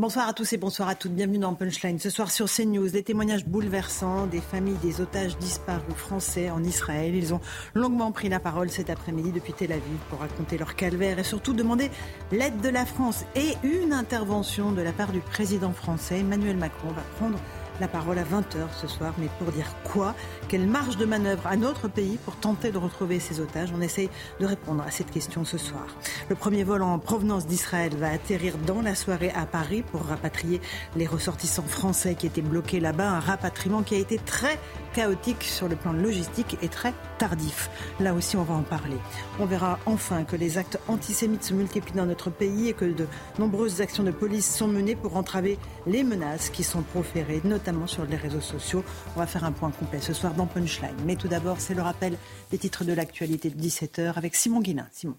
Bonsoir à tous et bonsoir à toutes. Bienvenue dans Punchline. Ce soir sur CNews, des témoignages bouleversants des familles des otages disparus français en Israël. Ils ont longuement pris la parole cet après-midi depuis Tel Aviv pour raconter leur calvaire et surtout demander l'aide de la France et une intervention de la part du président français. Emmanuel Macron va prendre la parole à 20h ce soir, mais pour dire quoi? Quelle marge de manœuvre à notre pays pour tenter de retrouver ces otages? On essaye de répondre à cette question ce soir. Le premier vol en provenance d'Israël va atterrir dans la soirée à Paris pour rapatrier les ressortissants français qui étaient bloqués là-bas. Un rapatriement qui a été très chaotique sur le plan logistique et très tardif. Là aussi, on va en parler. On verra enfin que les actes antisémites se multiplient dans notre pays et que de nombreuses actions de police sont menées pour entraver les menaces qui sont proférées, notamment sur les réseaux sociaux. On va faire un point complet ce soir dans Punchline. Mais tout d'abord, c'est le rappel des titres de l'actualité de 17h avec Simon Guillain. Simon.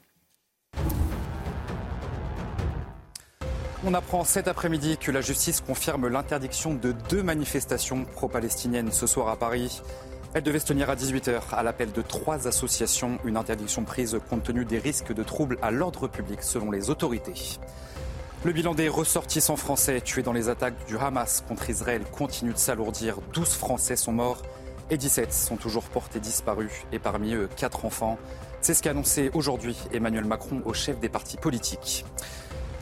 On apprend cet après-midi que la justice confirme l'interdiction de deux manifestations pro-palestiniennes ce soir à Paris. Elles devaient se tenir à 18h à l'appel de trois associations, une interdiction prise compte tenu des risques de troubles à l'ordre public selon les autorités. Le bilan des ressortissants français tués dans les attaques du Hamas contre Israël continue de s'alourdir. 12 Français sont morts et 17 sont toujours portés disparus et parmi eux 4 enfants. C'est ce qu'a annoncé aujourd'hui Emmanuel Macron au chef des partis politiques.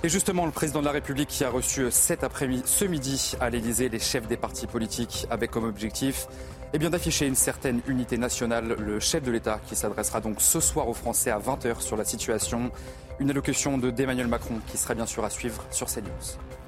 Et justement, le président de la République qui a reçu cet après-midi, ce midi à l'Élysée, les chefs des partis politiques avec comme objectif eh bien, d'afficher une certaine unité nationale. Le chef de l'État qui s'adressera donc ce soir aux Français à 20h sur la situation. Une allocution de d'Emmanuel Macron qui sera bien sûr à suivre sur CNews.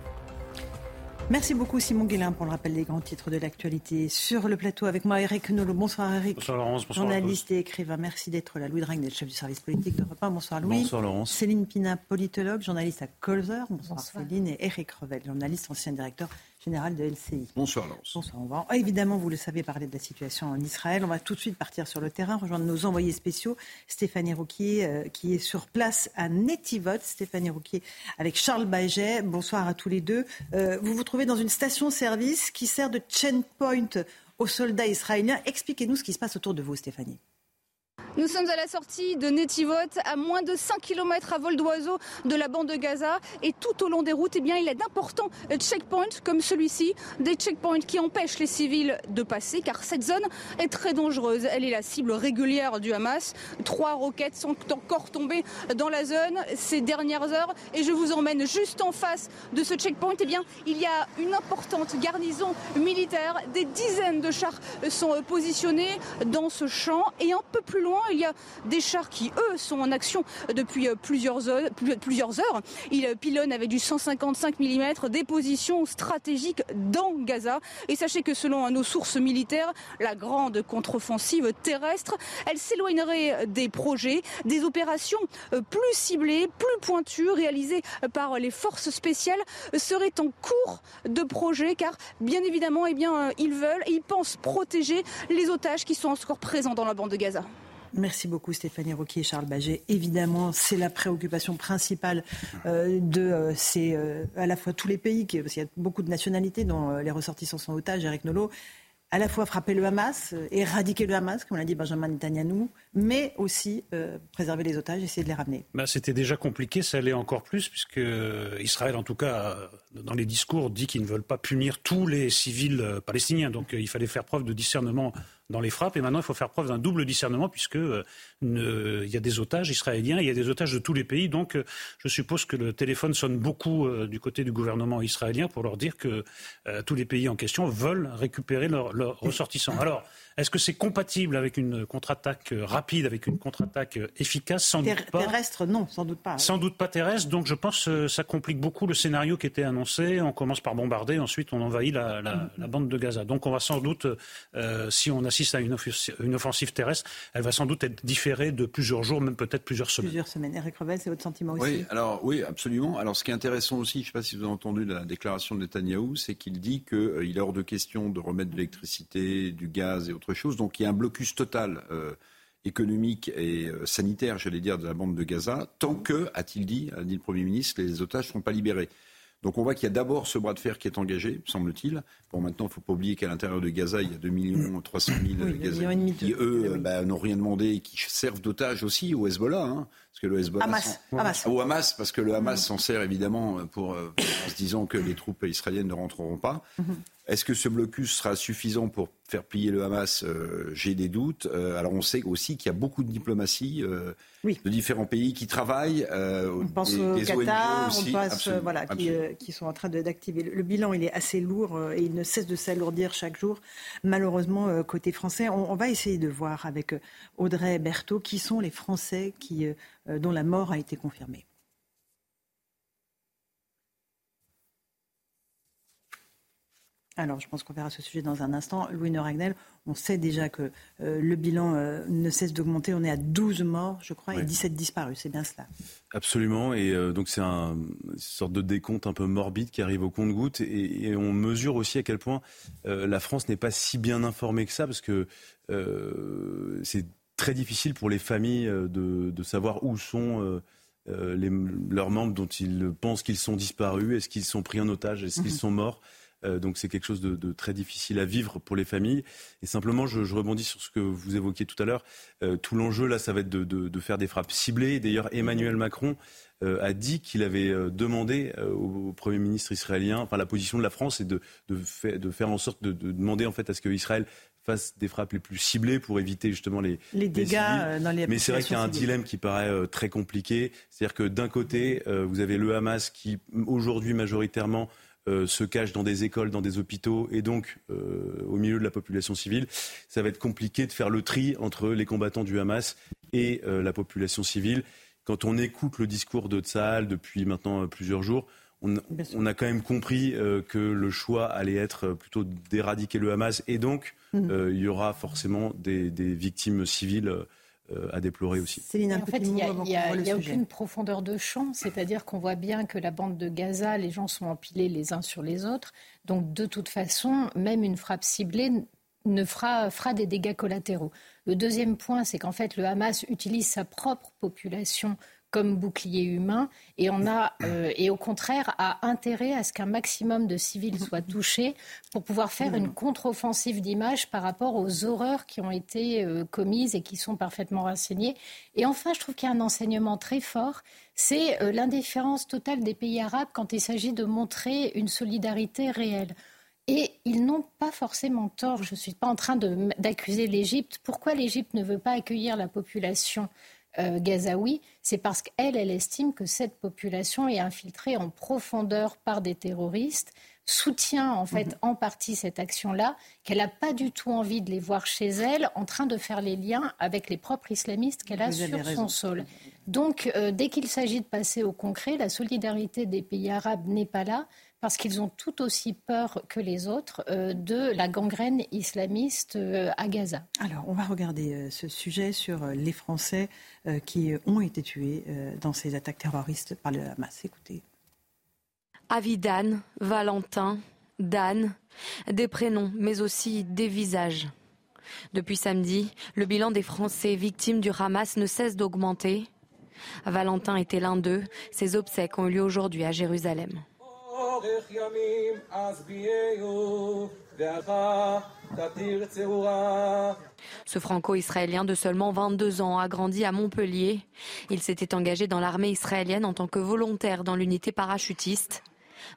Merci beaucoup Simon Guélin pour le rappel des grands titres de l'actualité. Sur le plateau avec moi Eric Nolot. Bonsoir Eric. Bonsoir Laurence, bonsoir Journaliste et écrivain. Merci d'être là. Louis Dragne, chef du service politique de Repas. Bonsoir Louis. Bonsoir Laurence. Céline Pina, politologue, journaliste à Colzer. Bonsoir, Céline. Et Eric Revel, journaliste, ancien directeur général de LCI. Bonsoir Laurence. Bonsoir. On va évidemment, vous le savez, parler de la situation en Israël. On va tout de suite partir sur le terrain, rejoindre nos envoyés spéciaux. Stéphanie Rouquier, euh, qui est sur place à Netivot. Stéphanie Rouquier avec Charles Baget. Bonsoir à tous les deux. Euh, vous vous trouvez dans une station-service qui sert de checkpoint aux soldats israéliens. Expliquez-nous ce qui se passe autour de vous, Stéphanie. Nous sommes à la sortie de Netivot, à moins de 5 km à vol d'oiseau de la bande de Gaza. Et tout au long des routes, eh bien, il y a d'importants checkpoints comme celui-ci, des checkpoints qui empêchent les civils de passer, car cette zone est très dangereuse. Elle est la cible régulière du Hamas. Trois roquettes sont encore tombées dans la zone ces dernières heures. Et je vous emmène juste en face de ce checkpoint. Eh bien, il y a une importante garnison militaire. Des dizaines de chars sont positionnés dans ce champ. Et un peu plus loin, il y a des chars qui, eux, sont en action depuis plusieurs heures. Plusieurs heures. Ils pilonnent avec du 155 mm des positions stratégiques dans Gaza. Et sachez que selon nos sources militaires, la grande contre-offensive terrestre, elle s'éloignerait des projets, des opérations plus ciblées, plus pointues, réalisées par les forces spéciales, seraient en cours de projet, car bien évidemment, eh ils veulent et ils pensent protéger les otages qui sont encore présents dans la bande de Gaza. Merci beaucoup Stéphanie Roquier et Charles Baget. Évidemment, c'est la préoccupation principale euh, de euh, c'est euh, à la fois tous les pays, qui, parce qu'il y a beaucoup de nationalités dont les ressortissants sont otages, Eric Nolot, à la fois frapper le Hamas, éradiquer le Hamas, comme l'a dit Benjamin Netanyahu, mais aussi préserver les otages, essayer de les ramener. Ben, C'était déjà compliqué, ça l'est encore plus, puisque Israël, en tout cas, dans les discours, dit qu'ils ne veulent pas punir tous les civils palestiniens. Donc il fallait faire preuve de discernement dans les frappes. Et maintenant, il faut faire preuve d'un double discernement puisque euh, y a des otages israéliens, il y a des otages de tous les pays. Donc, euh, je suppose que le téléphone sonne beaucoup euh, du côté du gouvernement israélien pour leur dire que tous les pays en question veulent récupérer leurs ressortissants. Alors, est-ce que c'est compatible avec une contre-attaque rapide rapide avec une contre-attaque efficace, sans doute pas. Terrestre, non, sans doute pas. Sans doute pas terrestre, donc je pense que ça complique beaucoup le scénario qui était annoncé. On commence par bombarder, ensuite on envahit la, la, bande de Gaza. Donc on va sans doute, si on assiste à une, une, offensive terrestre, elle va sans doute être différée de plusieurs jours, même peut-être plusieurs semaines. Plusieurs semaines. Eric Revel, c'est votre sentiment aussi? Oui, alors oui, absolument. Alors ce qui est intéressant aussi, je ne sais pas si vous avez entendu la déclaration de Netanyahou, c'est qu'il dit qu'il est hors de question de remettre de l'électricité, du gaz et autre chose. Donc il y a un blocus total euh, économique et euh, sanitaire, j'allais dire, de la bande de Gaza, tant que, a-t-il dit, a dit le Premier ministre, les otages ne seront pas libérés. Donc on voit qu'il y a d'abord ce bras de fer qui est engagé, semble-t-il. Bon, maintenant, il ne faut pas oublier qu'à l'intérieur de Gaza, il y a 2 millions 300 000 Gazaouis qui, eux, bah, n'ont rien demandé et qui servent d'otages aussi au Hezbollah. Hein, parce que le Hezbollah... Hamas. Hamas. Au Hamas, parce que le Hamas s'en sert évidemment pour, euh, en se disant que les troupes israéliennes ne rentreront pas. Mhm. Est-ce que ce blocus sera suffisant pour faire plier le Hamas euh, J'ai des doutes. Euh, alors on sait aussi qu'il y a beaucoup de diplomatie euh, de différents pays qui travaillent. on pense au Qatar, on pense voilà, qui, sont en train d'activer. Le, bilan, il est assez lourd et il ne cesse de s'alourdir chaque jour. Malheureusement, côté français, on, va essayer de voir avec Audrey Berthaud qui sont les Français qui, dont la mort a été confirmée. Alors, je pense qu'on verra ce sujet dans un instant. Louis Ragnel, on sait déjà que euh, le bilan euh, ne cesse d'augmenter. On est à 12 morts, je crois, et 17 disparus. C'est bien cela. Absolument. Et euh, donc, c'est un, une sorte de décompte un peu morbide qui arrive au compte-goutte. Et, on mesure aussi à quel point la France n'est pas si bien informée que ça, parce que c'est très difficile pour les familles de, savoir où sont. leurs membres dont ils pensent qu'ils sont disparus Est-ce qu'ils sont pris en otage? Est-ce qu'ils mhm. sont morts? Donc c'est quelque chose de, très difficile à vivre pour les familles. Et simplement, je, rebondis sur ce que vous évoquiez tout à l'heure. Euh, tout l'enjeu là, ça va être de, faire des frappes ciblées. D'ailleurs, Emmanuel Macron euh, a dit qu'il avait demandé au, Premier ministre israélien, enfin la position de la France est de, faire en sorte de, demander en fait à ce qu'Israël fasse des frappes les plus ciblées pour éviter justement les, les dégâts dans les Mais c'est vrai qu'il y a un dilemme qui paraît très compliqué. C'est-à-dire que d'un côté, vous avez le Hamas qui aujourd'hui majoritairement euh, se cachent dans des écoles, dans des hôpitaux et donc euh, au milieu de la population civile, ça va être compliqué de faire le tri entre les combattants du Hamas et euh, la population civile. Quand on écoute le discours de Tsahal depuis maintenant plusieurs jours, on, a quand même compris que le choix allait être plutôt d'éradiquer le Hamas et donc mmh. il y aura forcément des, des victimes civiles à déplorer aussi. en fait, il n'y a, aucune profondeur de champ, c'est-à-dire qu'on voit bien que la bande de Gaza, les gens sont empilés les uns sur les autres. Donc, de toute façon, même une frappe ciblée ne fera, fera des dégâts collatéraux. Le deuxième point, c'est qu'en fait, le Hamas utilise sa propre population comme bouclier humain euh, et au contraire a intérêt à ce qu'un maximum de civils soient touchés pour pouvoir faire une contre-offensive d'image par rapport aux horreurs qui ont été euh, commises et qui sont parfaitement renseignées. Et enfin, je trouve qu'il y a un enseignement très fort, c'est euh, l'indifférence totale des pays arabes quand il s'agit de montrer une solidarité réelle. Et ils n'ont pas forcément tort. Je ne suis pas en train d'accuser l'Égypte. Pourquoi l'Égypte ne veut pas accueillir la population? Euh, gazaoui, c'est parce qu'elle, elle estime que cette population est infiltrée en profondeur par des terroristes, soutient en fait mhm. en partie cette action-là, qu'elle n'a pas du tout envie de les voir chez elle en train de faire les liens avec les propres islamistes qu'elle a sur son sol. Donc, euh, dès qu'il s'agit de passer au concret, la solidarité des pays arabes n'est pas là parce qu'ils ont tout aussi peur que les autres euh, de la gangrène islamiste euh, à Gaza. Alors, on va regarder euh, ce sujet sur les Français qui ont été tués dans ces attaques terroristes par le Hamas. Écoutez. Avidan, Valentin, Dan, des prénoms, mais aussi des visages. Depuis samedi, le bilan des Français victimes du Hamas ne cesse d'augmenter. Valentin était l'un d'eux. Ses obsèques ont eu lieu aujourd'hui à Jérusalem. Ce franco-israélien de seulement 22 ans a grandi à Montpellier. Il s'était engagé dans l'armée israélienne en tant que volontaire dans l'unité parachutiste.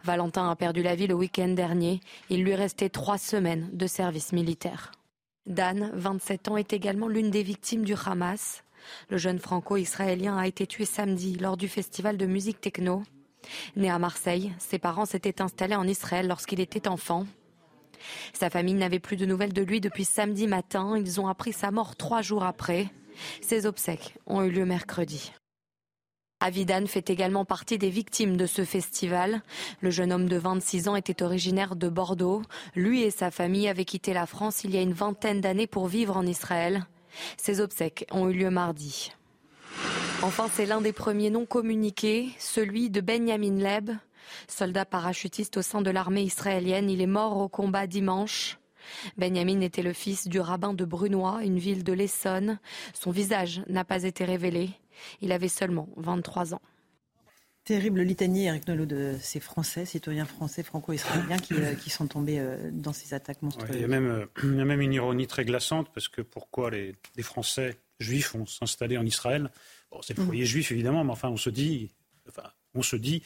Valentin a perdu la vie le week-end dernier. Il lui restait trois semaines de service militaire. Dan, 27 ans, est également l'une des victimes du Hamas. Le jeune franco-israélien a été tué samedi lors du festival de musique techno. Né à Marseille, ses parents s'étaient installés en Israël lorsqu'il était enfant. Sa famille n'avait plus de nouvelles de lui depuis samedi matin. Ils ont appris sa mort trois jours après. Ses obsèques ont eu lieu mercredi. Avidan fait également partie des victimes de ce festival. Le jeune homme de 26 ans était originaire de Bordeaux. Lui et sa famille avaient quitté la France il y a une vingtaine d'années pour vivre en Israël. Ses obsèques ont eu lieu mardi. Enfin, c'est l'un des premiers noms communiqués, celui de Benjamin Leb, soldat parachutiste au sein de l'armée israélienne. Il est mort au combat dimanche. Benjamin était le fils du rabbin de Brunois, une ville de l'Essonne. Son visage n'a pas été révélé. Il avait seulement 23 ans. Terrible litanie, Eric Nolot, de ces Français, citoyens français, franco-israéliens, qui, euh, sont tombés euh, dans ces attaques monstrueuses. il, y a même, euh, il, y a même, une ironie très glaçante, parce que pourquoi les, Français juifs vont s'installer en Israël bon, C'est le mmh. foyer juif, évidemment, mais enfin, on se dit, enfin, on se dit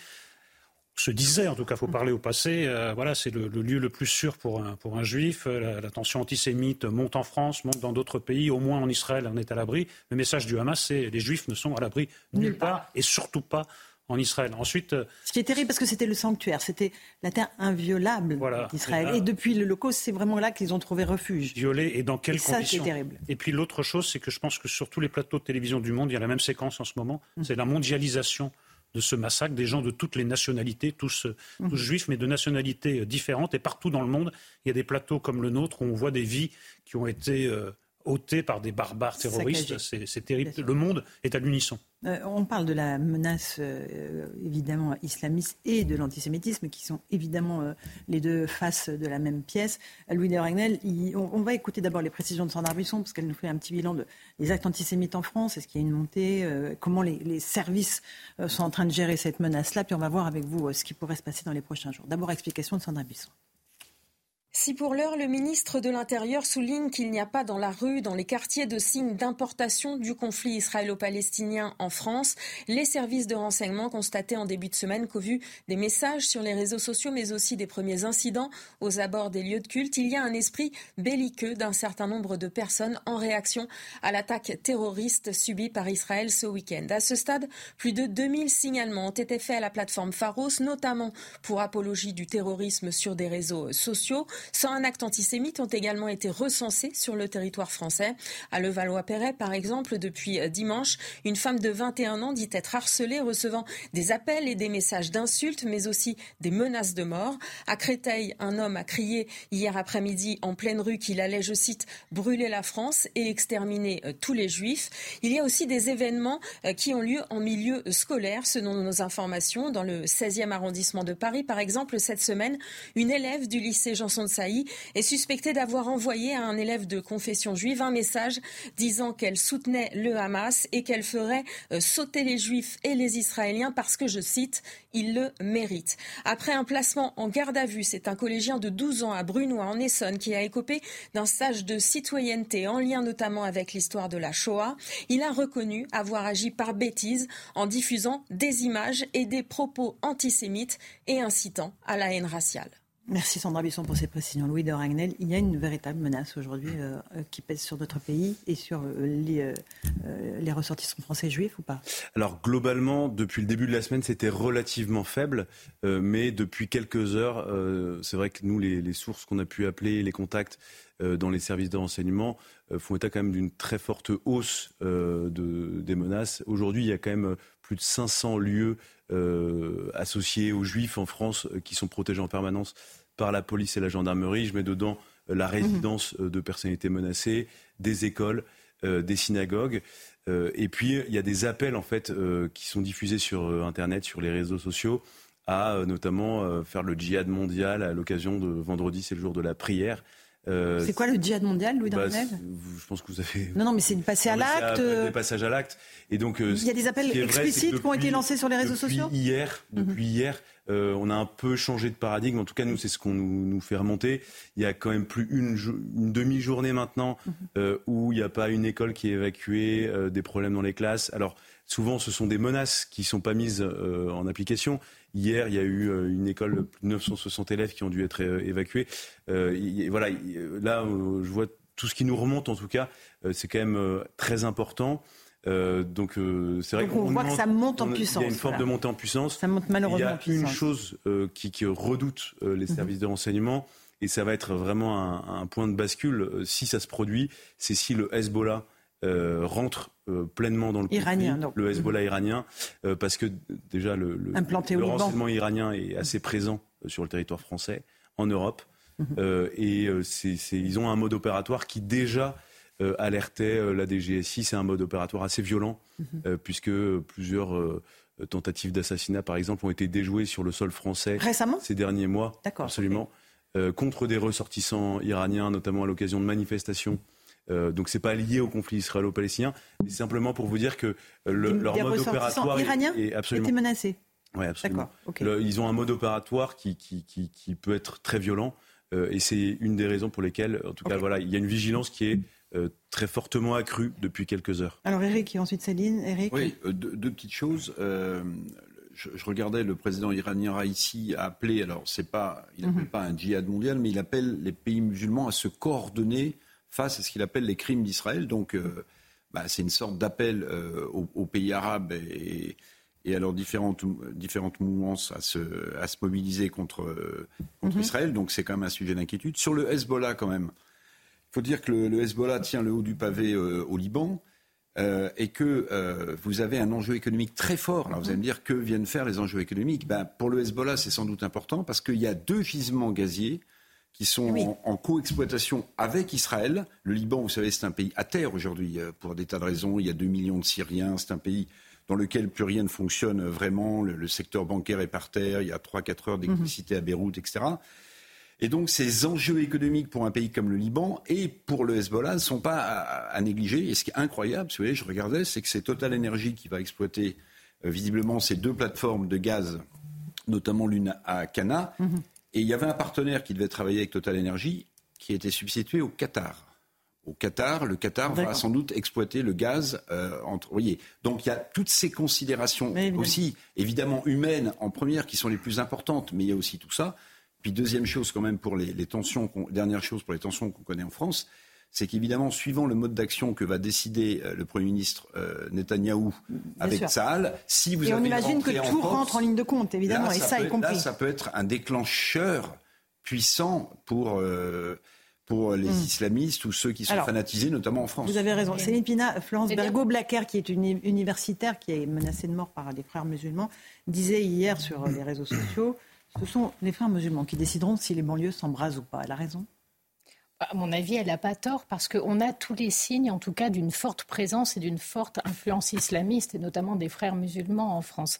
se disait, en tout cas, il faut parler au passé, euh, voilà, c'est le, lieu le plus sûr pour un, pour un juif. Euh, la, tension antisémite monte en France, monte dans d'autres pays, au moins en Israël, on est à l'abri. Le message du Hamas, c'est les juifs ne sont à l'abri nulle part et surtout pas en Israël. Ensuite, euh, ce qui est terrible parce que c'était le sanctuaire, c'était la terre inviolable d'Israël. Et, depuis le l'Holocauste, c'est vraiment là qu'ils ont trouvé refuge. Violé et dans quelles et conditions ça, terrible. Et puis l'autre chose, c'est que je pense que sur tous les plateaux de télévision du monde, il y a la même séquence en ce moment. Mmh. C'est la mondialisation de ce massacre, des gens de toutes les nationalités, tous, mhm. juifs, mais de nationalités différentes. Et partout dans le monde, il y a des plateaux comme le nôtre où on voit des vies qui ont été euh, ôtées par des barbares terroristes. C'est terrible. Le monde est à l'unisson. Euh, on parle de la menace euh, évidemment islamiste et de l'antisémitisme qui sont évidemment euh, les deux faces de la même pièce. Louis de Ragnel, on, va écouter d'abord les précisions de Sandra Buisson parce qu'elle nous fait un petit bilan des actes antisémites en France. Est-ce qu'il y a une montée Comment les, les services sont en train de gérer cette menace-là? Puis on va voir avec vous ce qui pourrait se passer dans les prochains jours. D'abord, explication de Sandra Buisson. Si pour l'heure le ministre de l'Intérieur souligne qu'il n'y a pas dans la rue, dans les quartiers de signes d'importation du conflit israélo-palestinien en France, les services de renseignement constataient en début de semaine qu'au vu des messages sur les réseaux sociaux mais aussi des premiers incidents aux abords des lieux de culte, il y a un esprit belliqueux d'un certain nombre de personnes en réaction à l'attaque terroriste subie par Israël ce week-end. À ce stade, plus de 2000 signalements ont été faits à la plateforme Pharos, notamment pour apologie du terrorisme sur des réseaux sociaux. 101 actes antisémites ont également été recensés sur le territoire français. À Levallois-Perret, par exemple, depuis euh, dimanche, une femme de 21 ans dit être harcelée, recevant des appels et des messages d'insultes, mais aussi des menaces de mort. À Créteil, un homme a crié hier après-midi en pleine rue qu'il allait, je cite, brûler la France et exterminer euh, tous les juifs. Il y a aussi des événements euh, qui ont lieu en milieu scolaire, selon nos informations. Dans le 16e arrondissement de Paris, par exemple, cette semaine, une élève du lycée Janson Sailly est suspectée d'avoir envoyé à un élève de confession juive un message disant qu'elle soutenait le Hamas et qu'elle ferait euh, sauter les juifs et les Israéliens parce que, je cite, ils le méritent. Après un placement en garde à vue, c'est un collégien de 12 ans à Brunois en Essonne qui a écopé d'un stage de citoyenneté en lien notamment avec l'histoire de la Shoah. Il a reconnu avoir agi par bêtise en diffusant des images et des propos antisémites et incitant à la haine raciale. Merci Sandra Bisson pour ces précisions. Louis de Ragnel, il y a une véritable menace aujourd'hui euh, euh, qui pèse sur notre pays et sur euh, les, ressortissants français juifs ou pas? Alors globalement, depuis le début de la semaine, c'était relativement faible, mais depuis quelques heures, c'est vrai que nous, les, sources qu'on a pu appeler, les contacts dans les services de renseignement, font état quand même d'une très forte hausse de, des menaces. Aujourd'hui, il y a quand même plus de 500 lieux associés aux juifs en France qui sont protégés en permanence par la police et la gendarmerie. Je mets dedans euh, la résidence euh, de personnalités menacées, des écoles, euh, des synagogues. et puis, il y a des appels, en fait, qui sont diffusés sur Internet, sur les réseaux sociaux, à notamment faire le djihad mondial à l'occasion de vendredi, c'est le jour de la prière. c'est quoi le djihad mondial, Louis bah, Je pense que vous avez. Non, non, mais c'est une passé à l'acte. Des passages à l'acte. Et donc, il y a des appels explicites qui ont été lancés sur les réseaux sociaux. Hier, depuis mhm. hier, euh, on a un peu changé de paradigme. En tout cas, nous, c'est ce qu'on nous, fait remonter. Il y a quand même plus une, demi-journée maintenant mhm. euh, où il n'y a pas une école qui est évacuée, euh, des problèmes dans les classes. Alors, souvent, ce sont des menaces qui ne sont pas mises en application. Hier, il y a eu une école de 960 élèves qui ont dû être évacués. voilà, là, je vois tout ce qui nous remonte, en tout cas, c'est quand même très important. Euh, donc euh, c'est vrai qu'on voit que ça monte en puissance. Il y a une forme de montée en puissance. Ça monte malheureusement Il y a une chose euh, qui, qui, redoute les mhm. services de renseignement et ça va être vraiment un, un point de bascule si ça se produit, c'est si le Hezbollah rentre pleinement dans le conflit, le Hezbollah iranien, parce que déjà le, le, renseignement iranien est assez présent sur le territoire français, en Europe, mhm. et ils ont un mode opératoire qui déjà alertait la DGSI. C'est un mode opératoire assez violent, mhm. puisque plusieurs tentatives d'assassinat, par exemple, ont été déjouées sur le sol français Récemment ces derniers mois. Absolument. Euh, contre des ressortissants iraniens, notamment à l'occasion de manifestations. Euh, donc c'est pas lié au conflit israélo-palestinien, mais simplement pour vous dire que euh, leur mode opératoire est, absolument menacé. Oui, absolument. ils ont un mode opératoire qui, qui, qui, peut être très violent, euh, et c'est une des raisons pour lesquelles, en tout cas, voilà, il y a une vigilance qui est très fortement accrue depuis quelques heures. Alors Eric et ensuite Céline. Eric. Oui, deux, petites choses je, regardais le président iranien Raisi appeler, alors c'est pas, il n'appelle mhm. pas un djihad mondial, mais il appelle les pays musulmans à se coordonner face à ce qu'il appelle les crimes d'Israël. Donc, euh, bah, c'est une sorte d'appel euh, aux, pays arabes et, à leurs différentes, différentes mouvances à se, à se mobiliser contre, contre mhm. Israël. Donc, c'est quand même un sujet d'inquiétude. Sur le Hezbollah, quand même, il faut dire que le, Hezbollah tient le haut du pavé euh, au Liban. Euh, et que euh, vous avez un enjeu économique très fort. Alors vous allez me dire que viennent faire les enjeux économiques? Ben, Pour le Hezbollah, c'est sans doute important parce qu'il y a deux gisements gaziers qui sont en, coexploitation avec Israël. Le Liban, vous savez, c'est un pays à terre aujourd'hui pour des tas de raisons. Il y a 2 millions de Syriens. C'est un pays dans lequel plus rien ne fonctionne vraiment. Le, secteur bancaire est par terre. Il y a 3-4 heures d'électricité à Beyrouth, etc. Et donc ces enjeux économiques pour un pays comme le Liban et pour le Hezbollah ne sont pas à, négliger. Et ce qui est incroyable, vous voyez, je regardais, c'est que c'est Total Energy qui va exploiter euh, visiblement ces deux plateformes de gaz, notamment l'une à Cana. Mhm. Et il y avait un partenaire qui devait travailler avec Total Energy qui était substitué au Qatar. Au Qatar, le Qatar va sans doute exploiter le gaz euh, entre. Voyez, donc il y a toutes ces considérations aussi, évidemment humaines en première, qui sont les plus importantes, mais il y a aussi tout ça. Puis deuxième chose quand même pour les, tensions, dernière chose pour les tensions qu'on connaît en France, c'est qu'évidemment, suivant le mode d'action que va décider euh, le Premier ministre euh, Netanyahou avec Tsahal, si vous et on imagine que tout rentre en ligne de compte, évidemment, et ça, est compris. Là, ça peut être un déclencheur puissant pour... Euh, pour les hmm. islamistes ou ceux qui sont fanatisés, notamment en France. Vous avez raison. Céline Pina, Florence Bergo-Blacker, qui est une universitaire qui est menacée de mort par des frères musulmans, disait hier sur les réseaux sociaux ce sont les frères musulmans qui décideront si les banlieues s'embrasent ou pas. Elle a raison à mon avis, elle n'a pas tort parce qu'on a tous les signes, en tout cas, d'une forte présence et d'une forte influence islamiste, et notamment des frères musulmans en France.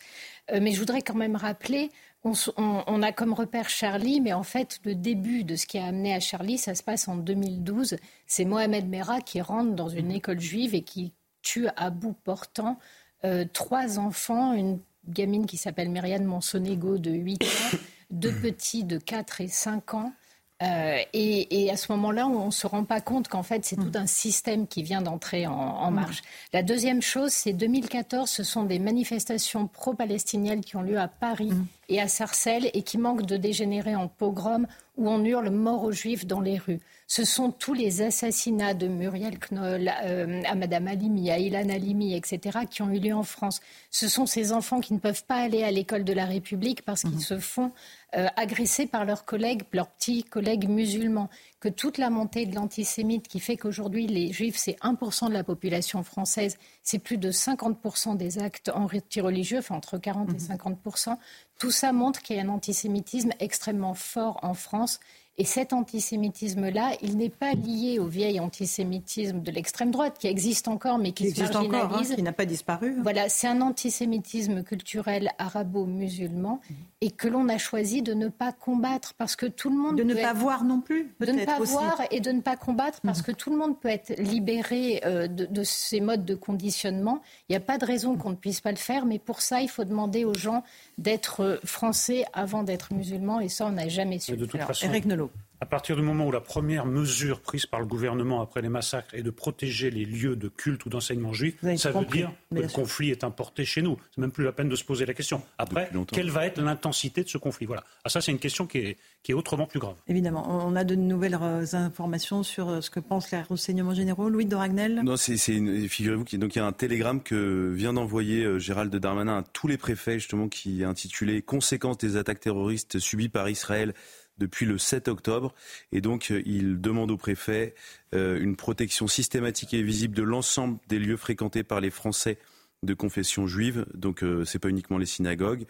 Euh, mais je voudrais quand même rappeler, on, a comme repère Charlie, mais en fait, le début de ce qui a amené à Charlie, ça se passe en 2012. C'est Mohamed Merah qui rentre dans une école juive et qui tue à bout portant euh, trois enfants, une gamine qui s'appelle Myriam Monsonego de 8 ans, deux petits de 4 et 5 ans. Euh, et, à ce moment-là, on ne se rend pas compte qu'en fait, c'est tout un système qui vient d'entrer en, marche. La deuxième chose, c'est 2014, ce sont des manifestations pro-palestiniennes qui ont lieu à Paris. Et à Sarcelles et qui manquent de dégénérer en pogrom où on hurle mort aux juifs dans les rues. Ce sont tous les assassinats de Muriel Knoll, euh, à Madame Alimi, à Ilan Alimi, etc., qui ont eu lieu en France. Ce sont ces enfants qui ne peuvent pas aller à l'école de la République parce qu'ils mhm. se font euh, agresser par leurs collègues, leurs petits collègues musulmans. Que toute la montée de l'antisémite qui fait qu'aujourd'hui les juifs, c'est 1% de la population française, c'est plus de 50% des actes anti-religieux, enfin entre 40 et 50%. Tout ça montre qu'il y a un antisémitisme extrêmement fort en France et cet antisémitisme-là, il n'est pas lié au vieil antisémitisme de l'extrême droite qui existe encore, mais qui, se hein, marginalise. qui n'a pas disparu. Voilà, c'est un antisémitisme culturel arabo-musulman et que l'on a choisi de ne pas combattre parce que tout le monde de ne pas voir non plus, de ne pas voir et de ne pas combattre parce mm. que tout le monde peut être libéré euh, de, de, ces modes de conditionnement. Il n'y a pas de raison qu'on ne puisse pas le faire, mais pour ça, il faut demander aux gens d'être français avant d'être musulmans et ça, on n'a jamais su. De toute façon, Eric Nolot. À partir du moment où la première mesure prise par le gouvernement après les massacres est de protéger les lieux de culte ou d'enseignement juif, ça veut dire que le conflit est importé chez nous. C'est même plus la peine de se poser la question. Après, quelle va être l'intensité de ce conflit? Voilà. Ah, ça, c'est une question qui est, qui est autrement plus grave. Évidemment. On a de nouvelles euh, informations sur euh, ce que pensent les renseignements généraux. Louis de Ragnel? Non, c'est, figurez-vous qu'il y a un télégramme que vient d'envoyer euh, Gérald Darmanin à tous les préfets, justement, qui est intitulé Conséquences des attaques terroristes subies par Israël depuis le 7 octobre. Et donc, il demande au préfet une protection systématique et visible de l'ensemble des lieux fréquentés par les Français de confession juive, donc euh, c'est pas uniquement les synagogues,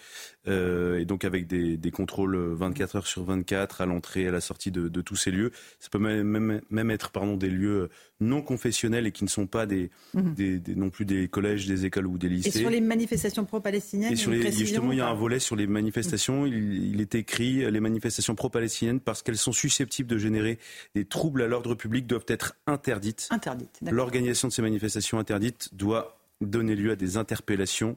euh, et donc avec des, contrôles 24 heures sur 24 à l'entrée et à la sortie de, tous ces lieux. Ça peut même, même, être pardon, des lieux non confessionnels et qui ne sont pas des, mhm. des, non plus des collèges, des écoles ou des lycées. Et sur les manifestations pro-palestiniennes Justement, il y a un volet sur les manifestations. Il, il est écrit les manifestations pro-palestiniennes parce qu'elles sont susceptibles de générer des troubles à l'ordre public doivent être interdites. Interdites. L'organisation de ces manifestations interdites doit donner lieu à des interpellations.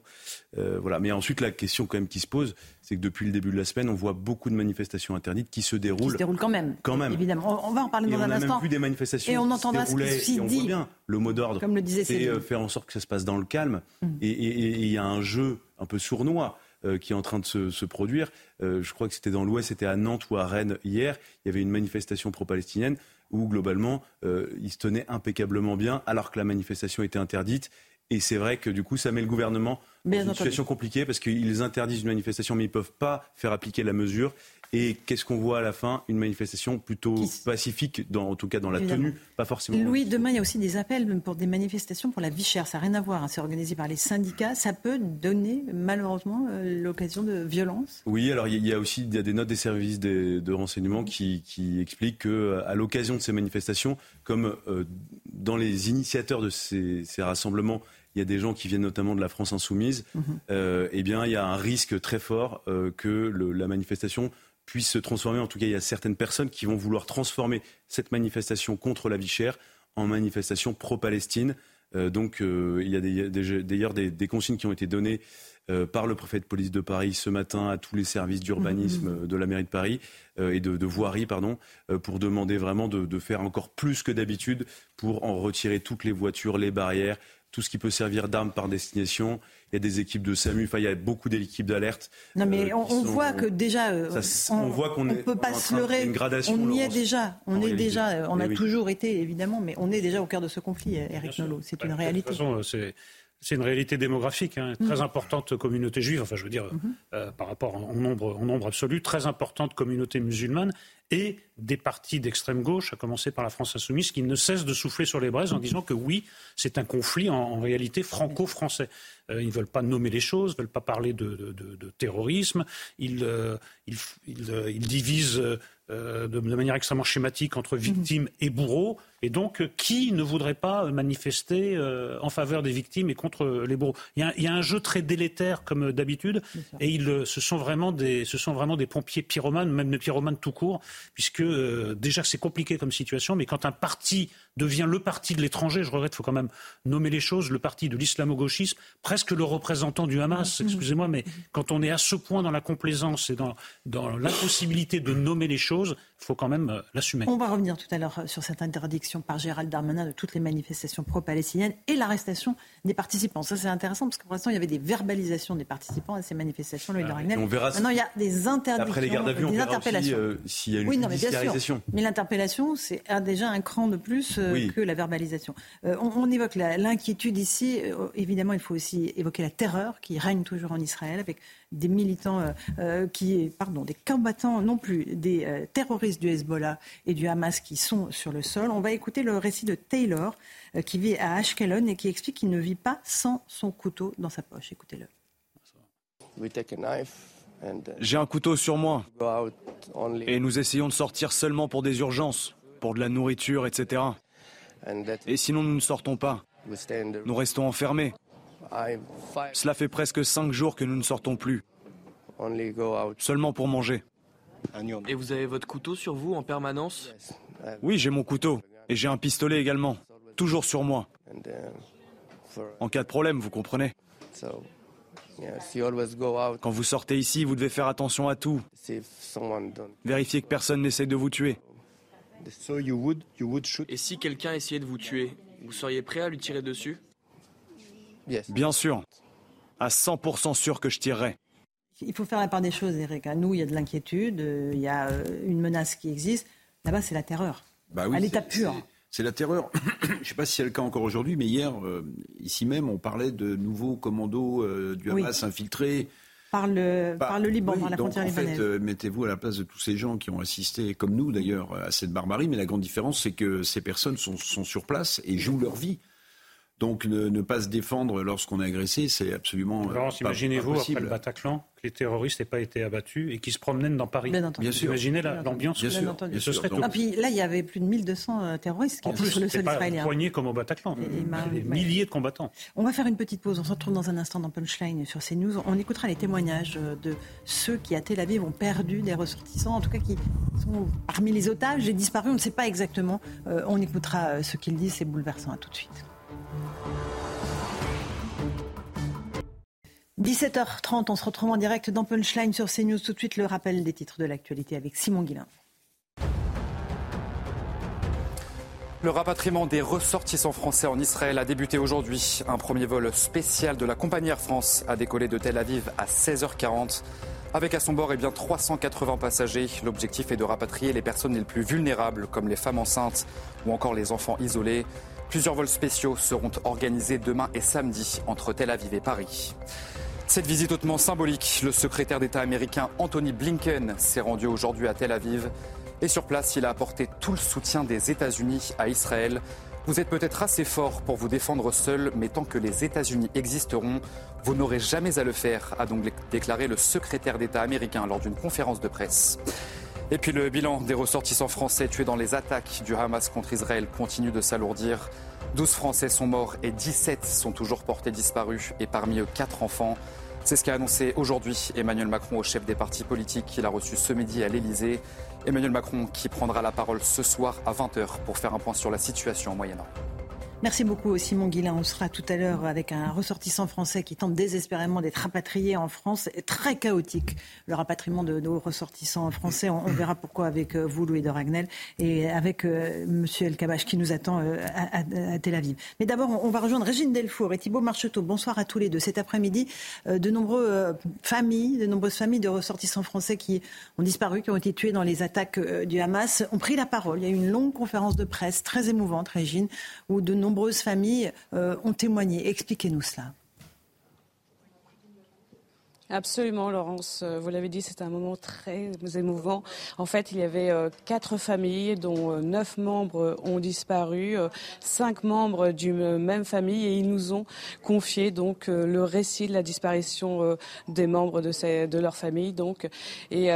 Euh, voilà. Mais ensuite, la question quand même qui se pose, c'est que depuis le début de la semaine, on voit beaucoup de manifestations interdites qui se déroulent. Qui se déroulent quand même. Quand même. Évidemment. On, va en parler dans un instant. On a même vu des manifestations et on entendra ce qui on dit. bien le mot d'ordre. Comme le disait C'est euh, faire en sorte que ça se passe dans le calme. Mm. Et il y a un jeu un peu sournois. Euh, qui est en train de se, produire. je crois que c'était dans l'Ouest, c'était à Nantes ou à Rennes hier. Il y avait une manifestation pro-palestinienne où globalement, ils se tenaient impeccablement bien alors que la manifestation était interdite. Et c'est vrai que du coup, ça met le gouvernement dans une situation compliquée parce qu'ils interdisent une manifestation, mais ils ne peuvent pas faire appliquer la mesure. Et qu'est-ce qu'on voit à la fin? Une manifestation plutôt pacifique, en tout cas dans la tenue, pas forcément. Louis, demain, il y a aussi des appels pour des manifestations pour la vie chère. Ça n'a rien à voir. Hein. C'est organisé par les syndicats. Ça peut donner, malheureusement, euh, l'occasion de violence? Oui, alors il y a aussi il y a des notes des services de, renseignement qui, expliquent qu'à l'occasion de ces manifestations, comme euh, dans les initiateurs de ces rassemblements, il y a des gens qui viennent notamment de la France insoumise, mhm. euh, eh bien, il y a un risque très fort euh, que la manifestation puisse se transformer. En tout cas, il y a certaines personnes qui vont vouloir transformer cette manifestation contre la vie chère en manifestation pro-Palestine. Euh, donc, il y a d'ailleurs des, consignes qui ont été données par le préfet de police de Paris ce matin à tous les services d'urbanisme mhm. de la mairie de Paris et de, voirie, pardon, pour demander vraiment de faire encore plus que d'habitude pour en retirer toutes les voitures, les barrières, tout ce qui peut servir d'arme par destination. Il y a des équipes de SAMU, enfin, il y a beaucoup d'équipes d'alerte. Non, mais euh, on, voit que déjà, euh, on, voit qu'on ne peut pas se leurrer. on y est déjà, on est déjà, on a toujours été évidemment, mais on est déjà au cœur de ce conflit, Eric Nolot. C'est une réalité. De toute façon, c'est une réalité démographique, hein, très mhm. importante communauté juive, enfin je veux dire mhm. euh, par rapport en nombre, en nombre absolu, très importante communauté musulmane et des partis d'extrême gauche, à commencer par la France insoumise, qui ne cessent de souffler sur les braises en disant que oui, c'est un conflit en, réalité franco-français. Euh, ils ne veulent pas nommer les choses, ne veulent pas parler de, terrorisme, ils, euh, ils divisent de, de, manière extrêmement schématique entre mhm. victimes et bourreaux. Et donc, qui ne voudrait pas manifester euh, en faveur des victimes et contre les bourreaux? Il y, a, un jeu très délétère, comme d'habitude, et ils, ce, sont vraiment des, ce sont vraiment des pompiers pyromanes, même des pyromanes tout court, puisque euh, déjà c'est compliqué comme situation, mais quand un parti devient le parti de l'étranger, je regrette, il faut quand même nommer les choses, le parti de l'islamo-gauchisme, presque le représentant du Hamas, mm-hmm. excusez-moi, mais quand on est à ce point dans la complaisance et dans, dans l'impossibilité de nommer les choses, il faut quand même euh, l'assumer. On va revenir tout à l'heure euh, sur cette interdiction par Gérald Darmanin de toutes les manifestations pro-palestiniennes et l'arrestation des participants. Ça, c'est intéressant parce que pour l'instant, il y avait des verbalisations des participants à ces manifestations. Le ah, on verra Maintenant, il y a des interdictions, Après les gardes à vue, on verra aussi euh, s'il y a une oui, non, mais bien sûr. Mais l'interpellation, c'est déjà un cran de plus que la verbalisation. On, on, évoque l'inquiétude ici. évidemment, il faut aussi évoquer la terreur qui règne toujours en Israël avec des militants euh, euh, qui, pardon, des combattants non plus, des euh, terroristes du Hezbollah et du Hamas qui sont sur le sol. On va écouter le récit de Taylor qui vit à Ashkelon et qui explique qu'il ne vit pas sans son couteau dans sa poche. Écoutez-le. J'ai un couteau sur moi et nous essayons de sortir seulement pour des urgences, pour de la nourriture, etc. Et sinon nous ne sortons pas. Nous restons enfermés. Cela fait presque cinq jours que nous ne sortons plus. Seulement pour manger. Et vous avez votre couteau sur vous en permanence? Oui, j'ai mon couteau. Et j'ai un pistolet également. Toujours sur moi. En cas de problème, vous comprenez. Quand vous sortez ici, vous devez faire attention à tout. Vérifiez que personne n'essaie de vous tuer. Et si quelqu'un essayait de vous tuer, vous seriez prêt à lui tirer dessus? Bien sûr. À 100% sûr que je tirerai. Il faut faire la part des choses, Eric. À nous, il y a de l'inquiétude, euh, il y a euh, une menace qui existe. Là-bas, c'est la terreur. Bah à l'état pur. C'est la terreur. Je ne sais pas si c'est le cas encore aujourd'hui, mais hier, euh, ici même, on parlait de nouveaux commandos du Hamas infiltrés. par le, bah, par le Liban, par la frontière libanaise. En fait, mettez-vous à la place de tous ces gens qui ont assisté, comme nous d'ailleurs, à cette barbarie. Mais la grande différence, c'est que ces personnes sont, sont sur place et jouent leur vie. Donc ne, pas se défendre lorsqu'on est agressé, c'est absolument. Alors, imaginez-vous après le Bataclan que les terroristes n'aient pas été abattus et qu'ils se promènent dans Paris. Bien, Bien sûr. Imaginez l'ambiance. Bien, sûr. Ce serait tout. Ah, puis là, il y avait plus de 1200 euh, terroristes qui étaient sur le sol pas israélien. comme au Bataclan. des milliers de combattants. On va faire une petite pause. On se retrouve dans un instant dans Punchline sur CNews. On écoutera les témoignages de ceux qui à Tel Aviv ont perdu des ressortissants, en tout cas qui sont parmi les otages et disparus. On ne sait pas exactement. Euh, on écoutera euh, ce qu'ils disent. C'est bouleversant. À tout de suite. 17h30, on se retrouve en direct dans Punchline sur CNews. Tout de suite, le rappel des titres de l'actualité avec Simon Guillain. Le rapatriement des ressortissants français en Israël a débuté aujourd'hui. Un premier vol spécial de la compagnie Air France a décollé de Tel Aviv à 16h40. Avec à son bord eh bien, 380 passagers. L'objectif est de rapatrier les personnes les plus vulnérables, comme les femmes enceintes ou encore les enfants isolés. Plusieurs vols spéciaux seront organisés demain et samedi entre Tel Aviv et Paris. Cette visite hautement symbolique, le secrétaire d'État américain Anthony Blinken s'est rendu aujourd'hui à Tel Aviv. Et sur place, il a apporté tout le soutien des États-Unis à Israël. Vous êtes peut-être assez fort pour vous défendre seul, mais tant que les États-Unis existeront, vous n'aurez jamais à le faire, a donc déclaré le secrétaire d'État américain lors d'une conférence de presse. Et puis le bilan des ressortissants français tués dans les attaques du Hamas contre Israël continue de s'alourdir. 12 Français sont morts et 17 sont toujours portés disparus, et parmi eux 4 enfants. C'est ce qu'a annoncé aujourd'hui Emmanuel Macron au chef des partis politiques qu'il a reçu ce midi à l'Elysée. Emmanuel Macron qui prendra la parole ce soir à 20h pour faire un point sur la situation au Moyen-Orient. Merci beaucoup Simon Guillain. On sera tout à l'heure avec un ressortissant français qui tente désespérément d'être rapatrié en France. Très chaotique le rapatriement de nos ressortissants français. On, verra pourquoi avec euh, vous Louis de Ragnel et avec euh, Monsieur El Kabash qui nous attend euh, à, Tel Aviv. Mais d'abord, on, va rejoindre Régine Delfour et Thibault Marcheteau. Bonsoir à tous les deux. Cet après-midi, de nombreuses familles, de nombreuses familles de ressortissants français qui ont disparu, qui ont été tués dans les attaques du Hamas, ont pris la parole. Il y a eu une longue conférence de presse très émouvante, Régine, où de nombreux nombreuses familles euh, ont témoigné. Expliquez-nous cela. Absolument, Laurence. Euh, vous l'avez dit, c'est un moment très émouvant. En fait, il y avait euh, quatre familles dont neuf membres ont disparu, cinq membres d'une même famille, et ils nous ont confié donc le récit de la disparition des membres de, ces, de leur famille. Donc, et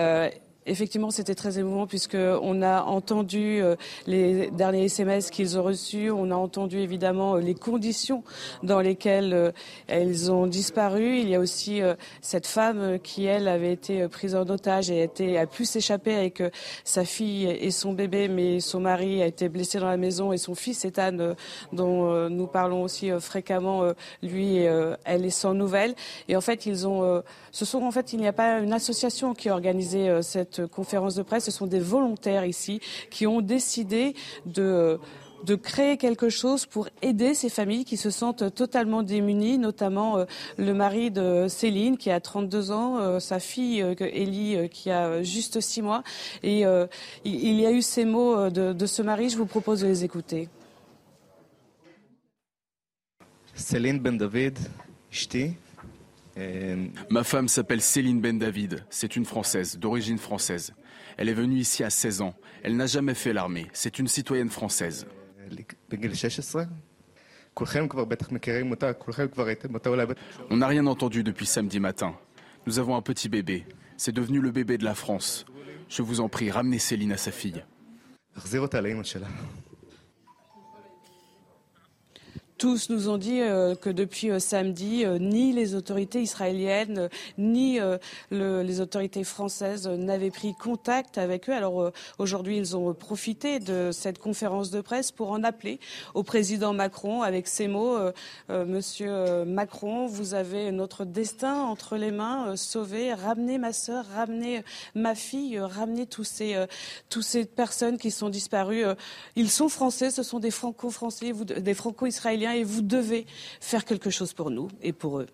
Effectivement, c'était très émouvant puisque on a entendu euh, les derniers SMS qu'ils ont reçus, on a entendu évidemment euh, les conditions dans lesquelles euh, elles ont disparu. Il y a aussi cette femme qui elle avait été prise en otage et a pu s'échapper avec sa fille et son bébé, mais son mari a été blessé dans la maison et son fils Ethan, dont nous parlons aussi fréquemment, lui, elle est sans nouvelles. Et en fait, ils ont, ce sont en fait, il n'y a pas une association qui a organisé cette conférence de presse. Ce sont des volontaires ici qui ont décidé de de créer quelque chose pour aider ces familles qui se sentent totalement démunies, notamment euh, le mari de Céline qui a 32 ans, euh, sa fille euh, Ellie qui a juste 6 mois. Et il, y a eu ces mots de, ce mari, je vous propose de les écouter. Céline Ben David, Ma femme s'appelle Céline Ben David. C'est une Française, d'origine française. Elle est venue ici à 16 ans. Elle n'a jamais fait l'armée. C'est une citoyenne française. On n'a rien entendu depuis samedi matin. Nous avons un petit bébé. C'est devenu le bébé de la France. Je vous en prie, ramenez Céline à sa fille. Tous nous ont dit euh, que depuis euh, samedi, euh, ni les autorités israéliennes, ni les autorités françaises n'avaient pris contact avec eux. Alors aujourd'hui, ils ont profité de cette conférence de presse pour en appeler au président Macron avec ces mots Monsieur Macron, vous avez notre destin entre les mains. sauvez, ramenez ma sœur, ramenez ma fille, ramenez tous ces, ces personnes qui sont disparues. ils sont français, ce sont des franco-français, des franco-israéliens et vous devez faire quelque chose pour nous et pour eux.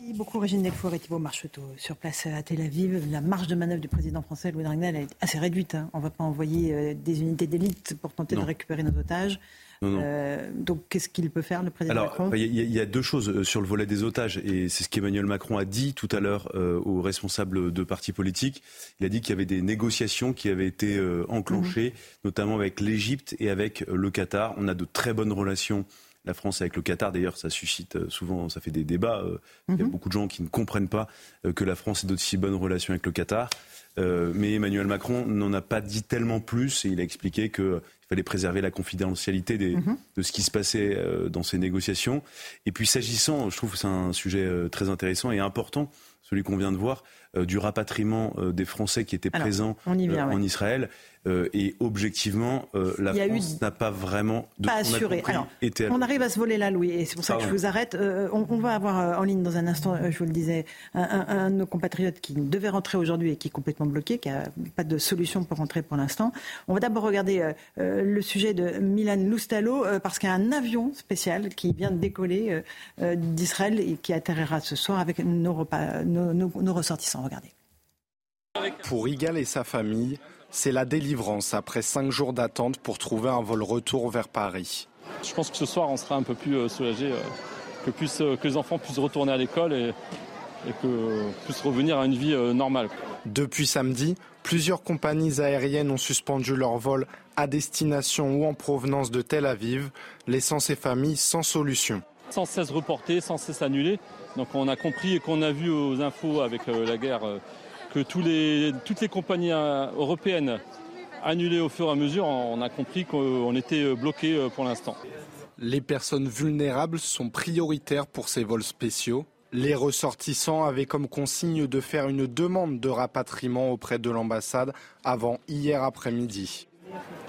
Merci beaucoup Régine Delfour et Thibault Marcheteau. Sur place à Tel Aviv, la marge de manœuvre du président français Louis Dragnel est assez réduite. Hein. On ne va pas envoyer euh, des unités d'élite pour tenter de récupérer nos otages. Euh, donc, qu'est-ce qu'il peut faire, le président Macron? Il y, a deux choses euh, sur le volet des otages, et c'est ce qu'Emmanuel Macron a dit tout à l'heure aux responsables de partis politiques. Il a dit qu'il y avait des négociations qui avaient été enclenchées, mhm. notamment avec l'Égypte et avec le Qatar. On a de très bonnes relations la France avec le Qatar. D'ailleurs, ça suscite euh, souvent, ça fait des débats. Euh, il y a mhm. beaucoup de gens qui ne comprennent pas euh, que la France ait d'aussi bonnes relations avec le Qatar. mais Emmanuel Macron n'en a pas dit tellement plus et il a expliqué qu'il fallait préserver la confidentialité mhm. de ce qui se passait dans ces négociations. Et puis s'agissant, je trouve que c'est un sujet très intéressant et important, celui qu'on vient de voir, du rapatriement des Français qui étaient présents en Israël. Euh, et objectivement, euh, la France n'a pas vraiment de, pas assuré. on arrive à se voler là, Louis, et c'est pour ça que je vous arrête. Euh, on, va avoir en ligne dans un instant, je vous le disais, un, de nos compatriotes qui devait rentrer aujourd'hui et qui est complètement bloqué, qui n'a pas de solution pour rentrer pour l'instant. On va d'abord regarder le sujet de Milan Loustalo, parce qu'il y a un avion spécial qui vient de décoller d'Israël et qui atterrira ce soir avec nos, repas, nos, nos ressortissants. Regardez. Pour Igal et sa famille, c'est la délivrance après cinq jours d'attente pour trouver un vol retour vers Paris. Je pense que ce soir, on sera un peu plus euh, soulagé, euh, que, euh, que les enfants puissent retourner à l'école et, que puissent revenir à une vie normale. Depuis samedi, plusieurs compagnies aériennes ont suspendu leur vol à destination ou en provenance de Tel Aviv, laissant ces familles sans solution. Sans cesse reporté, sans cesse annulé. Donc on a compris et qu'on a vu aux infos avec la guerre que tous les, toutes les compagnies euh, européennes annulées au fur et à mesure, on a compris qu'on était euh, bloqué euh, pour l'instant. Les personnes vulnérables sont prioritaires pour ces vols spéciaux. Les ressortissants avaient comme consigne de faire une demande de rapatriement auprès de l'ambassade avant hier après-midi.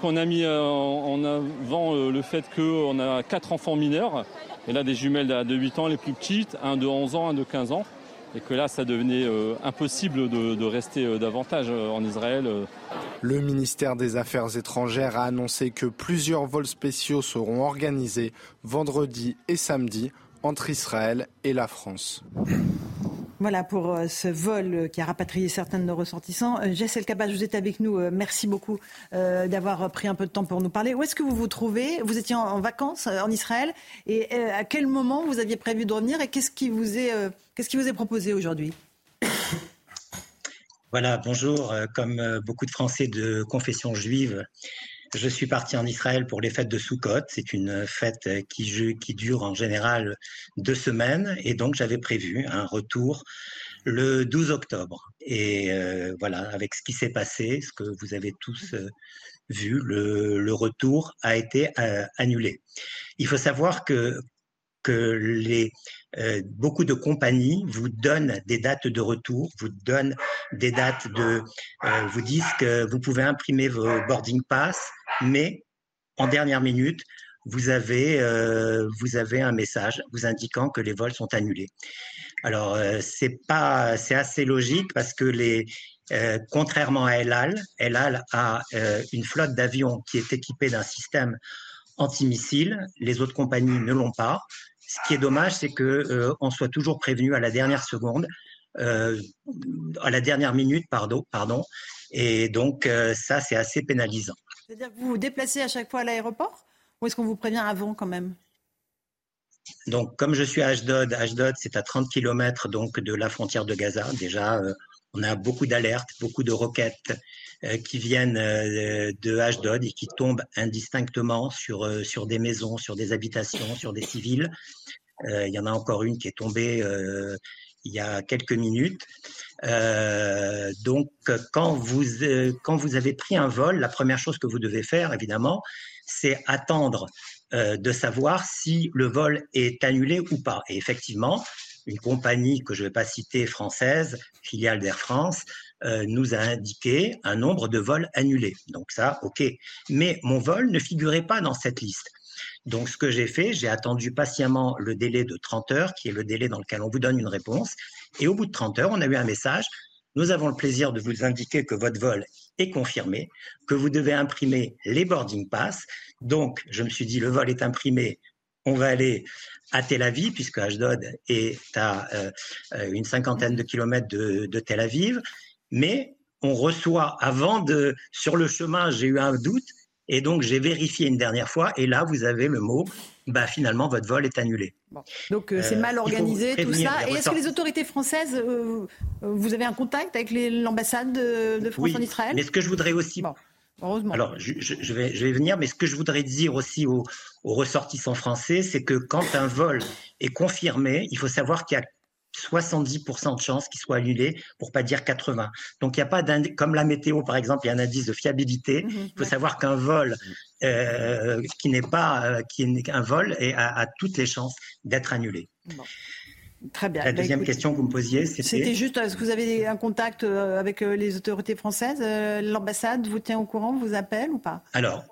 On a mis en avant le fait qu'on a quatre enfants mineurs, et là des jumelles de 8 ans les plus petites, un de 11 ans, un de 15 ans et que là, ça devenait euh, impossible de, rester euh, davantage euh, en Israël. Le ministère des Affaires étrangères a annoncé que plusieurs vols spéciaux seront organisés vendredi et samedi entre Israël et la France. Voilà pour euh, ce vol qui a rapatrié certains de nos ressortissants. Euh, Jess Elkabach, vous êtes avec nous. Euh, merci beaucoup d'avoir pris un peu de temps pour nous parler. Où est-ce que vous vous trouvez? Vous étiez en vacances en Israël et à quel moment vous aviez prévu de revenir? Et qu'est-ce qui vous est, qu'est-ce qui vous est proposé aujourd'hui? Voilà, bonjour. Comme beaucoup de Français de confession juive, je suis parti en Israël pour les fêtes de Sukkot. C'est une fête qui, dure en général deux semaines et donc j'avais prévu un retour le 12 octobre. Et euh, voilà, avec ce qui s'est passé, ce que vous avez tous euh, vu, le, retour a été euh, annulé. Il faut savoir que que les, beaucoup de compagnies vous donnent des dates de retour, vous donnent des dates de, vous disent que vous pouvez imprimer vos boarding pass mais en dernière minute, vous avez, euh, vous avez un message vous indiquant que les vols sont annulés. Alors, euh, c'est pas, c'est assez logique parce que les, euh, contrairement à El Al, a une flotte d'avions qui est équipée d'un système antimissile. Les autres compagnies ne l'ont pas. Ce qui est dommage, c'est que on soit toujours prévenu à la dernière seconde, à la dernière minute, pardon, pardon. Et donc, ça, c'est assez pénalisant. C'est-à-dire que vous vous déplacez à chaque fois à l'aéroport ou est-ce qu'on vous prévient avant quand même? Donc, comme je suis à Ashdod, Ashdod, c'est à 30 km donc, de la frontière de Gaza. Déjà, euh, on a beaucoup d'alertes, beaucoup de roquettes euh, qui viennent euh, de Ashdod et qui tombent indistinctement sur, sur des maisons, sur des habitations, sur des civils. Il y en a encore une qui est tombée il y a quelques minutes. Euh, donc, quand vous, euh, quand vous avez pris un vol, la première chose que vous devez faire, évidemment, c'est attendre euh, de savoir si le vol est annulé ou pas. Et effectivement, une compagnie que je ne vais pas citer française, filiale d'Air France, nous a indiqué un nombre de vols annulés. Donc ça, ok. Mais mon vol ne figurait pas dans cette liste. Donc, ce que j'ai fait, j'ai attendu patiemment le délai de 30 heures, qui est le délai dans lequel on vous donne une réponse. Et au bout de 30 heures, on a eu un message. Nous avons le plaisir de vous indiquer que votre vol est confirmé, que vous devez imprimer les boarding pass. Donc, je me suis dit, le vol est imprimé, on va aller à Tel Aviv, puisque Ashdod est à euh, une cinquantaine de kilomètres de, de, Tel Aviv, mais on reçoit avant de, sur le chemin, j'ai eu un doute, et donc j'ai vérifié une dernière fois, et là vous avez le mot, bah finalement votre vol est annulé. Donc euh, c'est mal organisé tout ça. Et est-ce que les autorités françaises, euh, vous avez un contact avec l'ambassade de, France en Israël? Mais ce que je voudrais aussi Heureusement. Alors, je, je, vais, je, vais, venir, mais ce que je voudrais dire aussi aux, aux ressortissants français, c'est que quand un vol est confirmé, il faut savoir qu'il y a 70% de chances qu'il soit annulé, pour pas dire 80. Donc il n'y a pas comme la météo par exemple, il y a un indice de fiabilité. Mhm, il faut savoir qu'un vol euh, qui n'est pas euh, qui est un vol et a, a toutes les chances d'être annulé. Bon. Très bien. La bah, deuxième question que vous me posiez, c'était. C'était juste, est-ce que vous avez un contact euh, avec euh, les autorités françaises euh, L'ambassade vous tient au courant, vous appelle ou pas? Alors,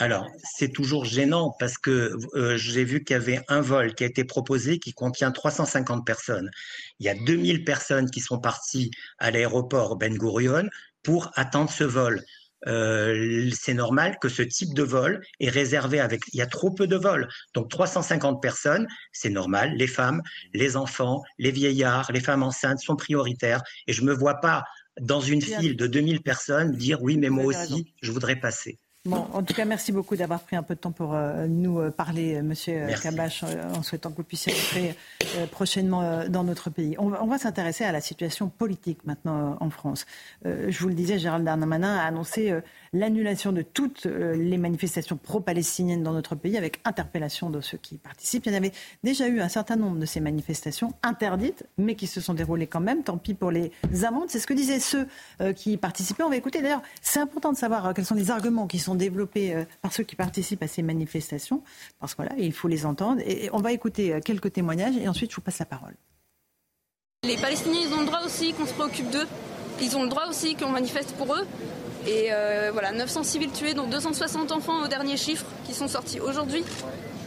alors, c'est toujours gênant parce que j'ai vu qu'il y avait un vol qui a été proposé qui contient 350 personnes. Il y a 2000 personnes qui sont parties à l'aéroport Ben Gurion pour attendre ce vol. Euh, c'est normal que ce type de vol est réservé avec. Il y a trop peu de vols. Donc 350 personnes, c'est normal. Les femmes, les enfants, les vieillards, les femmes enceintes sont prioritaires. Et je ne me vois pas dans une file de 2000 personnes dire oui, mais moi aussi, je voudrais passer. Bon, en tout cas, merci beaucoup d'avoir pris un peu de temps pour euh, nous euh, parler, euh, Monsieur Kabash, en souhaitant que vous puissiez rentrer prochainement dans notre pays. On, va s'intéresser à la situation politique maintenant en France. je vous le disais, Gérald Darmanin a annoncé l'annulation de toutes les manifestations pro-palestiniennes dans notre pays avec interpellation de ceux qui y participent. Il y en avait déjà eu un certain nombre de ces manifestations interdites, mais qui se sont déroulées quand même. Tant pis pour les amendes. C'est ce que disaient ceux qui y participaient. On va écouter. D'ailleurs, c'est important de savoir quels sont les arguments qui sont développés euh, par ceux qui participent à ces manifestations, parce que il faut les entendre. Et on va écouter euh, quelques témoignages et ensuite je vous passe la parole. Les Palestiniens, ils ont le droit aussi qu'on se préoccupe d'eux. Ils ont le droit aussi qu'on manifeste pour eux. Et euh, voilà, 900 civils tués, dont 260 enfants au dernier chiffre qui sont sortis aujourd'hui.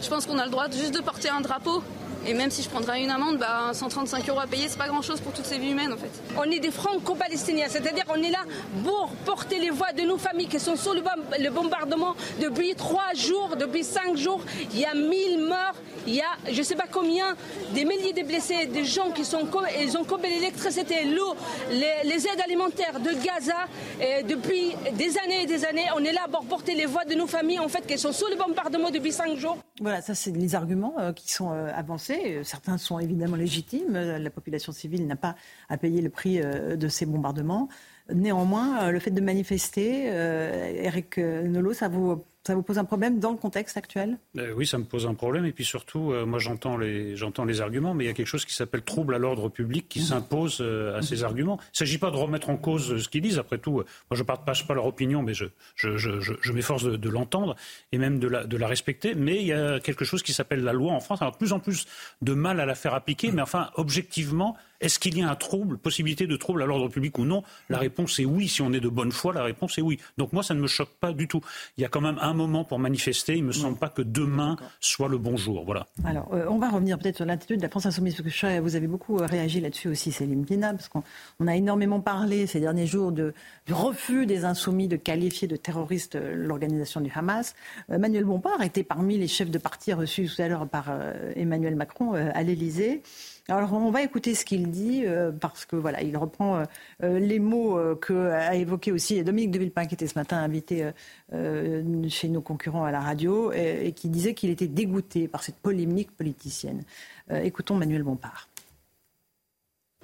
Je pense qu'on a le droit juste de porter un drapeau et même si je prendrais une amende, bah, 135 euros à payer, c'est pas grand chose pour toutes ces vies humaines en fait. On est des franco-palestiniens, c'est-à-dire qu'on est là pour porter les voix de nos familles qui sont sous le, bombardement depuis trois jours, depuis cinq jours. Il y a 1000 morts, il y a je sais pas combien, des milliers de blessés, des gens qui sont ils ont coupé l'électricité, l'eau, les, aides alimentaires de Gaza. Et depuis des années et des années, on est là pour porter les voix de nos familles en fait qui sont sous le bombardement depuis cinq jours. Voilà, ça c'est les arguments euh, qui sont euh, avancés Certains sont évidemment légitimes. La population civile n'a pas à payer le prix euh, de ces bombardements. Néanmoins, euh, le fait de manifester, euh, Eric Nolot, ça vous ça vous pose un problème dans le contexte actuel? Euh, Oui, ça me pose un problème. Et puis surtout, euh, moi j'entends les, les arguments, mais il y a quelque chose qui s'appelle trouble à l'ordre public qui s'impose euh, à ces arguments. Il ne s'agit pas de remettre en cause ce qu'ils disent. Après tout, moi je ne partage pas leur opinion, mais je, je, je, je m'efforce de, de l'entendre et même de la, de la respecter. Mais il y a quelque chose qui s'appelle la loi en France. Alors, de plus en plus de mal à la faire appliquer, mais enfin, objectivement, est-ce qu'il y a un trouble, possibilité de trouble à l'ordre public ou non? La réponse est oui. Si on est de bonne foi, la réponse est oui. Donc moi, ça ne me choque pas du tout. Il y a quand même un moment pour manifester. Il ne me semble pas que demain soit le bon jour. Voilà. Alors, euh, on va revenir peut-être sur l'attitude de la France Insoumise, parce que vous avez beaucoup euh, réagi là-dessus aussi, Céline Pina, parce qu'on a énormément parlé ces derniers jours de, du refus des Insoumis de qualifier de terroriste euh, l'organisation du Hamas. Emmanuel Bompard était parmi les chefs de parti reçus tout à l'heure par Emmanuel Macron à l'Élysée. Alors on va écouter ce qu'il dit euh, parce que voilà, il reprend euh, euh, les mots que a évoqué aussi Dominique de Villepin qui était ce matin invité chez nos concurrents à la radio et, qui disait qu'il était dégoûté par cette polémique politicienne. écoutons Manuel Bompard.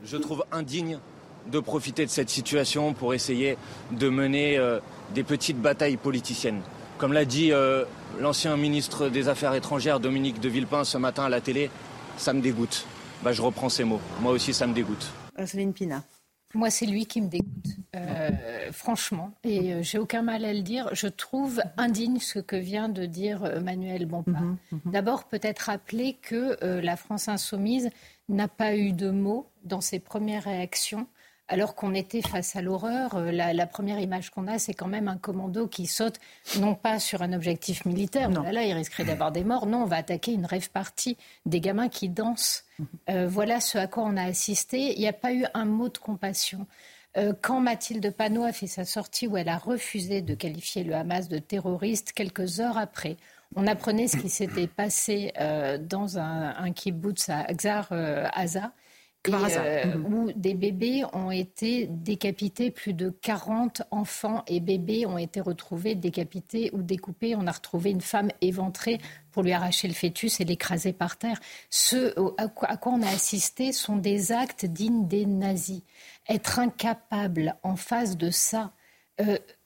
Je trouve indigne de profiter de cette situation pour essayer de mener des petites batailles politiciennes. Comme l'a dit l'ancien ministre des Affaires étrangères Dominique de Villepin ce matin à la télé, ça me dégoûte. Bah, je reprends ces mots. Moi aussi, ça me dégoûte. Euh, Céline Pina. Moi, c'est lui qui me dégoûte, euh, franchement. Et euh, j'ai aucun mal à le dire. Je trouve indigne ce que vient de dire Manuel Bompard. Mhm, mhm. D'abord, peut-être rappeler que la France insoumise n'a pas eu de mots dans ses premières réactions alors qu'on était face à l'horreur. Euh, la, première image qu'on a, c'est quand même un commando qui saute, non pas sur un objectif militaire, non. là, il risquerait d'avoir des morts. Non, on va attaquer une rêve partie, des gamins qui dansent. Mhm. Euh, voilà ce à quoi on a assisté. Il n'y a pas eu un mot de compassion. Euh, quand Mathilde Panot a fait sa sortie où elle a refusé de qualifier le Hamas de terroriste, quelques heures après, On apprenait ce qui s'était passé euh, dans un, un kibbutz à Xar euh. Mhm. où des bébés ont été décapités, plus de 40 enfants et bébés ont été retrouvés décapités ou découpés. On a retrouvé une femme éventrée pour lui arracher le fœtus et l'écraser par terre. Ce à quoi on a assisté sont des actes dignes des nazis. Être incapable en face de ça,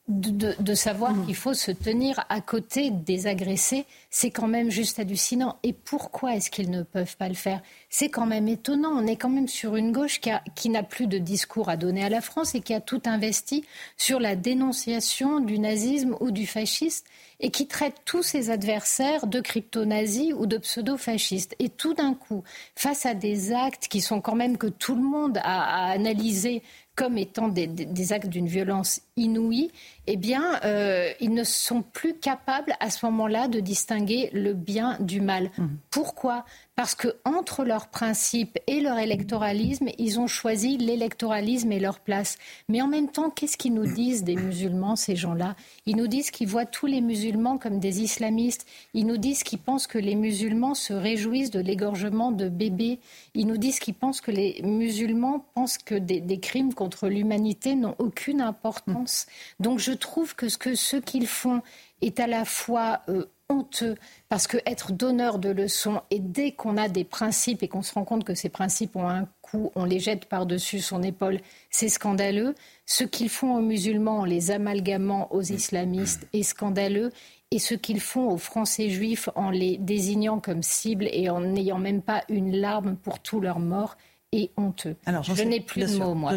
de, savoir mmh. qu'il faut se tenir à côté des agressés, c'est quand même juste hallucinant. Et pourquoi est-ce qu'ils ne peuvent pas le faire? C'est quand même étonnant. On est quand même sur une gauche qui, n'a plus de discours à donner à la France et qui a tout investi sur la dénonciation du nazisme ou du fascisme et qui traite tous ses adversaires de crypto-nazis ou de pseudo-fascistes. Et tout d'un coup, face à des actes qui sont quand même que tout le monde a, a analysé comme étant des, actes d'une violence inouïe, eh bien, euh, ils ne sont plus capables à ce moment-là de distinguer le bien du mal. Mmh. Pourquoi? Parce que entre leurs principes et leur électoralisme, ils ont choisi l'électoralisme et leur place. Mais en même temps, qu'est-ce qu'ils nous disent des musulmans, ces gens-là? Ils nous disent qu'ils voient tous les musulmans comme des islamistes. Ils nous disent qu'ils pensent que les musulmans se réjouissent de l'égorgement de bébés. Ils nous disent qu'ils pensent que les musulmans pensent que des, crimes contre l'humanité n'ont aucune importance. Donc je trouve que ce que ceux qu'ils font est à la fois euh, honteux parce que être donneur de leçons et dès qu'on a des principes et qu'on se rend compte que ces principes ont un coût, on les jette par-dessus son épaule, c'est scandaleux. Ce qu'ils font aux musulmans en les amalgamant aux islamistes est scandaleux. Et ce qu'ils font aux Français juifs en les désignant comme cible et en n'ayant même pas une larme pour tous leurs morts est honteux. Alors, je n'ai plus de mots, moi.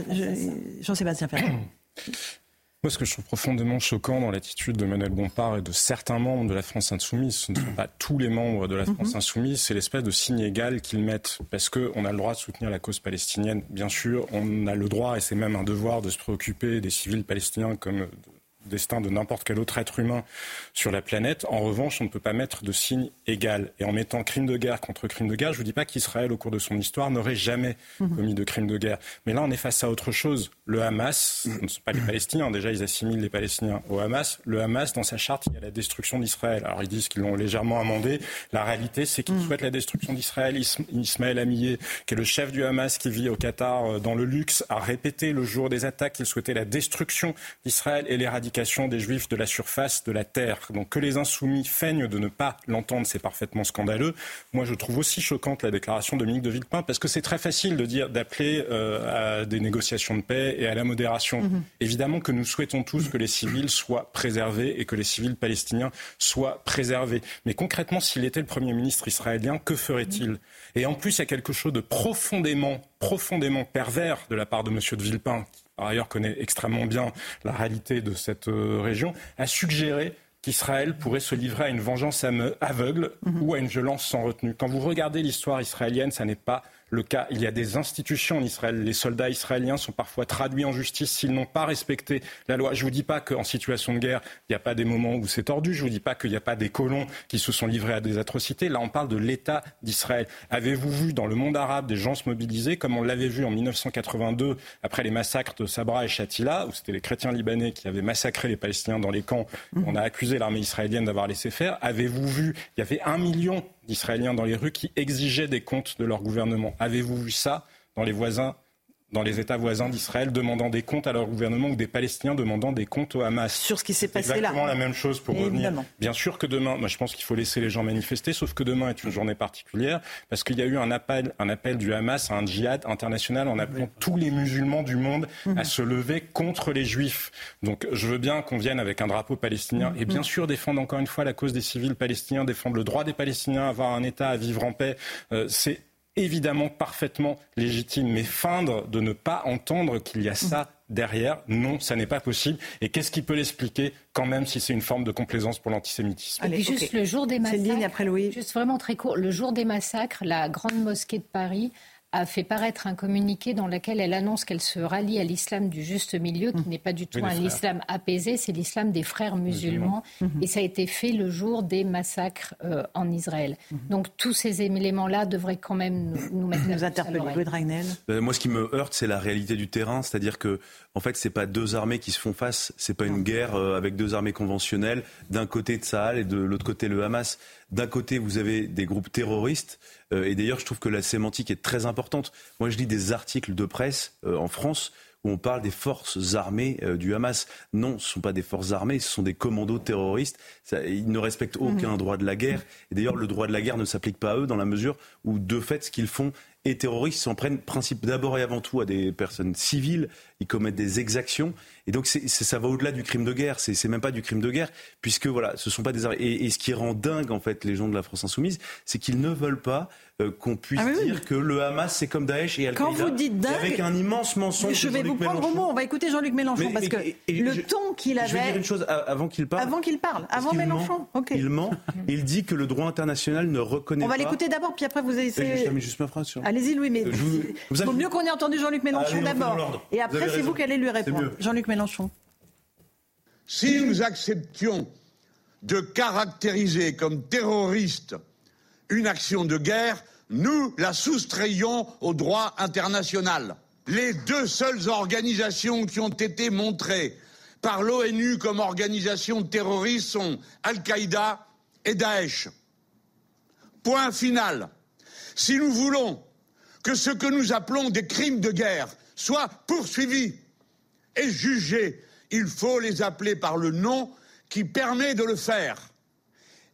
Jean-Sébastien Ferrand. Moi, ce que je trouve profondément choquant dans l'attitude de Manuel Bompard et de certains membres de la France Insoumise, ce ne sont pas tous les membres de la mhm. France Insoumise, c'est l'espèce de signe égal qu'ils mettent. Parce qu'on a le droit de soutenir la cause palestinienne, bien sûr, on a le droit, et c'est même un devoir, de se préoccuper des civils palestiniens comme destin de n'importe quel autre être humain sur la planète. En revanche, on ne peut pas mettre de signe égal. Et en mettant crime de guerre contre crime de guerre, je ne vous dis pas qu'Israël, au cours de son histoire, n'aurait jamais mhm. commis de crime de guerre. Mais là, on est face à autre chose. Le Hamas, ce ne sont pas les Palestiniens, déjà ils assimilent les Palestiniens au Hamas. Le Hamas, dans sa charte, il y a la destruction d'Israël. Alors ils disent qu'ils l'ont légèrement amendé. La réalité, c'est qu'ils mhm. souhaitent la destruction d'Israël. Ismaël Amiyé, qui est le chef du Hamas, qui vit au Qatar euh, dans le luxe, a répété le jour des attaques qu'il souhaitait la destruction d'Israël et l'éradication des Juifs de la surface de la terre. Donc que les insoumis feignent de ne pas l'entendre, c'est parfaitement scandaleux. Moi, je trouve aussi choquante la déclaration de Dominique de Villepin parce que c'est très facile de dire d'appeler euh, à des négociations de paix et à la modération. Mhm. Évidemment que nous souhaitons tous que les civils soient préservés et que les civils palestiniens soient préservés. Mais concrètement, s'il était le Premier ministre israélien, que ferait-il? Et en plus, il y a quelque chose de profondément, profondément pervers de la part de M. de Villepin, par ailleurs connaît extrêmement bien la réalité de cette euh, région, a suggéré qu'Israël pourrait se livrer à une vengeance aveugle mhm. ou à une violence sans retenue. Quand vous regardez l'histoire israélienne, ça n'est pas le cas. Il y a des institutions en Israël. Les soldats israéliens sont parfois traduits en justice s'ils n'ont pas respecté la loi. Je ne vous dis pas qu'en situation de guerre, il n'y a pas des moments où c'est tordu. Je ne vous dis pas qu'il n'y a pas des colons qui se sont livrés à des atrocités. Là, on parle de l'État d'Israël. Avez-vous vu dans le monde arabe des gens se mobiliser comme on l'avait vu en 1982 après les massacres de Sabra et Shatila, où c'était les chrétiens libanais qui avaient massacré les Palestiniens dans les camps. On a accusé l'armée israélienne d'avoir laissé faire? Avez-vous vu, il y avait un million d'Israéliens dans les rues qui exigeaient des comptes de leur gouvernement. Avez-vous vu ça dans les voisins dans les États voisins d'Israël demandant des comptes à leur gouvernement ou des Palestiniens demandant des comptes au Hamas. Sur ce qui s'est passé là. Exactement la même chose pour revenir. Bien sûr que demain, moi je pense qu'il faut laisser les gens manifester, sauf que demain est une journée particulière parce qu'il y a eu un appel, un appel du Hamas à un djihad international en appelant tous les musulmans du monde à mhm. se lever contre les juifs. Donc je veux bien qu'on vienne avec un drapeau palestinien et bien mhm. sûr défendre encore une fois la cause des civils palestiniens, défendre le droit des Palestiniens à avoir un État à vivre en paix. Euh, c'est évidemment parfaitement légitime, mais feindre de ne pas entendre qu'il y a ça derrière, non, ça n'est pas possible. Et qu'est-ce qui peut l'expliquer quand même si c'est une forme de complaisance pour l'antisémitisme? Allez, juste le jour des massacres, après Louis. juste vraiment très court, le jour des massacres, la grande mosquée de Paris a fait paraître un communiqué dans lequel elle annonce qu'elle se rallie à l'islam du juste milieu, qui mmh. n'est pas du tout un islam apaisé, c'est l'islam des frères musulmans. Mmh. Et ça a été fait le jour des massacres euh, en Israël. Mmh. Donc tous ces éléments-là devraient quand même nous, mettre nous interpeller. Euh, moi, ce qui me heurte, c'est la réalité du terrain, c'est-à-dire que en fait, c'est pas deux armées qui se font face, c'est pas une guerre euh, avec deux armées conventionnelles, d'un côté de Sahel et de l'autre côté le Hamas. D'un côté, vous avez des groupes terroristes, et d'ailleurs, je trouve que la sémantique est très importante. Moi, je lis des articles de presse euh, en France où on parle des forces armées du Hamas. Non, ce ne sont pas des forces armées, ce sont des commandos terroristes. ils ne respectent aucun mmh. droit de la guerre. Et d'ailleurs, le droit de la guerre ne s'applique pas à eux dans la mesure où, de fait, ce qu'ils font et terroristes s'en prennent principe d'abord et avant tout à des personnes civiles, ils commettent des exactions et donc ça va au-delà du crime de guerre, c'est même pas du crime de guerre puisque voilà, ce sont pas des et, et ce qui rend dingue en fait les gens de la France insoumise, c'est qu'ils ne veulent pas euh, qu'on puisse ah dire que le Hamas c'est comme Daesh et Al-Qaïda. Quand vous dites dingue, avec un immense mensonge. Je vais vous prendre au mot. On va écouter Jean-Luc Mélenchon parce que le ton qu'il avait. Je vais dire une chose avant qu'il parle. Avant qu'il parle, avant Mélenchon. Il ment. Il dit que le droit international ne reconnaît pas. On va l'écouter d'abord, puis après vous essayez. juste ma phrase. Allez-y, Louis. Mais il vaut mieux qu'on ait entendu Jean-Luc Mélenchon d'abord. Et après, c'est vous qui allez lui répondre. Jean-Luc Mélenchon. Si nous acceptions de caractériser comme terroriste une action de guerre, nous la soustrayons au droit international. Les deux seules organisations qui ont été montrées par l'ONU comme organisations terroristes sont Al-Qaïda et Daesh. Point final. Si nous voulons que ce que nous appelons des crimes de guerre soient poursuivis et jugés, il faut les appeler par le nom qui permet de le faire.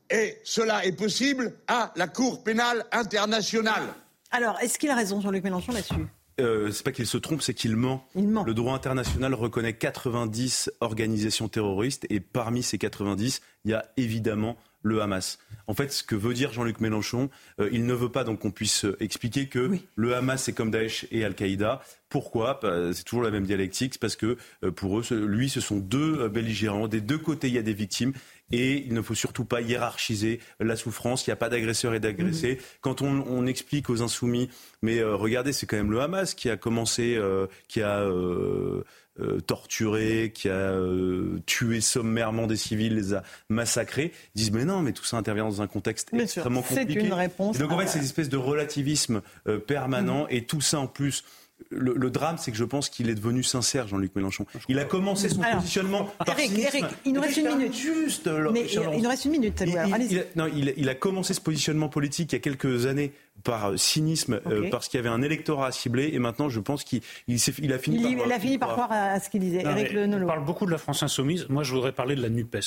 Et cela est possible à la Cour pénale internationale. Alors, est-ce qu'il a raison, Jean-Luc Mélenchon, là-dessus? Euh, c'est pas qu'il se trompe, c'est qu'il ment. Il ment. Le droit international reconnaît 90 organisations terroristes et parmi ces 90, il y a évidemment le Hamas. En fait, ce que veut dire Jean-Luc Mélenchon, euh, il ne veut pas donc qu'on puisse euh, expliquer que le Hamas c'est comme Daesh et Al-Qaïda. Pourquoi? Bah, C'est toujours la même dialectique, c'est parce que pour eux, lui, ce sont deux belligérants. Des deux côtés, il y a des victimes et il ne faut surtout pas hiérarchiser la souffrance. Il n'y a pas d'agresseur et d'agressé. Mhm. Quand on, explique aux insoumis, mais euh, regardez, c'est quand même le Hamas qui a commencé, euh, qui a euh, torturé, qui a tué sommairement des civils, les a massacrés, ils disent mais non, mais tout ça intervient dans un contexte extrêmement compliqué. C'est une réponse. donc en fait, c'est une espèce de relativisme permanent mhm. et tout ça en plus le, drame, c'est que je pense qu'il est devenu sincère, Jean-Luc Mélenchon. Il a commencé son positionnement par Eric, Eric, il nous reste une minute. Juste, Mais il nous reste une minute. Il, il, non, il, a commencé ce positionnement politique il y a quelques années par euh, cynisme, euh, parce qu'il y avait un électorat à cibler, et maintenant, je pense qu'il il, a fini par. Il a fini par croire à ce qu'il disait. Eric Le On parle beaucoup de la France insoumise. Moi, je voudrais parler de la Nupes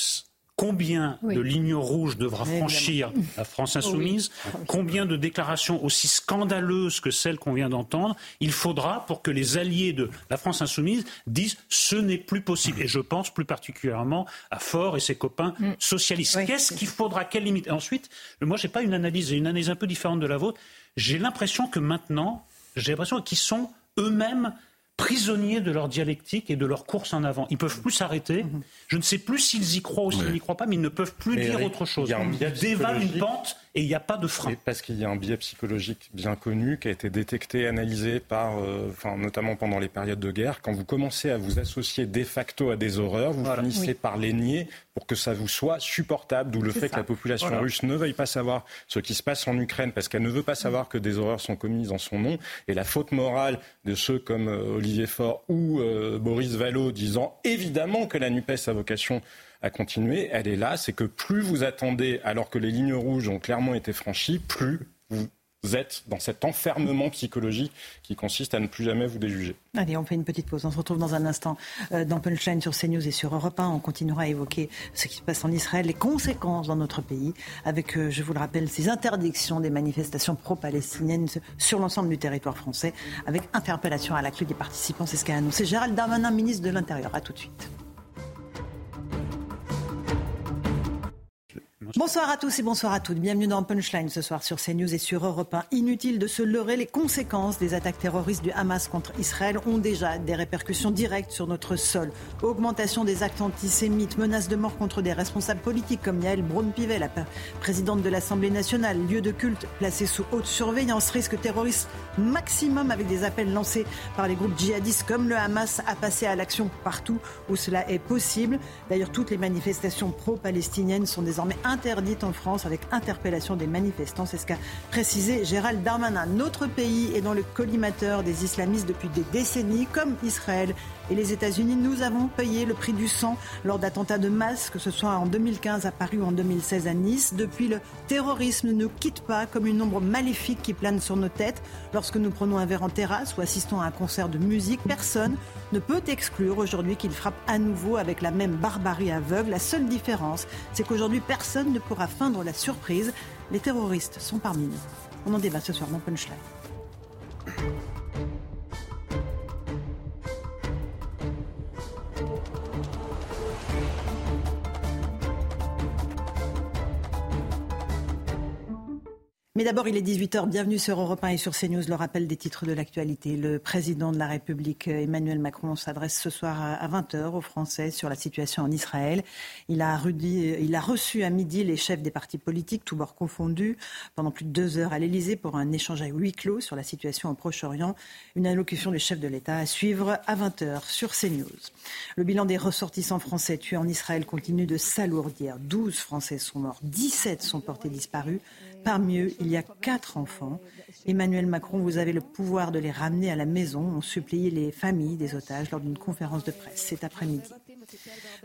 combien de lignes rouges devra franchir la France insoumise, combien de déclarations aussi scandaleuses que celles qu'on vient d'entendre, il faudra pour que les alliés de la France insoumise disent ce n'est plus possible. Et je pense plus particulièrement à Faure et ses copains mm. socialistes. Qu'est-ce qu'il faudra Quelle limite? Ensuite, moi, je n'ai pas une analyse, une analyse un peu différente de la vôtre. J'ai l'impression que maintenant, j'ai l'impression qu'ils sont eux-mêmes prisonniers de leur dialectique et de leur course en avant. Ils peuvent plus s'arrêter. Je ne sais plus s'ils y croient ou s'ils n'y croient pas, mais ils ne peuvent plus dire autre chose. Ils dévalent une pente et il n'y a pas de frein. Parce qu'il y a un biais psychologique bien connu qui a été détecté, analysé par, euh, enfin, notamment pendant les périodes de guerre. Quand vous commencez à vous associer de facto à des horreurs, vous finissez par les nier pour que ça vous soit supportable. D'où le fait que la population russe ne veuille pas savoir ce qui se passe en Ukraine parce qu'elle ne veut pas savoir que des horreurs sont commises en son nom. Et la faute morale de ceux comme euh, Olivier Faure ou euh, Boris Vallaud disant évidemment que la NUPES a vocation à continuer, elle est là. C'est que plus vous attendez alors que les lignes rouges ont clairement été franchies, plus vous êtes dans cet enfermement psychologique qui consiste à ne plus jamais vous déjuger. Allez, on fait une petite pause. On se retrouve dans un instant euh, dans Punchline sur CNews et sur Europe 1. On continuera à évoquer ce qui se passe en Israël, les conséquences dans notre pays, avec, euh, je vous le rappelle, ces interdictions des manifestations pro-palestiniennes sur l'ensemble du territoire français, avec interpellation à la clé des participants. C'est ce qu'a annoncé Gérald Darmanin, ministre de l'Intérieur. À tout de suite. Bonsoir à tous et bonsoir à toutes. Bienvenue dans Punchline ce soir sur CNews et sur Europe 1. Inutile de se leurrer, les conséquences des attaques terroristes du Hamas contre Israël ont déjà des répercussions directes sur notre sol. Augmentation des actes antisémites, menaces de mort contre des responsables politiques comme Yael Braun-Pivet, la présidente de l'Assemblée nationale, lieu de culte placé sous haute surveillance, risque terroriste maximum avec des appels lancés par les groupes djihadistes comme le Hamas à passer à l'action partout où cela est possible. D'ailleurs, toutes les manifestations pro-palestiniennes sont désormais interdites en France avec interpellation des manifestants. C'est ce qu'a précisé Gérald Darmanin. Notre pays est dans le collimateur des islamistes depuis des décennies, comme Israël et les États-Unis. Nous avons payé le prix du sang lors d'attentats de masse, que ce soit en 2015 à Paris ou en 2016 à Nice. Depuis, le terrorisme ne nous quitte pas comme une ombre maléfique qui plane sur nos têtes. Lorsque nous prenons un verre en terrasse ou assistons à un concert de musique, personne ne peut exclure aujourd'hui qu'il frappe à nouveau avec la même barbarie aveugle. La seule différence, c'est qu'aujourd'hui, personne ne pourra feindre la surprise. Les terroristes sont parmi nous. On en débat ce soir dans Punchline. Mais d'abord, il est 18h. Bienvenue sur Europe 1 et sur CNews. Le rappel des titres de l'actualité. Le président de la République, Emmanuel Macron, s'adresse ce soir à 20h aux Français sur la situation en Israël. Il a, reçu à midi les chefs des partis politiques, tous bords confondus, pendant plus de deux heures à l'Élysée pour un échange à huis clos sur la situation au Proche-Orient. Une allocution du chef de l'État à suivre à 20h sur CNews. Le bilan des ressortissants français tués en Israël continue de s'alourdir. 12 Français sont morts, 17 sont portés disparus. Parmi eux, il y a quatre enfants. Emmanuel Macron, vous avez le pouvoir de les ramener à la maison, ont supplié les familles des otages lors d'une conférence de presse cet après-midi.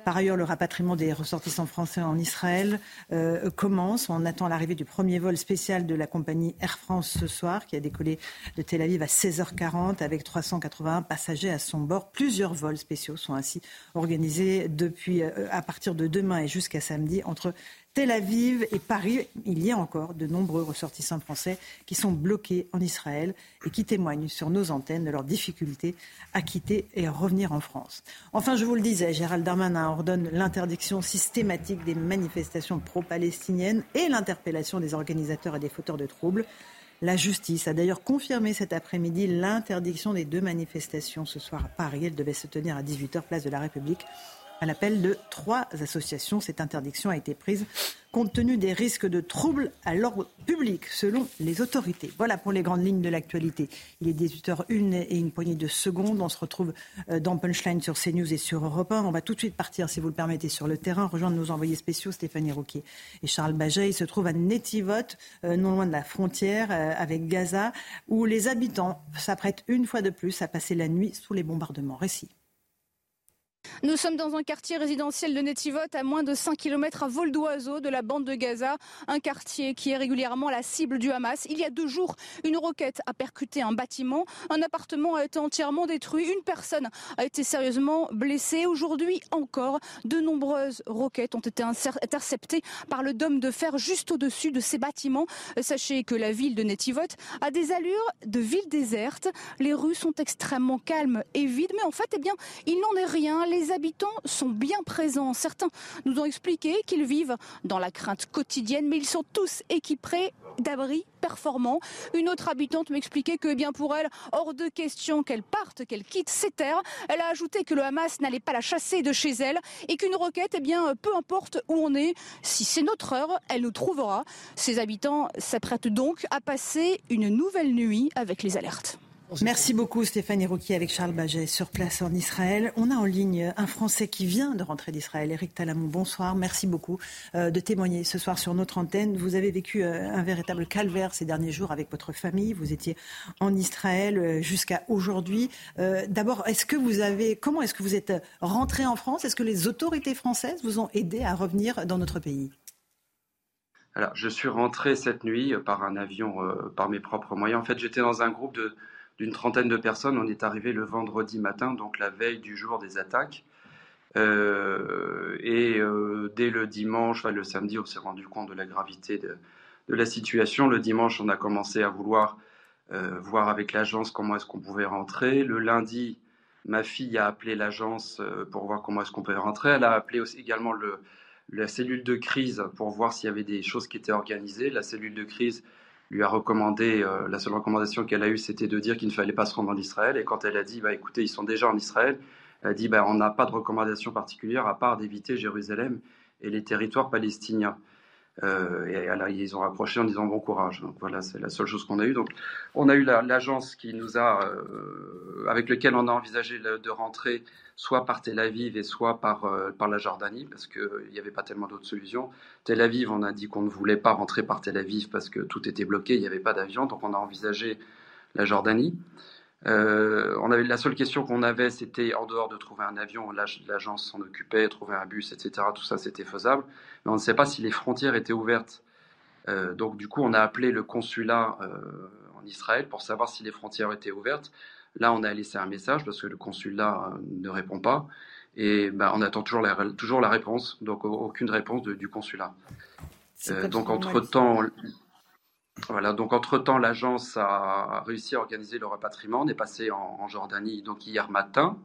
Par ailleurs, le rapatriement des ressortissants français en Israël euh, commence. On attend l'arrivée du premier vol spécial de la compagnie Air France ce soir, qui a décollé de Tel Aviv à 16h40 avec 381 passagers à son bord. Plusieurs vols spéciaux sont ainsi organisés depuis, euh, à partir de demain et jusqu'à samedi entre Tel Aviv et Paris, il y a encore de nombreux ressortissants français qui sont bloqués en Israël et qui témoignent sur nos antennes de leur difficulté à quitter et à revenir en France. Enfin, je vous le disais, Gérald Darmanin ordonne l'interdiction systématique des manifestations pro-palestiniennes et l'interpellation des organisateurs et des fauteurs de troubles. La justice a d'ailleurs confirmé cet après-midi l'interdiction des deux manifestations ce soir à Paris. Elles devaient se tenir à 18h, place de la République à l'appel de trois associations. Cette interdiction a été prise compte tenu des risques de troubles à l'ordre public, selon les autorités. Voilà pour les grandes lignes de l'actualité. Il est 18h01 et une poignée de secondes. On se retrouve euh, dans Punchline sur CNews et sur Europe 1. On va tout de suite partir, si vous le permettez, sur le terrain, rejoindre nos envoyés spéciaux, Stéphanie Rouquier et Charles Baget. Ils se trouvent à Netivot, euh, non loin de la frontière euh, avec Gaza, où les habitants s'apprêtent une fois de plus à passer la nuit sous les bombardements. Récit. Nous sommes dans un quartier résidentiel de Netivot à moins de 5 km à vol d'oiseau de la bande de Gaza, un quartier qui est régulièrement la cible du Hamas. Il y a deux jours, une roquette a percuté un bâtiment, un appartement a été entièrement détruit, une personne a été sérieusement blessée. Aujourd'hui encore, de nombreuses roquettes ont été interceptées par le dôme de fer juste au-dessus de ces bâtiments. Sachez que la ville de Netivot a des allures de ville déserte. Les rues sont extrêmement calmes et vides, mais en fait, eh bien, il n'en est rien habitants sont bien présents. Certains nous ont expliqué qu'ils vivent dans la crainte quotidienne, mais ils sont tous équipés d'abris performants. Une autre habitante m'expliquait que, eh bien pour elle, hors de question qu'elle parte, qu'elle quitte ses terres. Elle a ajouté que le Hamas n'allait pas la chasser de chez elle et qu'une roquette, eh bien, peu importe où on est, si c'est notre heure, elle nous trouvera. Ces habitants s'apprêtent donc à passer une nouvelle nuit avec les alertes. Merci beaucoup Stéphanie Rouquier avec Charles Baget sur place en Israël. On a en ligne un Français qui vient de rentrer d'Israël, Eric Talamon. Bonsoir, merci beaucoup euh, de témoigner ce soir sur notre antenne. Vous avez vécu euh, un véritable calvaire ces derniers jours avec votre famille. Vous étiez en Israël euh, jusqu'à aujourd'hui. D'abord, est-ce que vous avez, comment est-ce que vous êtes rentré en France? Est-ce que les autorités françaises vous ont aidé à revenir dans notre pays? Alors, je suis rentré cette nuit par un avion, par mes propres moyens. En fait, j'étais dans un groupe de, d'une trentaine de personnes. On est arrivé le vendredi matin, donc la veille du jour des attaques. Euh, et euh, dès le dimanche, enfin le samedi, on s'est rendu compte de la gravité de, la situation. Le dimanche, on a commencé à vouloir euh, voir avec l'agence comment est-ce qu'on pouvait rentrer. Le lundi, ma fille a appelé l'agence pour voir comment est-ce qu'on pouvait rentrer. Elle a appelé aussi également le, la cellule de crise pour voir s'il y avait des choses qui étaient organisées. La cellule de crise lui a recommandé, euh, la seule recommandation qu'elle a eue, c'était de dire qu'il ne fallait pas se rendre en Israël. Et quand elle a dit, bah, écoutez, ils sont déjà en Israël, elle a dit, bah, on n'a pas de recommandation particulière à part d'éviter Jérusalem et les territoires palestiniens. Euh, et ils ont rapproché en disant bon courage. Donc voilà, c'est la seule chose qu'on a eue. Donc on a eu l'agence qui nous a, euh, avec lequel on a envisagé de rentrer soit par Tel Aviv et soit par, euh, par la Jordanie, parce qu'il n'y avait pas tellement d'autres solutions. Tel Aviv, on a dit qu'on ne voulait pas rentrer par Tel Aviv parce que tout était bloqué, il n'y avait pas d'avion, donc on a envisagé la Jordanie. Euh, on avait, la seule question qu'on avait, c'était en dehors de trouver un avion, l'agence s'en occupait, trouver un bus, etc. Tout ça, c'était faisable. Mais on ne sait pas si les frontières étaient ouvertes. Euh, donc, du coup, on a appelé le consulat euh, en Israël pour savoir si les frontières étaient ouvertes. Là, on a laissé un message parce que le consulat ne répond pas. Et ben, on attend toujours la, toujours la réponse, donc aucune réponse du consulat. donc, entre-temps, voilà, donc entre-temps, l'agence a réussi à organiser le rapatriement. On est passé en, Jordanie donc hier matin.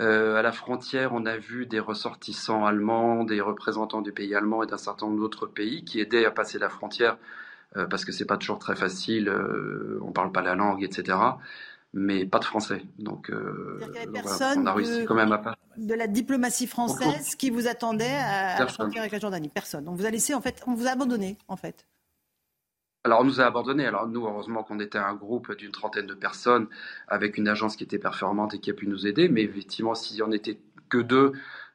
Euh, à la frontière, on a vu des ressortissants allemands, des représentants du pays allemand et d'un certain nombre d'autres pays qui aidaient à passer la frontière euh, parce que c'est pas toujours très facile, euh, on parle pas la langue, etc. Mais pas de français. Donc, on a réussi quand même à de la diplomatie française qui vous attendait à, la frontière avec la Jordanie. Personne. On vous a laissé en fait, on vous a abandonné en fait. Alors, on nous a abandonnés. Alors, nous, heureusement qu'on était un groupe d'une trentaine de personnes avec une agence qui était performante et qui a pu nous aider. Mais effectivement, si on n'était que deux,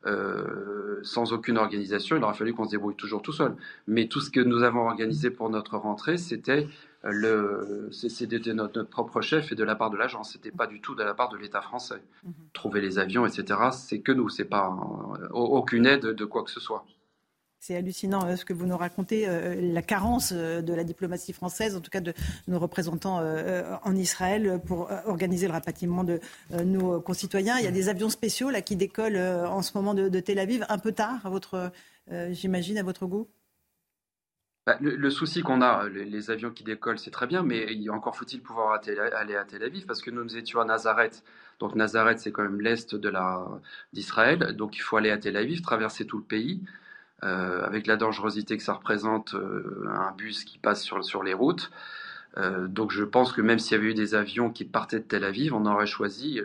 euh, sans aucune organisation, il aurait fallu qu'on se débrouille toujours tout seul. Mais tout ce que nous avons organisé pour notre rentrée, c'était le, c'était notre, propre chef et de la part de l'agence. C'était pas du tout de la part de l'État français. Mhm. Trouver les avions, etc. C'est que nous. C'est pas euh, aucune aide de quoi que ce soit. C'est hallucinant euh, ce que vous nous racontez, euh, la carence euh, de la diplomatie française, en tout cas de nos représentants en Israël, pour organiser le rapatriement de nos concitoyens. Il y a des avions spéciaux là qui décollent en ce moment de, Tel Aviv, un peu tard, votre, j'imagine, à votre goût? Bah, le, souci qu'on a, les, avions qui décollent, c'est très bien, mais encore faut-il pouvoir aller à Tel Aviv, parce que nous, nous étions à Nazareth. Donc Nazareth, c'est quand même l'est d'Israël, donc il faut aller à Tel Aviv, traverser tout le pays. Euh, avec la dangerosité que ça représente, euh, un bus qui passe sur, sur les routes. Euh, donc je pense que même s'il y avait eu des avions qui partaient de Tel Aviv, on aurait choisi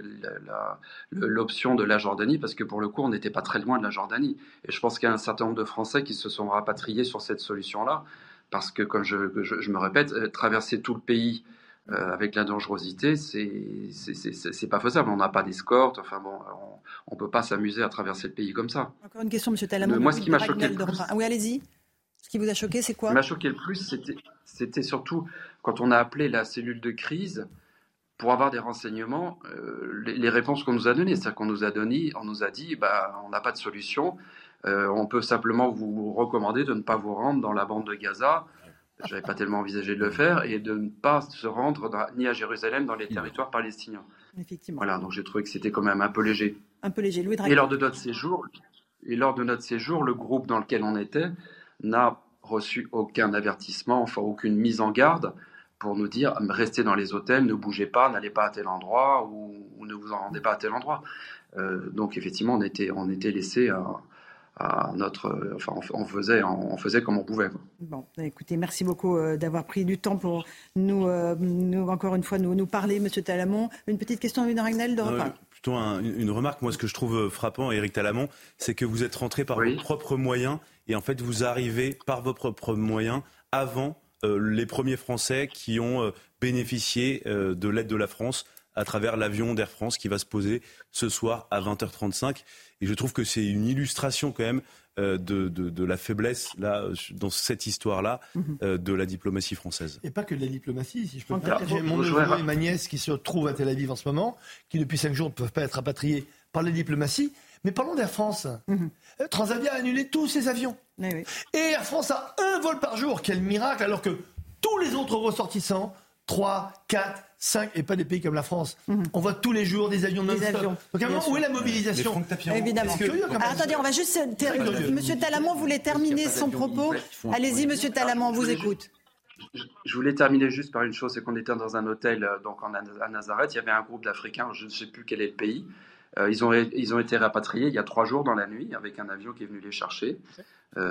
l'option de la Jordanie parce que pour le coup on n'était pas très loin de la Jordanie. Et je pense qu'il y a un certain nombre de Français qui se sont rapatriés sur cette solution-là parce que comme je, je, me répète, traverser tout le pays euh, avec la dangerosité, c'est pas faisable. On n'a pas d'escorte. Enfin bon, on, ne peut pas s'amuser à traverser le pays comme ça. Encore une question, Monsieur Talamon. Moi, ce qui m'a choqué le plus, oui, allez-y. Ce qui vous a choqué, c'est quoi Ce qui m'a choqué le plus, c'était surtout quand on a appelé la cellule de crise pour avoir des renseignements, euh, les, réponses qu'on nous a données. C'est-à-dire qu'on nous a donné, on nous a dit, bah, on n'a pas de solution. Euh, on peut simplement vous recommander de ne pas vous rendre dans la bande de Gaza j'avais pas tellement envisagé de le faire, et de ne pas se rendre ni à Jérusalem dans les territoires palestiniens. Effectivement. Voilà, donc j'ai trouvé que c'était quand même un peu léger. Un peu léger. Louis et lors de notre séjour, et lors de notre séjour, le groupe dans lequel on était n'a reçu aucun avertissement, enfin aucune mise en garde pour nous dire restez dans les hôtels, ne bougez pas, n'allez pas à tel endroit ou, ne vous en rendez pas à tel endroit. Euh, donc effectivement, on était, on était laissé à, à notre, enfin, on faisait, on faisait comme on pouvait. Bon, écoutez, merci beaucoup euh, d'avoir pris du temps pour nous, euh, nous encore une fois, nous, nous parler, Monsieur Talamon. Une petite question à Ragnel dans... Plutôt une remarque, moi, ce que je trouve frappant, Éric Talamon, c'est que vous êtes rentré par vos propres moyens et en fait, vous arrivez par vos propres moyens avant euh, les premiers Français qui ont bénéficié de l'aide de la France à travers l'avion d'Air France qui va se poser ce soir à 20h35. Et je trouve que c'est une illustration quand même euh, de, de, la faiblesse là, dans cette histoire-là mhm. euh, de la diplomatie française. Et pas que de la diplomatie, si je peux me permettre. J'ai mon neveu et ma nièce qui se trouvent à Tel Aviv en ce moment, qui depuis cinq jours ne peuvent pas être rapatriés par la diplomatie. Mais parlons d'Air France. Mhm. Euh, Transavia a annulé tous ses avions. Et Air France a un vol par jour. Quel miracle Alors que tous les autres ressortissants, 3, 4, 5, et pas des pays comme la France. Mhm. On voit tous les jours des avions non-stop. Donc à un moment, où est la mobilisation Évidemment. attendez, on va juste. Monsieur Talamon voulait terminer son propos. Allez-y, Monsieur Talamon, on vous écoute. Je voulais terminer juste par une chose, c'est qu'on était dans un hôtel euh, donc en, à Nazareth. Il y avait un groupe d'Africains, je ne sais plus quel est le pays, ils, ont, ils ont été rapatriés il y a trois jours dans la nuit avec un avion qui est venu les chercher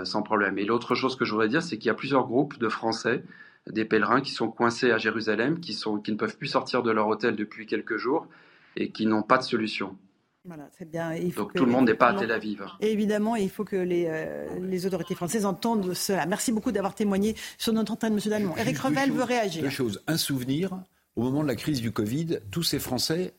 sans problème. Et l'autre chose que je voudrais dire, c'est qu'il y a plusieurs groupes de Français des pèlerins qui sont coincés à Jérusalem, qui, sont, qui ne peuvent plus sortir de leur hôtel depuis quelques jours et qui n'ont pas de solution. Voilà, c'est bien. Donc tout le monde n'est pas à Tel Aviv. Et évidemment, il faut que les, euh, les, autorités françaises entendent cela. Merci beaucoup d'avoir témoigné sur notre antenne, M. Dalmont. Éric Revel veut réagir. Deux choses. Un souvenir, au moment de la crise du Covid, tous ces Français,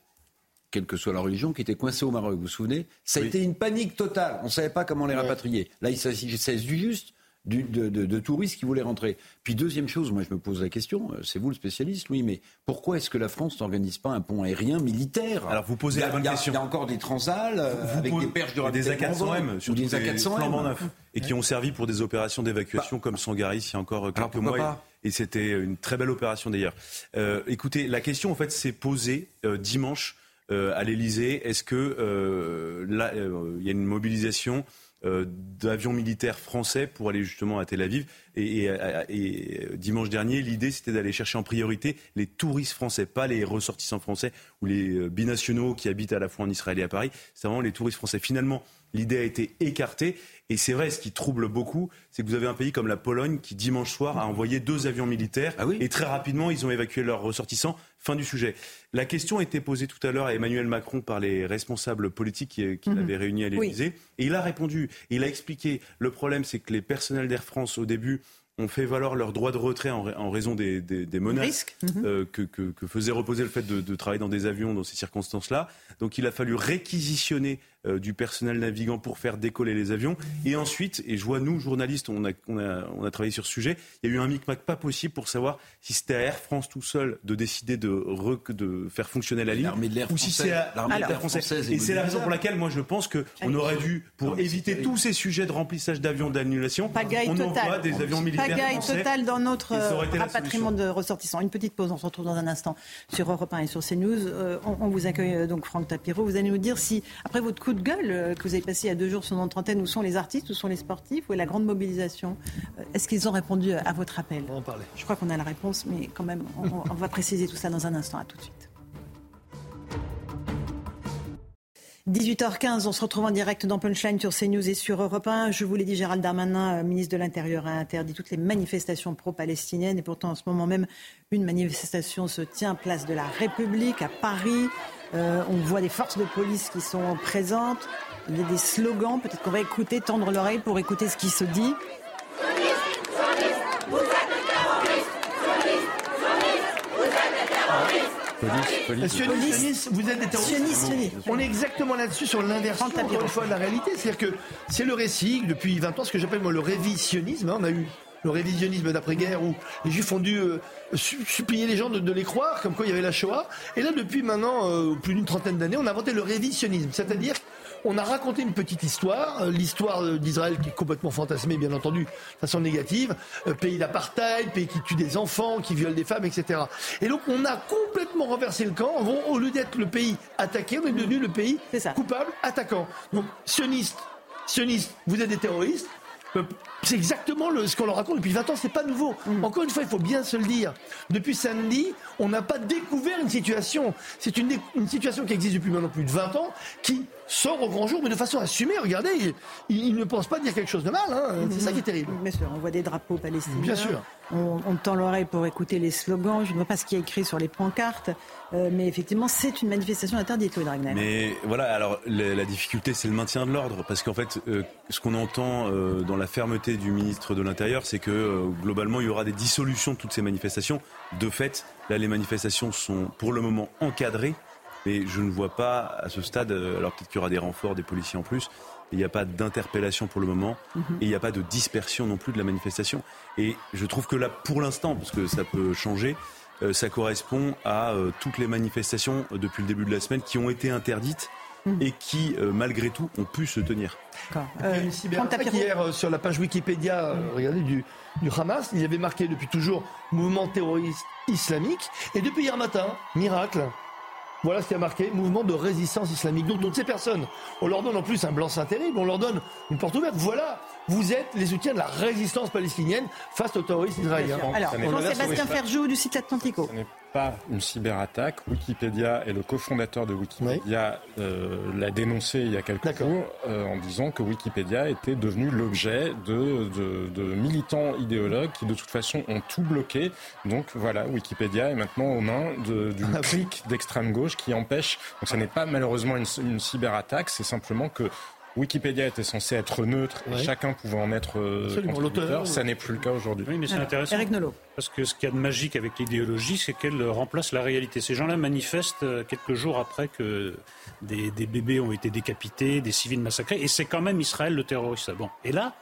quelle que soit leur religion, qui étaient coincés au Maroc, vous vous souvenez Ça a été une panique totale. On ne savait pas comment les rapatrier. Là, il s'agissait du juste de, touristes qui voulaient rentrer. Puis deuxième chose, moi je me pose la question, euh, c'est vous le spécialiste, oui, mais pourquoi est-ce que la France n'organise pas un pont aérien militaire? Alors vous posez la bonne question. Il y a encore des transals euh, avec des perches de des A400M, sur des A400M et qui ont servi pour des opérations d'évacuation bah. comme Sangaris il y a encore quelques mois. Et, c'était une très belle opération d'ailleurs. Euh, écoutez, la question en fait s'est posée dimanche à l'Elysée. Est-ce que là, il y a une mobilisation d'avions militaires français pour aller justement à Tel Aviv. Et, euh, dimanche dernier, l'idée, c'était d'aller chercher en priorité les touristes français, pas les ressortissants français ou les euh, binationaux qui habitent à la fois en Israël et à Paris. C'est vraiment les touristes français. Finalement, l'idée a été écartée. Et c'est vrai, ce qui trouble beaucoup, c'est que vous avez un pays comme la Pologne qui, dimanche soir, a envoyé deux avions militaires. Ah et très rapidement, ils ont évacué leurs ressortissants. Fin du sujet. La question a été posée tout à l'heure à Emmanuel Macron par les responsables politiques qui, qui mhm. l'avaient réuni à l'Élysée. Et il a répondu. Il a expliqué. Le problème, c'est que les personnels d'Air France, au début, ont fait valoir leur droit de retrait en, raison des, menaces euh, que, que, faisait reposer le fait de, de, travailler dans des avions dans ces circonstances-là. Donc il a fallu réquisitionner euh, du personnel navigant pour faire décoller les avions. Et ensuite, et je vois nous, journalistes, on a, on a, on a travaillé sur ce sujet, il y a eu un micmac pas possible pour savoir si c'était à Air France tout seul de décider de, de faire fonctionner la ligne ou si c'est à l'armée de l'air française. Et c'est la raison pour laquelle moi je pense qu'on aurait dû, pour éviter tous ces sujets de remplissage d'avions d'annulation, on envoie des avions militaires Pagaille totale dans notre rapatriement de ressortissants. Une petite pause, on se retrouve dans un instant sur Europe 1 et sur CNews. Euh, on, on, vous accueille euh, donc Franck Tapiro. Vous allez nous dire si, après votre coup de gueule euh, que vous avez passé il y a deux jours sur notre trentaine, où sont les artistes, où sont les sportifs, où est la grande mobilisation euh, Est-ce qu'ils ont répondu à votre appel? On va en parler. Je crois qu'on a la réponse, mais quand même, on, va préciser tout ça dans un instant. À tout de suite. 18h15, on se retrouve en direct dans Punchline sur CNews et sur Europe 1. Je vous l'ai dit, Gérald Darmanin, euh, ministre de l'Intérieur, a interdit toutes les manifestations pro-palestiniennes. Et pourtant, en ce moment même, une manifestation se tient place de la République à Paris. Euh, on voit des forces de police qui sont présentes. Il y a des slogans. Peut-être qu'on va écouter, tendre l'oreille pour écouter ce qui se dit. Police, police. vous êtes des terroristes. On est exactement là-dessus sur l'inversion encore une fois de la réalité. C'est-à-dire que c'est le récit depuis 20 ans, ce que j'appelle moi le révisionnisme. Hein. On a eu le révisionnisme d'après-guerre où les Juifs ont dû euh, supplier les gens de, les croire, comme quoi il y avait la Shoah. Et là, depuis maintenant euh, plus d'une trentaine d'années, on a inventé le révisionnisme, c'est-à-dire on a raconté une petite histoire, euh, l'histoire d'Israël qui est complètement fantasmée, bien entendu, de façon négative, pays d'apartheid, pays qui tue des enfants, qui viole des femmes, etc. Et donc on a complètement renversé le camp. Au lieu d'être le pays attaqué, on est devenu le pays coupable, attaquant. Donc sioniste, sioniste, vous êtes des terroristes. C'est exactement ce qu'on leur raconte depuis 20 ans, c'est pas nouveau. Mm. Encore une fois, il faut bien se le dire. Depuis samedi, on n'a pas découvert une situation. C'est une, situation qui existe depuis maintenant plus de 20 ans, qui sort au grand jour, mais de façon assumée. Regardez, il, ne pense pas dire quelque chose de mal. Hein. C'est ça qui est terrible. Bien sûr, on voit des drapeaux palestiniens. Bien sûr. On, tend l'oreille pour écouter les slogans. Je ne vois pas ce qui est écrit sur les pancartes. Euh, mais effectivement, c'est une manifestation interdite, Louis Dragnet. Mais voilà, alors la, difficulté, c'est le maintien de l'ordre. Parce qu'en fait, euh, ce qu'on entend euh, dans la fermeté du ministre de l'Intérieur, c'est que globalement, il y aura des dissolutions de toutes ces manifestations. De fait, là, les manifestations sont pour le moment encadrées. Mais je ne vois pas à ce stade, alors peut-être qu'il y aura des renforts, des policiers en plus, il n'y a pas d'interpellation pour le moment mhm. et il n'y a pas de dispersion non plus de la manifestation. Et je trouve que là, pour l'instant, parce que ça peut changer, euh, ça correspond à euh, toutes les manifestations euh, depuis le début de la semaine qui ont été interdites hmm. et qui, malgré tout, ont pu se tenir. D'accord. hier, sur la page Wikipédia regardez, du, du Hamas, il y avait marqué depuis toujours mouvement terroriste islamique. Et depuis hier matin, miracle, voilà ce qui a marqué mouvement de résistance islamique. Donc, toutes ces personnes, on leur donne en plus un blanc-seing terrible, on leur donne une porte ouverte. Voilà, vous êtes les soutiens de la résistance palestinienne face aux terroristes israéliens. Alors, Jean-Sébastien Ferjou du site Atlantico. pas une cyberattaque. Wikipédia et le cofondateur de Wikipédia euh, l'a dénoncé il y a quelques jours euh, en disant que Wikipédia était devenu l'objet de, de, militants idéologues qui de toute façon ont tout bloqué. Donc voilà, Wikipédia est maintenant aux mains d'une ah clique d'extrême gauche qui empêche. Donc ça n'est pas malheureusement une, une cyberattaque, c'est simplement que Wikipédia était censé être neutre et chacun pouvait en être euh, contributeur. Ça n'est plus le cas aujourd'hui. Oui, mais c'est intéressant. Parce que ce qu'il y a de magique avec l'idéologie, c'est qu'elle remplace la réalité. Ces gens-là manifestent euh, quelques jours après que des, des, bébés ont été décapités, des civils massacrés, et c'est quand même Israël le terroriste. Bon. Et là,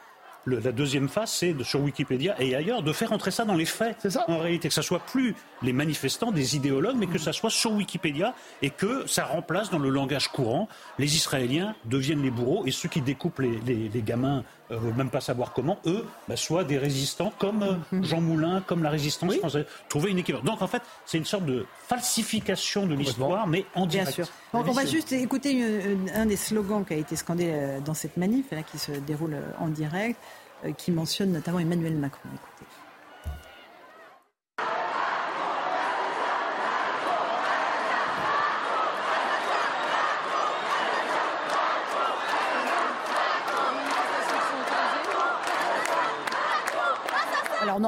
la deuxième phase, c'est sur Wikipédia et ailleurs de faire entrer ça dans les faits. C'est ça. En réalité, que ça soit plus les manifestants, des idéologues, mais que ça soit sur Wikipédia et que ça remplace dans le langage courant les Israéliens deviennent les bourreaux et ceux qui découpent les, gamins ne euh, veulent même pas savoir comment, eux, bah, soient des résistants comme euh, mhm. Jean Moulin, comme la résistance française. Trouver une équivalence. Donc en fait, c'est une sorte de falsification de l'histoire, mais en direct. Bien sûr. on va juste écouter un des slogans qui a été scandé euh, dans cette manif, là, qui se déroule en direct, qui mentionne notamment Emmanuel Macron. Écoutez.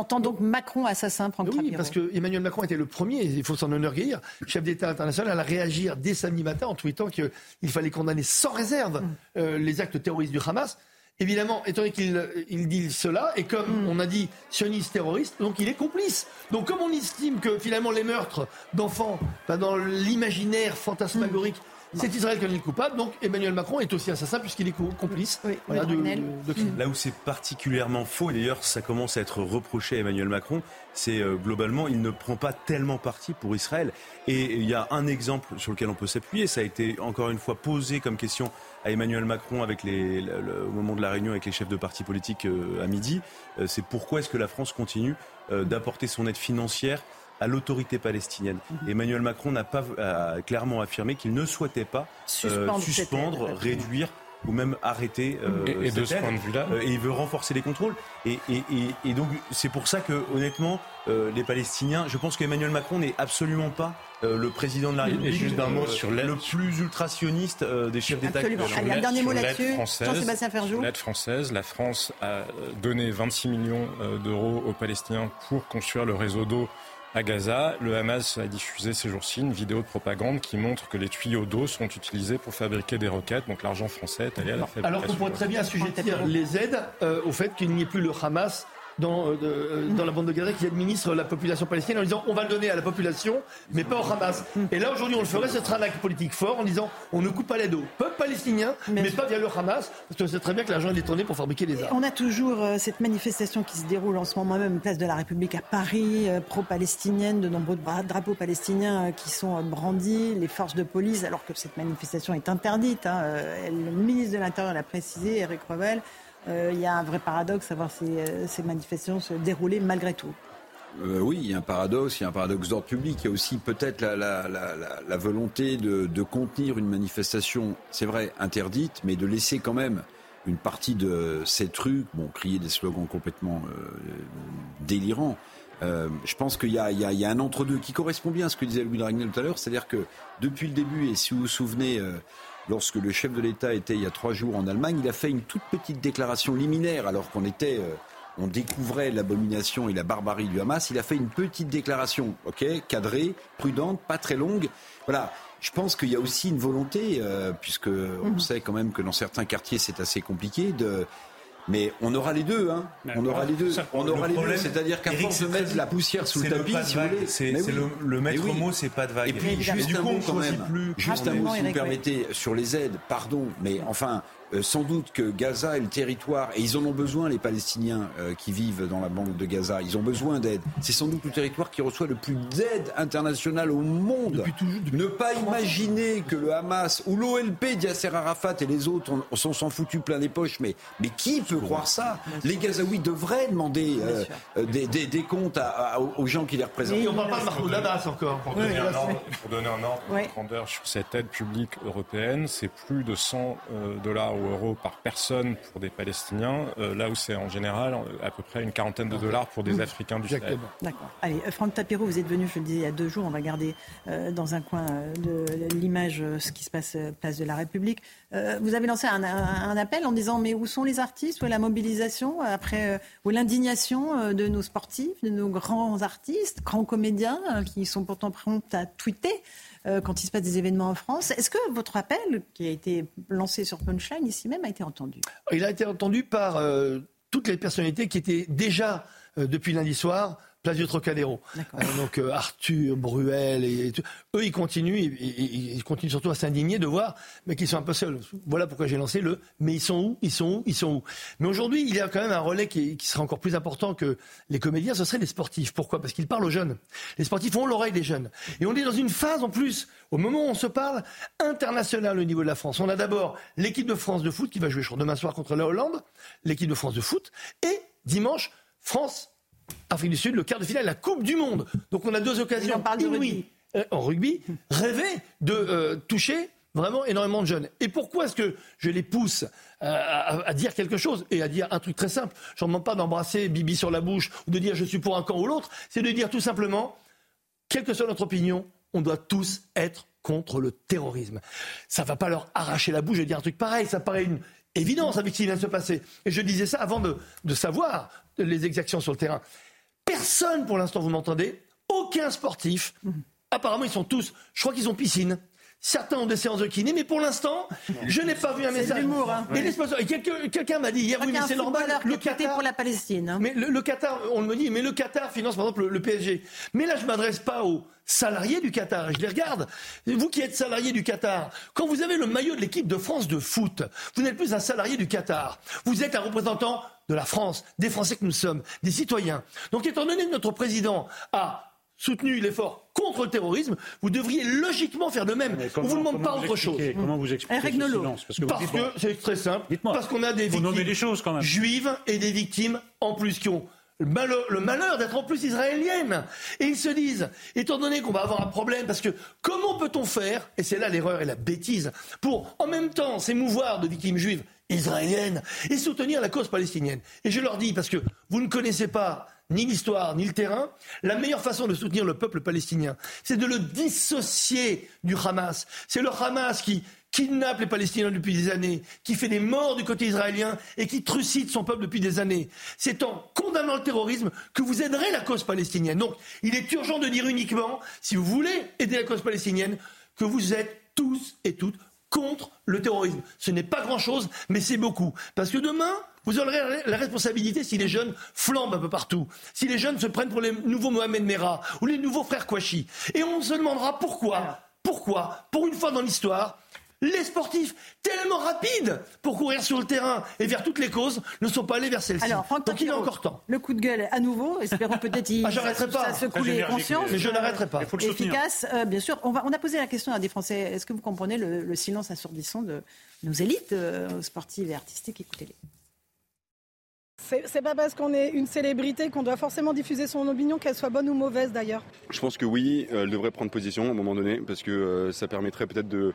Entend donc Macron assassin prendre Oui, parce que Emmanuel Macron était le premier, il faut s'en enorgueillir, chef d'État international, à réagir dès samedi matin en tweetant qu'il fallait condamner sans réserve mm. euh, les actes terroristes du Hamas. Évidemment, étant donné qu'il dit cela, et comme mm. on a dit sioniste terroriste, donc il est complice. Donc comme on estime que finalement les meurtres d'enfants, dans l'imaginaire fantasmagorique, c'est Israël qui est le coupable, donc Emmanuel Macron est aussi assassin puisqu'il est complice. De, Là où c'est particulièrement faux, et d'ailleurs ça commence à être reproché à Emmanuel Macron, c'est euh, globalement, il ne prend pas tellement parti pour Israël. Et il y a un exemple sur lequel on peut s'appuyer, ça a été encore une fois posé comme question à Emmanuel Macron avec les, au moment de la réunion avec les chefs de partis politiques euh, à midi, euh, c'est pourquoi est-ce que la France continue d'apporter son aide financière à l'autorité palestinienne. Mhm. Emmanuel Macron n'a pas clairement affirmé qu'il ne souhaitait pas euh, suspendre, réduire ou même arrêter euh, et, de ce point de vue-là, euh, et il veut renforcer les contrôles. Et, et donc c'est pour ça que honnêtement, les Palestiniens, je pense qu'Emmanuel Macron n'est absolument pas le président de la République. juste d'un mot sur le plus ultrationniste des chefs d'État. Absolument. Allez, un dernier mot là-dessus. Jean-Sébastien Ferjou. L'aide française, la France a donné 26 millions d'euros aux Palestiniens pour construire le réseau d'eau à Gaza, le Hamas a diffusé ces jours-ci une vidéo de propagande qui montre que les tuyaux d'eau sont utilisés pour fabriquer des roquettes. Donc l'argent français est allé à la fabrication. Alors qu'on pourrait très bien assujettir les aides euh, au fait qu'il n'y ait plus le Hamas dans, euh, euh, dans la bande de Gaza qui administre la population palestinienne en disant on va le donner à la population, mais pas au Hamas. Et là, aujourd'hui, on le ferait, ce sera un acte politique fort en disant on ne coupe pas l'aide au peuple palestinien, mais, pas via le Hamas, parce que c'est très bien que l'argent est tourné pour fabriquer des armes. On a toujours euh, cette manifestation qui se déroule en ce moment même, place de la République à Paris, pro-palestinienne, de nombreux drapeaux palestiniens qui sont brandis, les forces de police, alors que cette manifestation est interdite. Hein, le ministre de l'Intérieur l'a précisé, Eric Revel. Euh, il y a un vrai paradoxe à voir ces, euh, ces manifestations se dérouler malgré tout. Euh, oui, il y a un paradoxe, il y a un paradoxe d'ordre public. Il y a aussi peut-être la, volonté de, contenir une manifestation, c'est vrai, interdite, mais de laisser quand même une partie de cette rue, bon, crier des slogans complètement délirants. je pense qu'il y, a un entre-deux qui correspond bien à ce que disait Louis Dragnel tout à l'heure, c'est-à-dire que depuis le début, et si vous vous souvenez, lorsque le chef de l'État était il y a trois jours en Allemagne, il a fait une toute petite déclaration liminaire alors qu'on était, euh, on découvrait l'abomination et la barbarie du Hamas. Il a fait une petite déclaration, ok, cadrée, prudente, pas très longue. Voilà. Je pense qu'il y a aussi une volonté, euh, puisque on mhm. sait quand même que dans certains quartiers c'est assez compliqué, de mais on aura les deux, hein. On aura les deux. on aura les deux. C'est-à-dire qu'à force de mettre la poussière sous le tapis, si vous voulez. C'est le, maître mot, c'est pas de vague. Et puis, juste un mot quand même. Juste un mot, si vous me permettez, sur les aides, pardon, mais enfin, euh, sans doute que Gaza est le territoire, et ils en ont besoin, les Palestiniens euh, qui vivent dans la bande de Gaza, ils ont besoin d'aide. C'est sans doute le territoire qui reçoit le plus d'aide internationale au monde. Depuis toujours, ne pas imaginer que le Hamas ou l'OLP, Yasser Arafat et les autres s'en sont foutus plein les poches, mais, mais qui peut croire ça? Les Gazaouis devraient demander euh, des, des, comptes aux gens qui les représentent. Et on ne parle pas de Mahmoud Abbas encore. Pour donner, un ordre, pour donner un ordre, sur cette aide publique européenne, c'est plus de 100 dollars ou euros par personne pour des Palestiniens, là où c'est en général à peu près une quarantaine de dollars pour des mmh. Africains du Sahel. D'accord. Allez, Franck Tapiro, vous êtes venu, je le disais il y a deux jours, on va garder dans un coin de l'image ce qui se passe place de la République. vous avez lancé un, un, appel en disant mais où sont les artistes, où est la mobilisation après, où est l'indignation de nos sportifs, de nos grands artistes, grands comédiens qui sont pourtant prêts à tweeter euh, quand il se passe des événements en France. Est-ce que votre appel, qui a été lancé sur Punchline ici même, a été entendu? Il a été entendu par euh, toutes les personnalités qui étaient déjà, euh, depuis lundi soir, place du Trocadéro. Euh, donc euh, Arthur, Bruel, et, eux ils continuent, ils continuent surtout à s'indigner de voir, mais qu'ils sont un peu seuls. Voilà pourquoi j'ai lancé le. Mais ils sont où? Ils sont où? Ils sont où? Mais aujourd'hui, il y a quand même un relais qui, qui, sera encore plus important que les comédiens. Ce seraient les sportifs. Pourquoi? Parce qu'ils parlent aux jeunes. Les sportifs ont l'oreille des jeunes. Et on est dans une phase en plus, au moment où on se parle, internationale au niveau de la France. On a d'abord l'équipe de France de foot qui va jouer demain soir contre la Hollande, l'équipe de France de foot, et dimanche France Afrique du Sud, le quart de finale, la Coupe du Monde. Donc on a deux occasions inouïes euh, en rugby, rêver de euh, toucher vraiment énormément de jeunes. Et pourquoi est-ce que je les pousse euh, à, dire quelque chose et à dire un truc très simple? Je ne demande pas d'embrasser Bibi sur la bouche ou de dire je suis pour un camp ou l'autre, c'est de dire tout simplement, quelle que soit notre opinion, on doit tous être contre le terrorisme. Ça ne va pas leur arracher la bouche de dire un truc pareil, ça paraît une évidence avec ce qui vient de se passer. Et je disais ça avant de, de savoir les exactions sur le terrain. Personne, pour l'instant, vous m'entendez Aucun sportif. Apparemment, ils sont tous. Je crois qu'ils ont piscine. Certains ont des séances de kiné, mais pour l'instant, je n'ai pas vu un message. Hein. Et quelqu'un m'a dit hier, oui, mais c'est normal. Le Qatar pour la Palestine. Hein. Mais le, Qatar, on me dit, mais le Qatar finance par exemple le, PSG. Mais là, je m'adresse pas aux salariés du Qatar. Je les regarde. Vous qui êtes salarié du Qatar, quand vous avez le maillot de l'équipe de France de foot, vous n'êtes plus un salarié du Qatar. Vous êtes un représentant de la France, des Français que nous sommes, des citoyens. Donc, étant donné que notre président a soutenu l'effort contre le terrorisme, vous devriez logiquement faire de même. On ne vous demande pas autre chose. Comment vous expliquez ce silence Parce que, c'est très simple. Parce qu'on a des victimes choses quand même. juives et des victimes en plus qui ont le malheur, d'être en plus israéliennes. Et ils se disent, étant donné qu'on va avoir un problème, parce que comment peut-on faire, et c'est là l'erreur et la bêtise, pour en même temps s'émouvoir de victimes juives israéliennes et soutenir la cause palestinienne? Et je leur dis, parce que vous ne connaissez pas ni l'histoire, ni le terrain, la meilleure façon de soutenir le peuple palestinien, c'est de le dissocier du Hamas. C'est le Hamas qui kidnappe les Palestiniens depuis des années, qui fait des morts du côté israélien et qui trucide son peuple depuis des années. C'est en condamnant le terrorisme que vous aiderez la cause palestinienne. Donc, il est urgent de dire uniquement, si vous voulez aider la cause palestinienne, que vous êtes tous et toutes contre le terrorisme. Ce n'est pas grand-chose, mais c'est beaucoup. Parce que demain, vous aurez la responsabilité si les jeunes flambent un peu partout, si les jeunes se prennent pour les nouveaux Mohamed Merah ou les nouveaux frères Kouachi. Et on se demandera pourquoi, pourquoi, pour une fois dans l'histoire, les sportifs tellement rapides pour courir sur le terrain et vers toutes les causes ne sont pas allés vers celle-ci. Donc il a encore temps. Le coup de gueule à nouveau, espérons peut-être ah, ça se couler conscience. Mais je n'arrêterai pas. Efficace, euh, bien sûr. On, va, on, a posé la question à des Français. Est-ce que vous comprenez le, silence assourdissant de nos élites euh, sportives et artistiques? Écoutez-les. C'est pas parce qu'on est une célébrité qu'on doit forcément diffuser son opinion, qu'elle soit bonne ou mauvaise d'ailleurs. Je pense que oui, euh, elle devrait prendre position à un moment donné, parce que euh, ça permettrait peut-être de,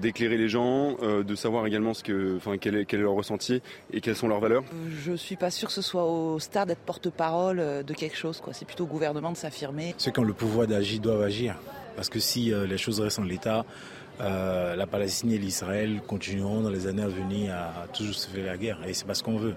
d'éclairer les gens, euh, de savoir également ce que, quel, est, quel est leur ressenti et quelles sont leurs valeurs. Je suis pas sûr que ce soit au stade d'être porte-parole de quelque chose. C'est plutôt au gouvernement de s'affirmer. Ceux qui ont le pouvoir d'agir doivent agir, parce que si les choses restent en l'état, la Palestine et l'Israël continueront dans les années à venir à toujours se faire la guerre, et c'est pas ce qu'on veut.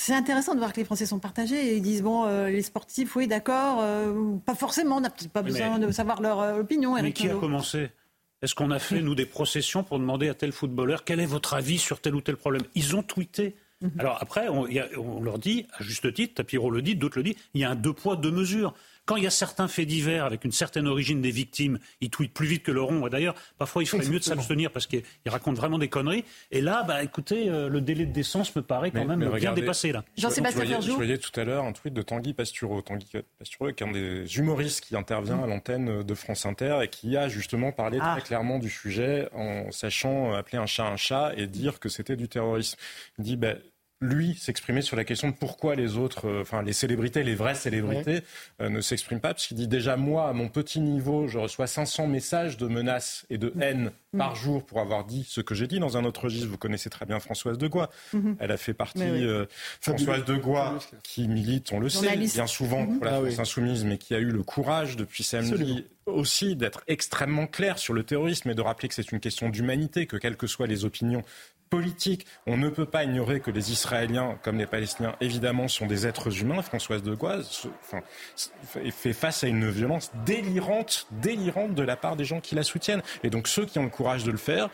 C'est intéressant de voir que les Français sont partagés. Ils disent bon, euh, les sportifs, oui, d'accord, euh, pas forcément, on n'a peut-être pas besoin de savoir leur euh, opinion. Mais qui a commencé? Est-ce qu'on a fait, nous, des processions pour demander à tel footballeur quel est votre avis sur tel ou tel problème? Ils ont tweeté. Mhm. Alors après, on, on, leur dit, à juste titre, Tapiro le dit, d'autres le disent, il y a un deux poids, deux mesures. Quand il y a certains faits divers avec une certaine origine des victimes, ils tweetent plus vite que le rond. Et d'ailleurs, parfois, il ferait mieux de s'abstenir parce qu'ils racontent vraiment des conneries. Et là, bah, écoutez, euh, le délai de décence me paraît quand même bien dépassé. Là. Jean-Sébastien Je voyais tout à l'heure un tweet de Tanguy Pastureau. Tanguy Pastureau, qui est un des humoristes qui intervient à l'antenne de France Inter et qui a justement parlé très ah. clairement du sujet en sachant appeler un chat un chat et dire que c'était du terrorisme. Il dit, ben, lui s'exprimer sur la question de pourquoi les autres, euh, enfin les célébrités, les vraies célébrités, euh, ne s'expriment pas, parce qu'il dit déjà moi, à mon petit niveau, je reçois 500 messages de menaces et de haine mm. par jour pour avoir dit ce que j'ai dit dans un autre registre. Vous connaissez très bien Françoise de. Mm-hmm. Elle a fait partie, euh, Françoise de qui milite, on le sait, bien souvent mm-hmm. pour la France insoumise, mais qui a eu le courage depuis samedi aussi d'être extrêmement clair sur le terrorisme et de rappeler que c'est une question d'humanité, que quelles que soient les opinions politique. On ne peut pas ignorer que les Israéliens, comme les Palestiniens, évidemment, sont des êtres humains. Françoise de Goise fait face à une violence délirante, délirante de la part des gens qui la soutiennent. Et donc ceux qui ont le courage de le faire,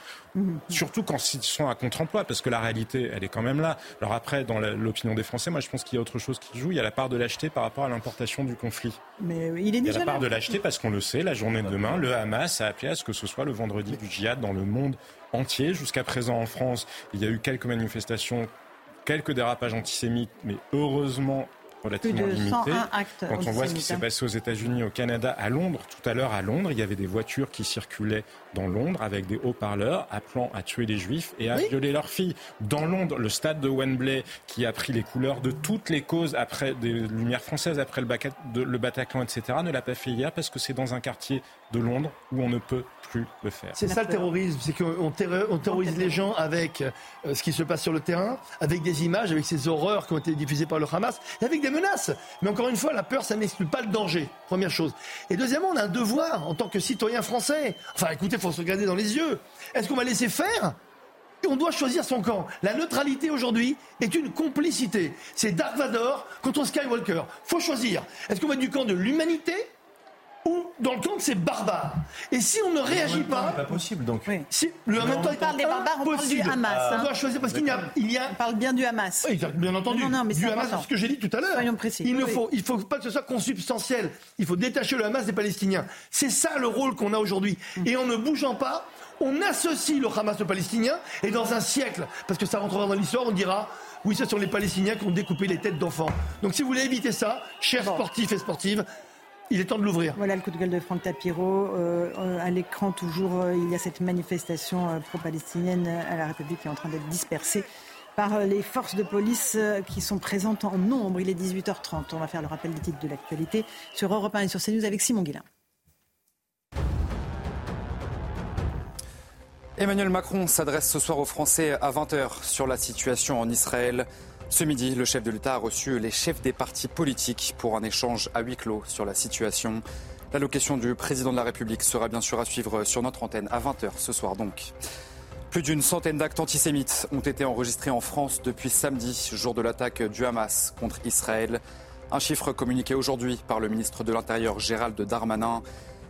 surtout quand ils sont à contre-emploi, parce que la réalité, elle est quand même là. Alors après, dans l'opinion des Français, moi je pense qu'il y a autre chose qui joue. Il y a la part de lâcheté par rapport à l'importation du conflit. Mais il est Il y a la part de lâcheté parce qu'on le sait, la journée de demain, le Hamas a appelé à ce que ce soit le vendredi du djihad dans le monde entier. Jusqu'à présent en France, il y a eu quelques manifestations, quelques dérapages antisémites, mais heureusement relativement limité. Quand on voit ce qui s'est passé aux États-Unis, au Canada, à Londres, tout à l'heure à Londres, il y avait des voitures qui circulaient dans Londres avec des haut-parleurs appelant à tuer les juifs et à violer leurs filles. Dans Londres, le stade de Wembley qui a pris les couleurs de toutes les causes après des lumières françaises, après le, Bataclan, etc., ne l'a pas fait hier parce que c'est dans un quartier de Londres où on ne peut plus le faire. C'est ça le terrorisme, c'est qu'on terrorise les gens avec euh, ce qui se passe sur le terrain, avec des images, avec ces horreurs qui ont été diffusées par le Hamas, et avec des menaces. Mais encore une fois, la peur, ça n'exclut pas le danger, première chose. Et deuxièmement, on a un devoir en tant que citoyen français. Enfin, écoutez, il faut se regarder dans les yeux. Est-ce qu'on va laisser faire? On doit choisir son camp. La neutralité aujourd'hui est une complicité. C'est Dark Vador contre Skywalker. Faut choisir. Est-ce qu'on va du camp de l'humanité ou dans le camp de ces barbares. Et si on ne réagit pas, c'est pas possible. Donc, si le en même temps, on parle des barbares, on parle du Hamas. On doit choisir parce qu'il y a, il y a, on parle bien du Hamas. Oui, bien entendu. Non, non, mais du Hamas, c'est ce que j'ai dit tout à l'heure. Soyons précis. Il ne faut, il faut pas que ce soit consubstantiel. Il faut détacher le Hamas des Palestiniens. C'est ça le rôle qu'on a aujourd'hui. Mm. Et en ne bougeant pas, on associe le Hamas aux Palestiniens. Et dans un siècle, parce que ça rentrera dans l'histoire, on dira oui, ce sont les Palestiniens qui ont découpé les têtes d'enfants. Donc si vous voulez éviter ça, chers sportifs et sportives, il est temps de l'ouvrir. Voilà le coup de gueule de Franck Tapiro. Euh, euh, à l'écran, toujours, euh, il y a cette manifestation pro-palestinienne à la République qui est en train d'être dispersée par les forces de police qui sont présentes en nombre. Il est 18h30. On va faire le rappel des titres de l'actualité sur Europe 1 et sur CNews avec Simon Guillain. Emmanuel Macron s'adresse ce soir aux Français à 20h sur la situation en Israël. Ce midi, le chef de l'État a reçu les chefs des partis politiques pour un échange à huis clos sur la situation. L'allocation du président de la République sera bien sûr à suivre sur notre antenne à 20h ce soir donc. Plus d'une centaine d'actes antisémites ont été enregistrés en France depuis samedi, jour de l'attaque du Hamas contre Israël. Un chiffre communiqué aujourd'hui par le ministre de l'Intérieur Gérald Darmanin.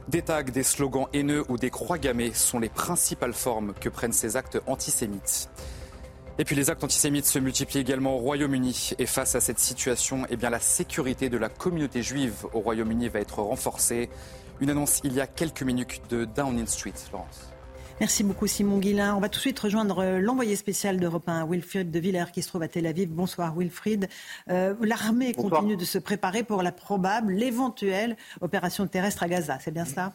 Des tags, des slogans haineux ou des croix gammées sont les principales formes que prennent ces actes antisémites. Et puis les actes antisémites se multiplient également au Royaume-Uni. Et face à cette situation, eh bien, la sécurité de la communauté juive au Royaume-Uni va être renforcée. Une annonce il y a quelques minutes de Downing Street, Laurence. Merci beaucoup Simon Guillain. On va tout de suite rejoindre euh, l'envoyé spécial d'Europe 1, Wilfried de Villers, qui se trouve à Tel Aviv. Bonsoir Wilfried. Euh, L'armée continue de se préparer pour la probable, l'éventuelle opération terrestre à Gaza. C'est bien cela?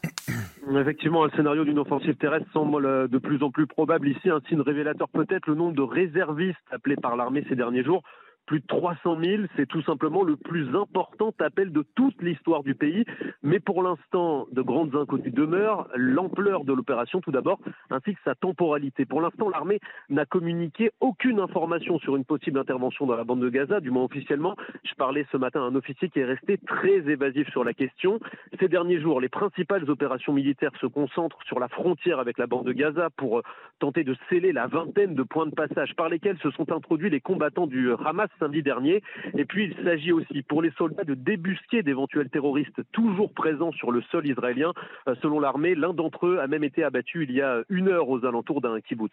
Effectivement, un scénario d'une offensive terrestre semble euh, de plus en plus probable ici. Un signe révélateur peut-être le nombre de réservistes appelés par l'armée ces derniers jours plus de 300 000. C'est tout simplement le plus important appel de toute l'histoire du pays. Mais pour l'instant, de grandes inconnues demeurent. L'ampleur de l'opération, tout d'abord, ainsi que sa temporalité. Pour l'instant, l'armée n'a communiqué aucune information sur une possible intervention dans la bande de Gaza, du moins officiellement. Je parlais ce matin à un officier qui est resté très évasif sur la question. Ces derniers jours, les principales opérations militaires se concentrent sur la frontière avec la bande de Gaza pour euh, tenter de sceller la vingtaine de points de passage par lesquels se sont introduits les combattants du Hamas samedi dernier. Et puis il s'agit aussi pour les soldats de débusquer d'éventuels terroristes toujours présents sur le sol israélien. Euh, selon l'armée, l'un d'entre eux a même été abattu il y a une heure aux alentours d'un kibbutz.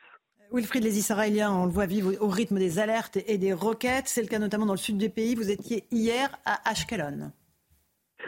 Wilfried, les Israéliens, on le voit vivre au rythme des alertes et des roquettes. C'est le cas notamment dans le sud du pays. Vous étiez hier à Ashkelon.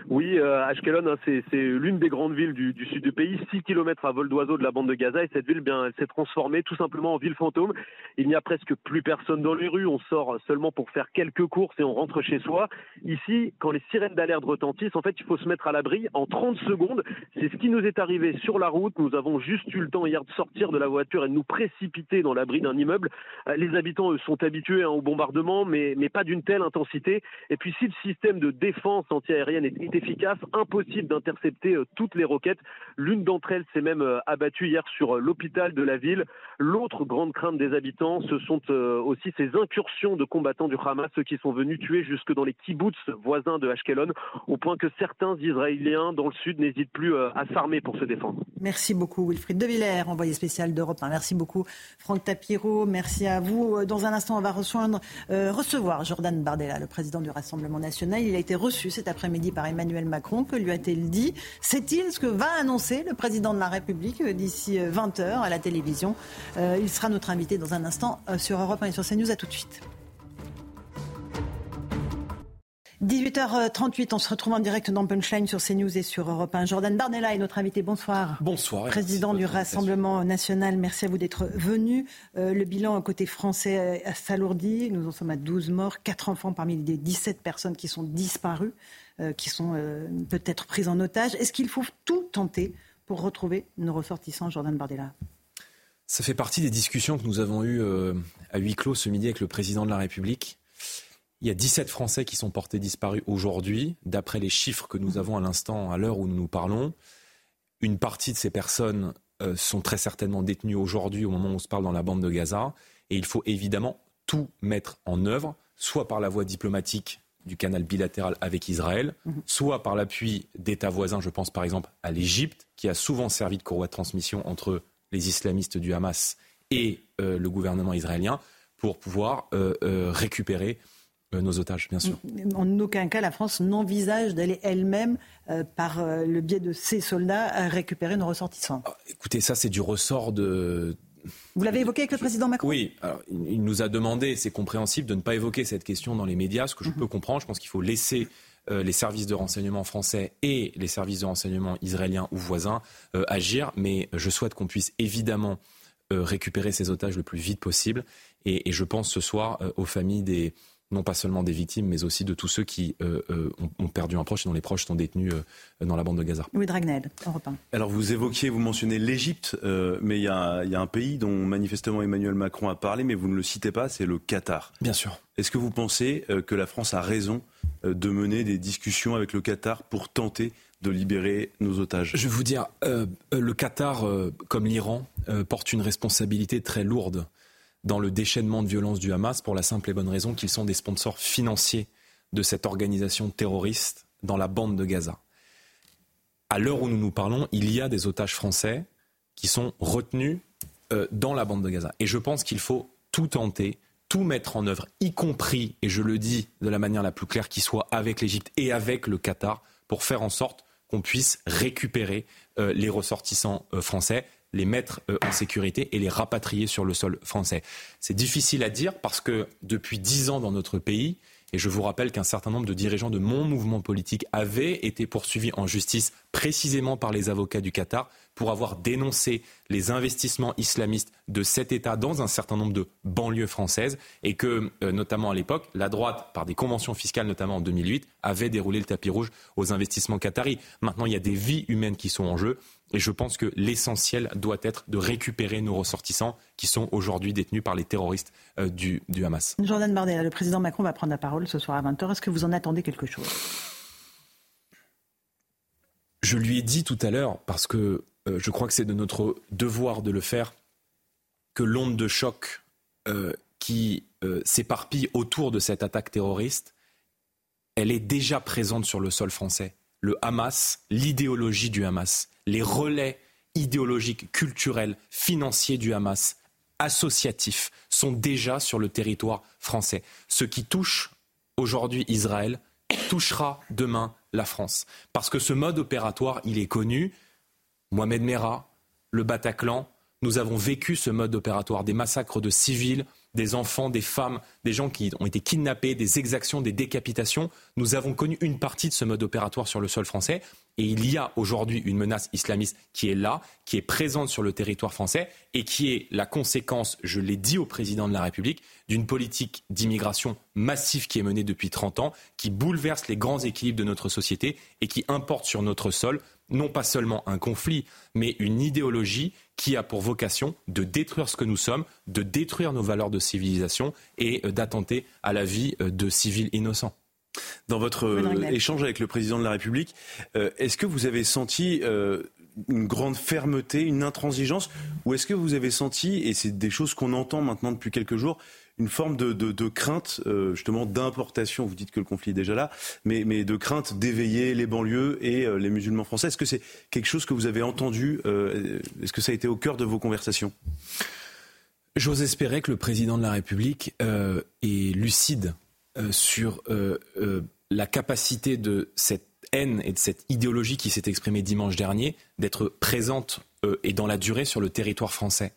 Oui, euh, Ashkelon, hein, c'est l'une des grandes villes du, sud du pays, 6 km à vol d'oiseau de la bande de Gaza, et cette ville, bien, elle s'est transformée tout simplement en ville fantôme. Il n'y a presque plus personne dans les rues, on sort seulement pour faire quelques courses et on rentre chez soi. Ici, quand les sirènes d'alerte retentissent, en fait, il faut se mettre à l'abri en 30 secondes. C'est ce qui nous est arrivé sur la route. Nous avons juste eu le temps hier de sortir de la voiture et de nous précipiter dans l'abri d'un immeuble. Euh, les habitants, eux, sont habitués hein, au bombardement, mais, mais pas d'une telle intensité. Et puis, si le système de défense antiaérienne est, efficace, impossible d'intercepter euh, toutes les roquettes. L'une d'entre elles s'est même euh, abattue hier sur euh, l'hôpital de la ville. L'autre grande crainte des habitants, ce sont aussi ces incursions de combattants du Hamas, ceux qui sont venus tuer jusque dans les kibbutz voisins de Ashkelon, au point que certains Israéliens dans le sud n'hésitent plus à s'armer pour se défendre. Merci beaucoup Wilfried De Villers, envoyé spécial d'Europe 1. Merci beaucoup Franck Tapiro. Merci à vous. Dans un instant, on va rejoindre, recevoir Jordan Bardella, le président du Rassemblement national. Il a été reçu cet après-midi par Emmanuel Macron. Que lui a-t-il dit? Sait-il ce que va annoncer le président de la République euh, d'ici 20h euh, à la télévision? Euh, Il sera notre invité dans un instant sur Europe 1 et sur CNews. À tout de suite. 18h38, on se retrouve en direct dans Punchline sur CNews et sur Europe 1. Jordan Barnella est notre invité. Bonsoir. Bonsoir. Président du Rassemblement national, merci à vous d'être venu. le bilan côté français s'alourdit. Nous en sommes à 12 morts, 4 enfants parmi les 17 personnes qui sont disparues. Euh, qui sont euh, peut-être prises en otage. Est-ce qu'il faut tout tenter pour retrouver nos ressortissants, Jordan Bardella? Ça fait partie des discussions que nous avons eues euh, à huis clos ce midi avec le président de la République. Il y a 17 Français qui sont portés disparus aujourd'hui, d'après les chiffres que nous avons à l'instant, à l'heure où nous nous parlons. Une partie de ces personnes sont très certainement détenues aujourd'hui, au moment où on se parle dans la bande de Gaza. Et il faut évidemment tout mettre en œuvre, soit par la voie diplomatique du canal bilatéral avec Israël, mhm. soit par l'appui d'États voisins, je pense par exemple à l'Égypte, qui a souvent servi de courroie de transmission entre les islamistes du Hamas et euh, le gouvernement israélien, pour pouvoir euh, euh, récupérer nos otages, bien sûr. En aucun cas, la France n'envisage d'aller elle-même, par le biais de ses soldats, récupérer nos ressortissants. Ah, écoutez, ça, c'est du ressort de, vous l'avez évoqué avec le président Macron Oui, il nous a demandé, c'est compréhensible, de ne pas évoquer cette question dans les médias, ce que je mhm. peux comprendre. Je pense qu'il faut laisser euh, les services de renseignement français et les services de renseignement israéliens ou voisins euh, agir, mais je souhaite qu'on puisse évidemment euh, récupérer ces otages le plus vite possible. Et, et je pense ce soir aux familles des, non pas seulement des victimes, mais aussi de tous ceux qui euh, euh, ont, perdu un proche et dont les proches sont détenus euh, dans la bande de Gaza. Louis Dragnel, Europe Alors vous évoquiez, vous mentionnez l'Égypte, mais il y, a, un pays dont manifestement Emmanuel Macron a parlé, mais vous ne le citez pas, c'est le Qatar. Bien sûr. Est-ce que vous pensez que la France a raison de mener des discussions avec le Qatar pour tenter de libérer nos otages? Je vais vous dire, le Qatar, comme l'Iran, porte une responsabilité très lourde dans le déchaînement de violence du Hamas pour la simple et bonne raison qu'ils sont des sponsors financiers de cette organisation terroriste dans la bande de Gaza. À l'heure où nous nous parlons, il y a des otages français qui sont retenus euh, dans la bande de Gaza. Et je pense qu'il faut tout tenter, tout mettre en œuvre, y compris, et je le dis de la manière la plus claire qui soit, avec l'Égypte et avec le Qatar, pour faire en sorte qu'on puisse récupérer euh, les ressortissants euh, français les mettre euh, en sécurité et les rapatrier sur le sol français. C'est difficile à dire parce que depuis dix ans dans notre pays, et je vous rappelle qu'un certain nombre de dirigeants de mon mouvement politique avaient été poursuivis en justice précisément par les avocats du Qatar pour avoir dénoncé les investissements islamistes de cet État dans un certain nombre de banlieues françaises et que, euh, notamment à l'époque, la droite, par des conventions fiscales, notamment en 2008, avait déroulé le tapis rouge aux investissements qataris. Maintenant, il y a des vies humaines qui sont en jeu. Et je pense que l'essentiel doit être de récupérer nos ressortissants qui sont aujourd'hui détenus par les terroristes euh, du, Hamas. Jordan Bardella, le président Macron va prendre la parole ce soir à 20h. Est-ce que vous en attendez quelque chose? Je lui ai dit tout à l'heure, parce que je crois que c'est de notre devoir de le faire, que l'onde de choc euh, qui s'éparpille autour de cette attaque terroriste, elle est déjà présente sur le sol français. Le Hamas, l'idéologie du Hamas, les relais idéologiques, culturels, financiers du Hamas, associatifs, sont déjà sur le territoire français. Ce qui touche aujourd'hui Israël touchera demain la France. Parce que ce mode opératoire, il est connu. Mohamed Merah, le Bataclan, nous avons vécu ce mode opératoire, des massacres de civils, des enfants, des femmes, des gens qui ont été kidnappés, des exactions, des décapitations. Nous avons connu une partie de ce mode opératoire sur le sol français. Et il y a aujourd'hui une menace islamiste qui est là, qui est présente sur le territoire français et qui est la conséquence, je l'ai dit au président de la République, d'une politique d'immigration massive qui est menée depuis 30 ans, qui bouleverse les grands équilibres de notre société et qui importe sur notre sol non pas seulement un conflit, mais une idéologie qui a pour vocation de détruire ce que nous sommes, de détruire nos valeurs de civilisation et euh, d'attenter à la vie euh, de civils innocents. Dans votre euh, échange avec le président de la République, est-ce que vous avez senti une grande fermeté, une intransigeance, ou est-ce que vous avez senti, et c'est des choses qu'on entend maintenant depuis quelques jours, une forme de, crainte euh, justement d'importation? Vous dites que le conflit est déjà là, mais, mais de crainte d'éveiller les banlieues et euh, les musulmans français. Est-ce que c'est quelque chose que vous avez entendu euh, Est-ce que ça a été au cœur de vos conversations? J'ose espérer que le président de la République est lucide sur la capacité de cette haine et de cette idéologie qui s'est exprimée dimanche dernier d'être présente et dans la durée sur le territoire français.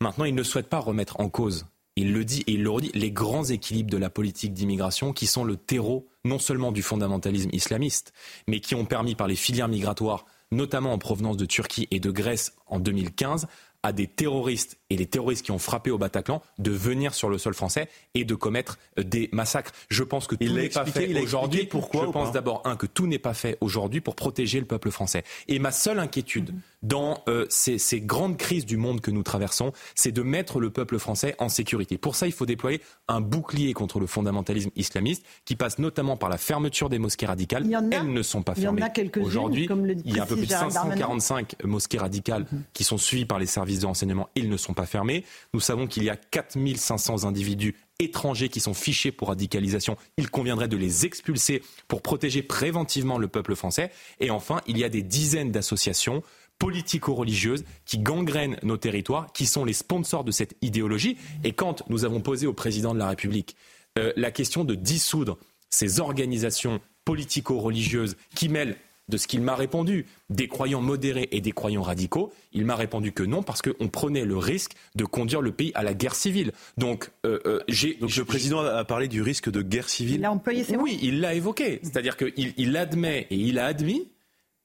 Maintenant, il ne souhaite pas remettre en cause il le dit et il le redit, les grands équilibres de la politique d'immigration qui sont le terreau non seulement du fondamentalisme islamiste, mais qui ont permis par les filières migratoires, notamment en provenance de Turquie et de Grèce en 2015, à des terroristes et les terroristes qui ont frappé au Bataclan de venir sur le sol français et de commettre euh, des massacres. Je pense que tout n'est pas fait aujourd'hui. Pourquoi Je pense d'abord un que tout n'est pas fait aujourd'hui pour protéger le peuple français. Et ma seule inquiétude dans euh, ces, ces, grandes crises du monde que nous traversons, c'est de mettre le peuple français en sécurité. Pour ça, il faut déployer un bouclier contre le fondamentalisme islamiste qui passe notamment par la fermeture des mosquées radicales. Elles ne sont pas fermées. Aujourd'hui, il y a un peu plus de 545 mosquées radicales qui sont suivies par les services de renseignement. Ils ne sont pas fermés. Nous savons qu'il y a 4500 individus étrangers qui sont fichés pour radicalisation, il conviendrait de les expulser pour protéger préventivement le peuple français. Et enfin, il y a des dizaines d'associations politico-religieuses qui gangrènent nos territoires, qui sont les sponsors de cette idéologie. Et quand nous avons posé au président de la République euh, la question de dissoudre ces organisations politico-religieuses qui mêlent de ce qu'il m'a répondu, des croyants modérés et des croyants radicaux, il m'a répondu que non, parce qu'on prenait le risque de conduire le pays à la guerre civile. Donc, euh, euh, j'ai, Donc le président a parlé du risque de guerre civile. Il a employé ces Oui, il l'a évoqué. C'est-à-dire qu'il il admet et il a admis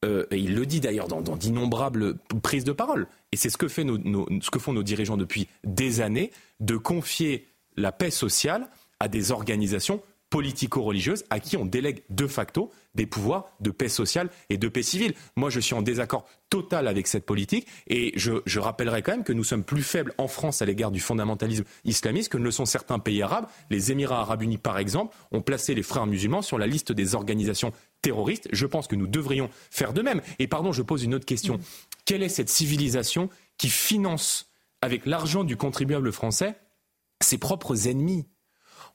euh, et il le dit d'ailleurs dans, d'innombrables prises de parole, et c'est ce, que ce que font nos dirigeants depuis des années, de confier la paix sociale à des organisations politico-religieuses à qui on délègue de facto des pouvoirs de paix sociale et de paix civile. Moi, je suis en désaccord total avec cette politique et je, rappellerai quand même que nous sommes plus faibles en France à l'égard du fondamentalisme islamiste que ne le sont certains pays arabes. Les Émirats arabes unis, par exemple, ont placé les frères musulmans sur la liste des organisations terroristes. Je pense que nous devrions faire de même. Et pardon, je pose une autre question. Quelle est cette civilisation qui finance avec l'argent du contribuable français ses propres ennemis?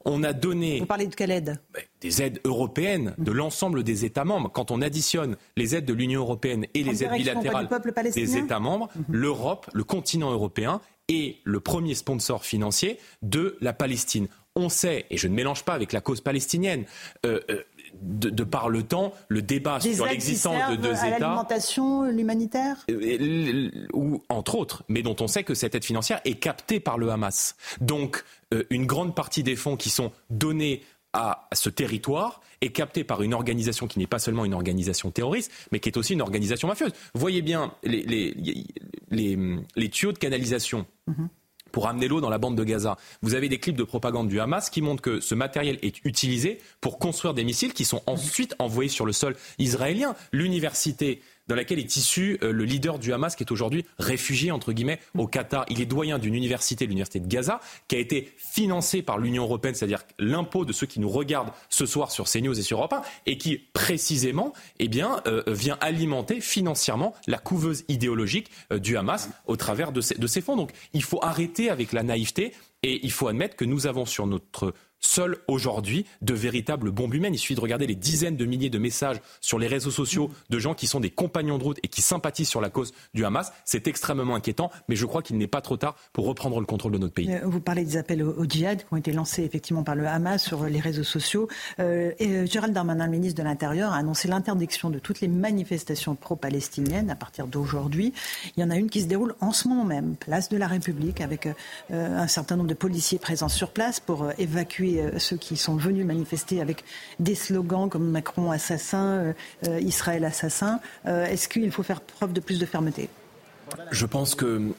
On a donné. Vous parlez de quelle aide ben, Des aides européennes de l'ensemble des États membres. Quand on additionne les aides de l'Union européenne et les aides bilatérales des États membres, mhm. l'Europe, le continent européen, est le premier sponsor financier de la Palestine. On sait, et je ne mélange pas avec la cause palestinienne, euh, euh, de, par le temps, le débat sur l'existence de deux États. L'alimentation, l'humanitaire euh, Ou entre autres, mais dont on sait que cette aide financière est captée par le Hamas. Donc, euh, une grande partie des fonds qui sont donnés à ce territoire est captée par une organisation qui n'est pas seulement une organisation terroriste, mais qui est aussi une organisation mafieuse. Voyez bien les, les, tuyaux de canalisation. Mhm pour amener l'eau dans la bande de Gaza. Vous avez des clips de propagande du Hamas qui montrent que ce matériel est utilisé pour construire des missiles qui sont ensuite envoyés sur le sol israélien. L'université dans laquelle est issu euh, le leader du Hamas, qui est aujourd'hui réfugié, entre guillemets, au Qatar. Il est doyen d'une université, l'université de Gaza, qui a été financée par l'Union européenne, c'est-à-dire l'impôt de ceux qui nous regardent ce soir sur CNews et sur Europe 1, et qui, précisément, eh bien, euh, vient alimenter financièrement la couveuse idéologique euh, du Hamas au travers de ces fonds. Donc, il faut arrêter avec la naïveté et il faut admettre que nous avons sur notre seuls aujourd'hui de véritables bombes humaines. Il suffit de regarder les dizaines de milliers de messages sur les réseaux sociaux de gens qui sont des compagnons de route et qui sympathisent sur la cause du Hamas. C'est extrêmement inquiétant, mais je crois qu'il n'est pas trop tard pour reprendre le contrôle de notre pays. Euh, vous parlez des appels au, djihad qui ont été lancés effectivement par le Hamas sur les réseaux sociaux. Euh, et euh, Gérald Darmanin, le ministre de l'Intérieur, a annoncé l'interdiction de toutes les manifestations pro-palestiniennes à partir d'aujourd'hui. Il y en a une qui se déroule en ce moment même, place de la République, avec un certain nombre de policiers présents sur place pour évacuer euh, ceux qui sont venus manifester avec des slogans comme Macron assassin, euh, euh, Israël assassin. Est-ce qu'il faut faire preuve de plus de fermeté? Je pense que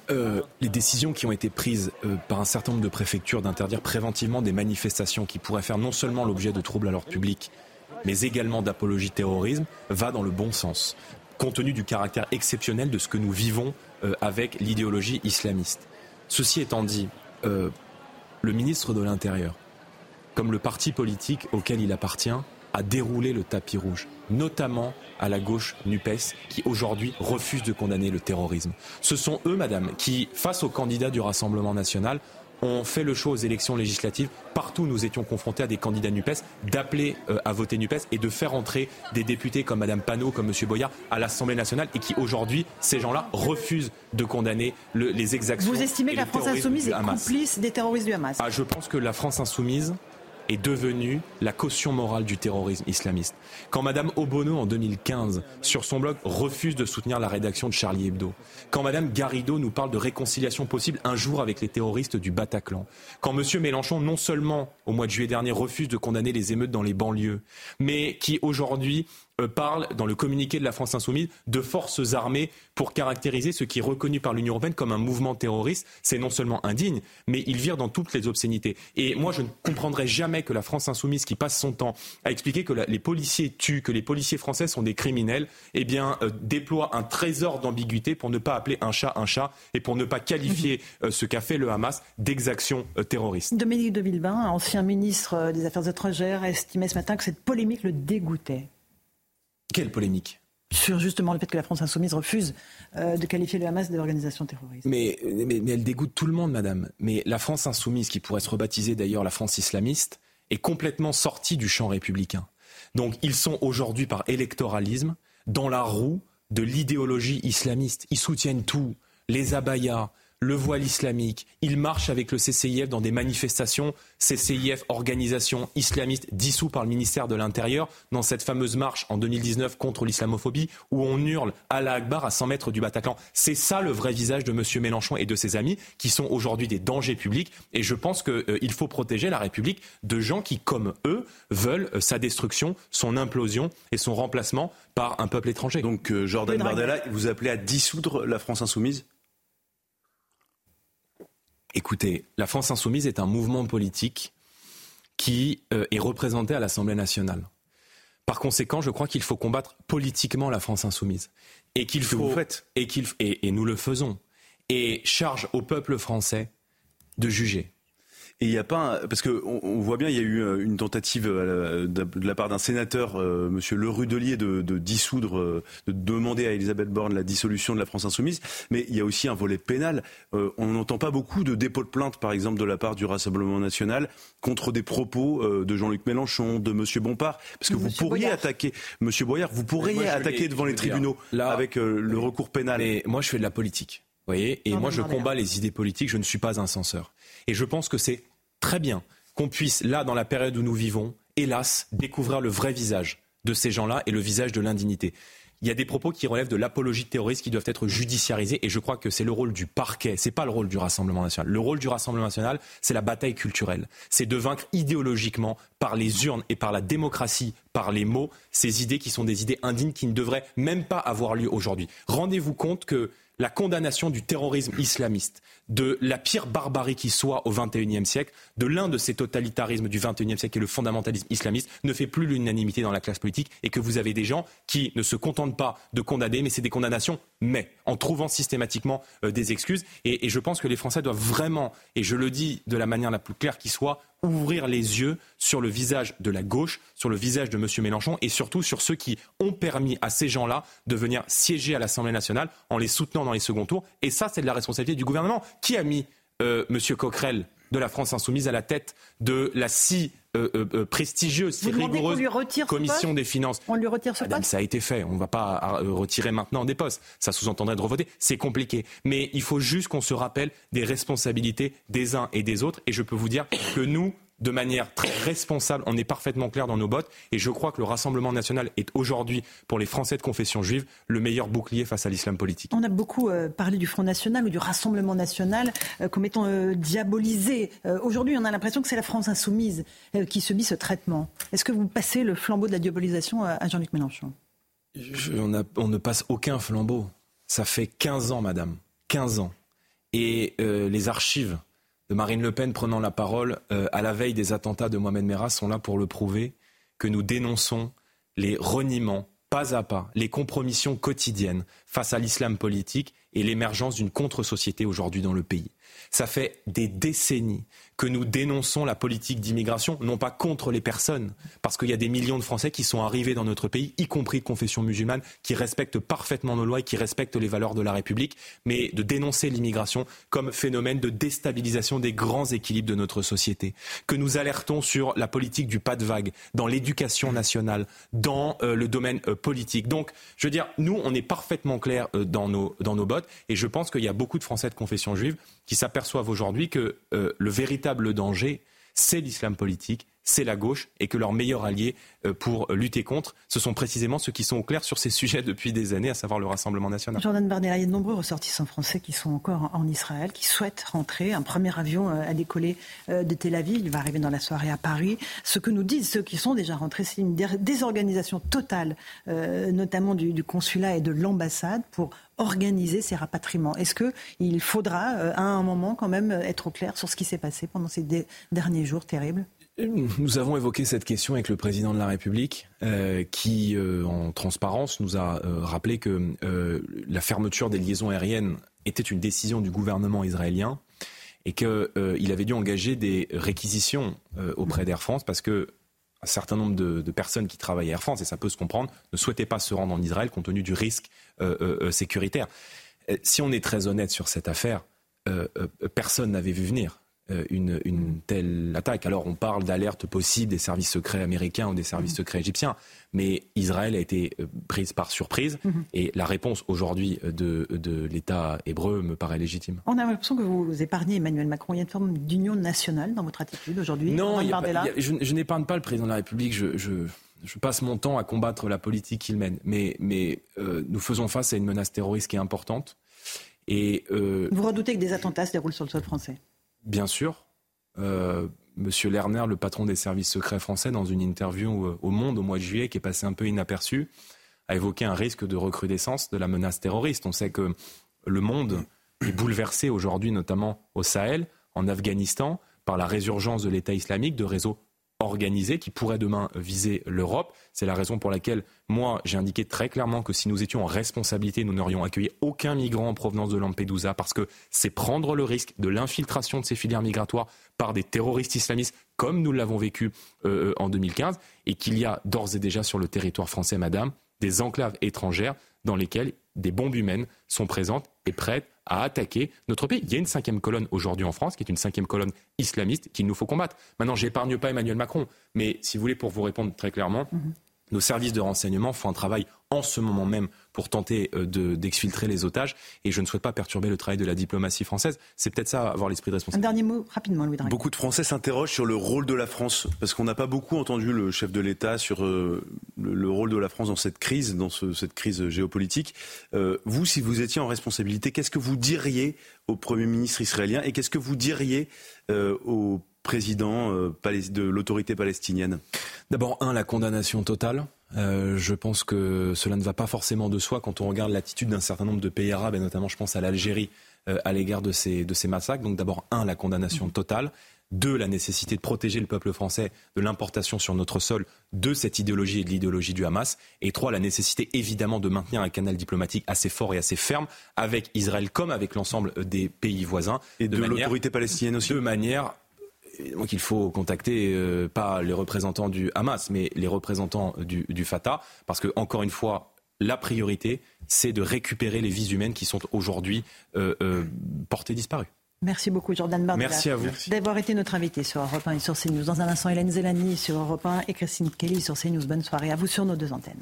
les décisions qui ont été prises par un certain nombre de préfectures d'interdire préventivement des manifestations qui pourraient faire non seulement l'objet de troubles à l'ordre public, mais également d'apologie terrorisme, va dans le bon sens, compte tenu du caractère exceptionnel de ce que nous vivons avec l'idéologie islamiste. Ceci étant dit, le ministre de l'Intérieur comme le parti politique auquel il appartient, a déroulé le tapis rouge, notamment à la gauche NUPES, qui aujourd'hui refuse de condamner le terrorisme. Ce sont eux, madame, qui, face aux candidats du Rassemblement national, ont fait le choix aux élections législatives. Partout, nous étions confrontés à des candidats NUPES, d'appeler euh, à voter NUPES et de faire entrer des députés comme Madame Panot, comme Monsieur Boyard à l'Assemblée nationale et qui aujourd'hui, ces gens-là, refusent de condamner les exactions. Vous estimez que la France insoumise est complice des terroristes du Hamas? Ah, Je pense que la France insoumise est devenue la caution morale du terrorisme islamiste. Quand Madame Obono, en 2015, sur son blog, refuse de soutenir la rédaction de Charlie Hebdo. Quand Madame Garrido nous parle de réconciliation possible un jour avec les terroristes du Bataclan. Quand Monsieur Mélenchon, non seulement au mois de juillet dernier, refuse de condamner les émeutes dans les banlieues, mais qui aujourd'hui parle dans le communiqué de la France insoumise de forces armées pour caractériser ce qui est reconnu par l'Union européenne comme un mouvement terroriste. C'est non seulement indigne, mais il vire dans toutes les obscénités. Et moi, je ne comprendrai jamais que la France insoumise, qui passe son temps à expliquer que les policiers tuent, que les policiers français sont des criminels, eh bien, euh, déploie un trésor d'ambiguïté pour ne pas appeler un chat un chat et pour ne pas qualifier euh, ce qu'a fait le Hamas d'exaction terroriste. Dominique de Villepin, ancien ministre des Affaires étrangères, estimait ce matin que cette polémique le dégoûtait. Quelle polémique sur justement le fait que la France insoumise refuse euh, de qualifier le Hamas d'organisation terroriste. Mais, mais, elle dégoûte tout le monde, madame. Mais la France insoumise, qui pourrait se rebaptiser d'ailleurs la France islamiste, est complètement sortie du champ républicain. Donc ils sont aujourd'hui par électoralisme dans la roue de l'idéologie islamiste. Ils soutiennent tout, les abayas, le voile islamique. Il marche avec le CCIF dans des manifestations. CCIF, organisation islamiste dissous par le ministère de l'Intérieur, dans cette fameuse marche en 2019 contre l'islamophobie, où on hurle Allah Akbar à 100 mètres du Bataclan. C'est ça le vrai visage de M. Mélenchon et de ses amis, qui sont aujourd'hui des dangers publics. Et je pense qu'il euh, faut protéger la République de gens qui, comme eux, veulent euh, sa destruction, son implosion et son remplacement par un peuple étranger. Donc euh, Jordan Bardella, vous appelez à dissoudre la France insoumise? Écoutez, la France insoumise est un mouvement politique qui euh, est représenté à l'Assemblée nationale. Par conséquent, je crois qu'il faut combattre politiquement la France insoumise. Et qu'il faut. Vous faites. Et, qu'il, et nous le faisons. Et charge au peuple français de juger. Et il n'y a pas parce que on, voit bien il y a eu euh, une tentative euh, de, la part d'un sénateur, euh, Monsieur Le Rudelier, de, de, dissoudre, de demander à Elisabeth Borne la dissolution de la France insoumise. Mais il y a aussi un volet pénal. on n'entend pas beaucoup de dépôts de plainte, par exemple, de la part du Rassemblement national contre des propos de Jean-Luc Mélenchon, de Monsieur Bompard, parce que vous pourriez attaquer Monsieur Boyard, vous pourriez attaquer devant les tribunaux là, avec le recours pénal. Mais moi, je fais de la politique. voyez, et moi, je combats les idées politiques. Je ne suis pas un censeur. Et je pense que c'est très bien qu'on puisse, là, dans la période où nous vivons, hélas, découvrir le vrai visage de ces gens-là et le visage de l'indignité. Il y a des propos qui relèvent de l'apologie terroriste qui doivent être judiciarisés et je crois que c'est le rôle du parquet, c'est pas le rôle du Rassemblement national. Le rôle du Rassemblement national, c'est la bataille culturelle. C'est de vaincre idéologiquement par les urnes et par la démocratie, par les mots, ces idées qui sont des idées indignes qui ne devraient même pas avoir lieu aujourd'hui. Rendez-vous compte que la condamnation du terrorisme islamiste, de la pire barbarie qui soit au XXIe siècle, de l'un de ces totalitarismes du XXIe siècle est le fondamentalisme islamiste, ne fait plus l'unanimité dans la classe politique et que vous avez des gens qui ne se contentent pas de condamner, mais c'est des condamnations, mais en trouvant systématiquement euh, des excuses. Et, et je pense que les Français doivent vraiment, et je le dis de la manière la plus claire qui soit, ouvrir les yeux sur le visage de la gauche, sur le visage de M. Mélenchon et surtout sur ceux qui ont permis à ces gens-là de venir siéger à l'Assemblée nationale en les soutenant dans les seconds tours. Et ça, c'est de la responsabilité du gouvernement. Qui a mis euh, M. Coquerel de la France insoumise à la tête de la si euh, euh, euh, prestigieuse, si rigoureuse commission des finances. On lui retire ce Madame, ça a été fait. On ne va pas retirer maintenant des postes. Ça sous-entendrait de revoter. C'est compliqué. Mais il faut juste qu'on se rappelle des responsabilités des uns et des autres. Et je peux vous dire que nous, de manière très responsable. On est parfaitement clair dans nos bottes. Et je crois que le Rassemblement national est aujourd'hui, pour les Français de confession juive, le meilleur bouclier face à l'islam politique. On a beaucoup euh, parlé du Front national ou du Rassemblement national euh, comme étant euh, diabolisé. aujourd'hui, on a l'impression que c'est la France insoumise qui subit ce traitement. Est-ce que vous passez le flambeau de la diabolisation à Jean-Luc Mélenchon? On, on, ne passe aucun flambeau. Ça fait 15 ans, madame. 15 ans. Et les archives de Marine Le Pen prenant la parole euh, à la veille des attentats de Mohamed Merah sont là pour le prouver que nous dénonçons les reniements pas à pas, les compromissions quotidiennes face à l'islam politique et l'émergence d'une contre-société aujourd'hui dans le pays. Ça fait des décennies que nous dénonçons la politique d'immigration, non pas contre les personnes, parce qu'il y a des millions de Français qui sont arrivés dans notre pays, y compris de confession musulmane, qui respectent parfaitement nos lois et qui respectent les valeurs de la République, mais de dénoncer l'immigration comme phénomène de déstabilisation des grands équilibres de notre société. Que nous alertons sur la politique du pas de vague dans l'éducation nationale, dans euh, le domaine euh, politique. Donc, je veux dire, nous, on est parfaitement clair euh, dans, nos, dans nos bottes, et je pense qu'il y a beaucoup de Français de confession juive qui s'aperçoivent aujourd'hui que euh, le véritable danger, c'est l'islam politique, c'est la gauche, et que leur meilleur allié euh, pour lutter contre, ce sont précisément ceux qui sont au clair sur ces sujets depuis des années, à savoir le Rassemblement national. Jordan Bardella, il y a de nombreux ressortissants français qui sont encore en Israël, qui souhaitent rentrer. Un premier avion euh, a décollé de Tel Aviv, il va arriver dans la soirée à Paris. Ce que nous disent ceux qui sont déjà rentrés, c'est une désorganisation totale, notamment du consulat et de l'ambassade, pour organiser ces rapatriements. Est-ce qu'il faudra, euh, à un moment, quand même, être au clair sur ce qui s'est passé pendant ces derniers jours terribles? Nous avons évoqué cette question avec le président de la République, euh, qui, euh, en transparence, nous a rappelé que la fermeture des liaisons aériennes était une décision du gouvernement israélien et qu'il avait dû engager des réquisitions auprès d'Air France parce que un certain nombre de, personnes qui travaillent à Air France, et ça peut se comprendre, ne souhaitaient pas se rendre en Israël compte tenu du risque euh, euh, euh, sécuritaire. Si on est très honnête sur cette affaire, personne n'avait vu venir. Euh, une, telle attaque. Alors on parle d'alerte possible des services secrets américains ou des services secrets égyptiens, mais Israël a été euh, prise par surprise mhm. et la réponse aujourd'hui de, l'État hébreu me paraît légitime. On a l'impression que vous épargnez Emmanuel Macron. Il y a une forme d'union nationale dans votre attitude aujourd'hui Non, je, n'épargne pas le président de la République. Je, passe mon temps à combattre la politique qu'il mène. Mais, euh, nous faisons face à une menace terroriste qui est importante. Et, vous redoutez que des attentats se déroulent sur le sol français? Bien sûr. Euh, Monsieur Lerner, le patron des services secrets français, dans une interview euh, au Monde au mois de juillet, qui est passé un peu inaperçu, a évoqué un risque de recrudescence de la menace terroriste. On sait que le monde est bouleversé aujourd'hui, notamment au Sahel, en Afghanistan, par la résurgence de l'État islamique, de réseaux organisée qui pourrait demain viser l'Europe. C'est la raison pour laquelle moi j'ai indiqué très clairement que si nous étions en responsabilité, nous n'aurions accueilli aucun migrant en provenance de Lampedusa parce que c'est prendre le risque de l'infiltration de ces filières migratoires par des terroristes islamistes comme nous l'avons vécu euh, en 2015 et qu'il y a d'ores et déjà sur le territoire français, madame, des enclaves étrangères dans lesquelles des bombes humaines sont présentes et prêtes à attaquer notre pays. Il y a une cinquième colonne aujourd'hui en France, qui est une cinquième colonne islamiste qu'il nous faut combattre. Maintenant, j'épargne pas Emmanuel Macron, mais si vous voulez, pour vous répondre très clairement, mhm. nos services de renseignement font un travail en ce moment même pour tenter euh, d'exfiltrer les otages. Et je ne souhaite pas perturber le travail de la diplomatie française. C'est peut-être ça, avoir l'esprit de responsabilité. Un dernier mot, rapidement, Louis Beaucoup de Français s'interrogent sur le rôle de la France, parce qu'on n'a pas beaucoup entendu le chef de l'État sur euh, le, rôle de la France dans cette crise, dans cette crise géopolitique. Euh, vous, si vous étiez en responsabilité, qu'est-ce que vous diriez au Premier ministre israélien et qu'est-ce que vous diriez au président de l'autorité palestinienne? D'abord, un, la condamnation totale. Euh, je pense que cela ne va pas forcément de soi quand on regarde l'attitude d'un certain nombre de pays arabes, et notamment je pense à l'Algérie, euh, à l'égard de ces, de ces massacres. Donc d'abord, un, la condamnation totale. Deux, la nécessité de protéger le peuple français de l'importation sur notre sol de cette idéologie et de l'idéologie du Hamas. Et trois, la nécessité évidemment de maintenir un canal diplomatique assez fort et assez ferme avec Israël comme avec l'ensemble des pays voisins. Et de, l'autorité palestinienne aussi. De manière donc il faut contacter euh, pas les représentants du Hamas, mais les représentants du, Fatah, parce que encore une fois, la priorité, c'est de récupérer les vies humaines qui sont aujourd'hui euh, euh, portées disparues. Merci beaucoup, Jordan Bardella. Merci à vous. D'avoir été notre invité sur Europe 1 et sur CNews. Dans un instant, Hélène Zelani sur Europe 1 et Christine Kelly sur CNews. Bonne soirée à vous sur nos deux antennes.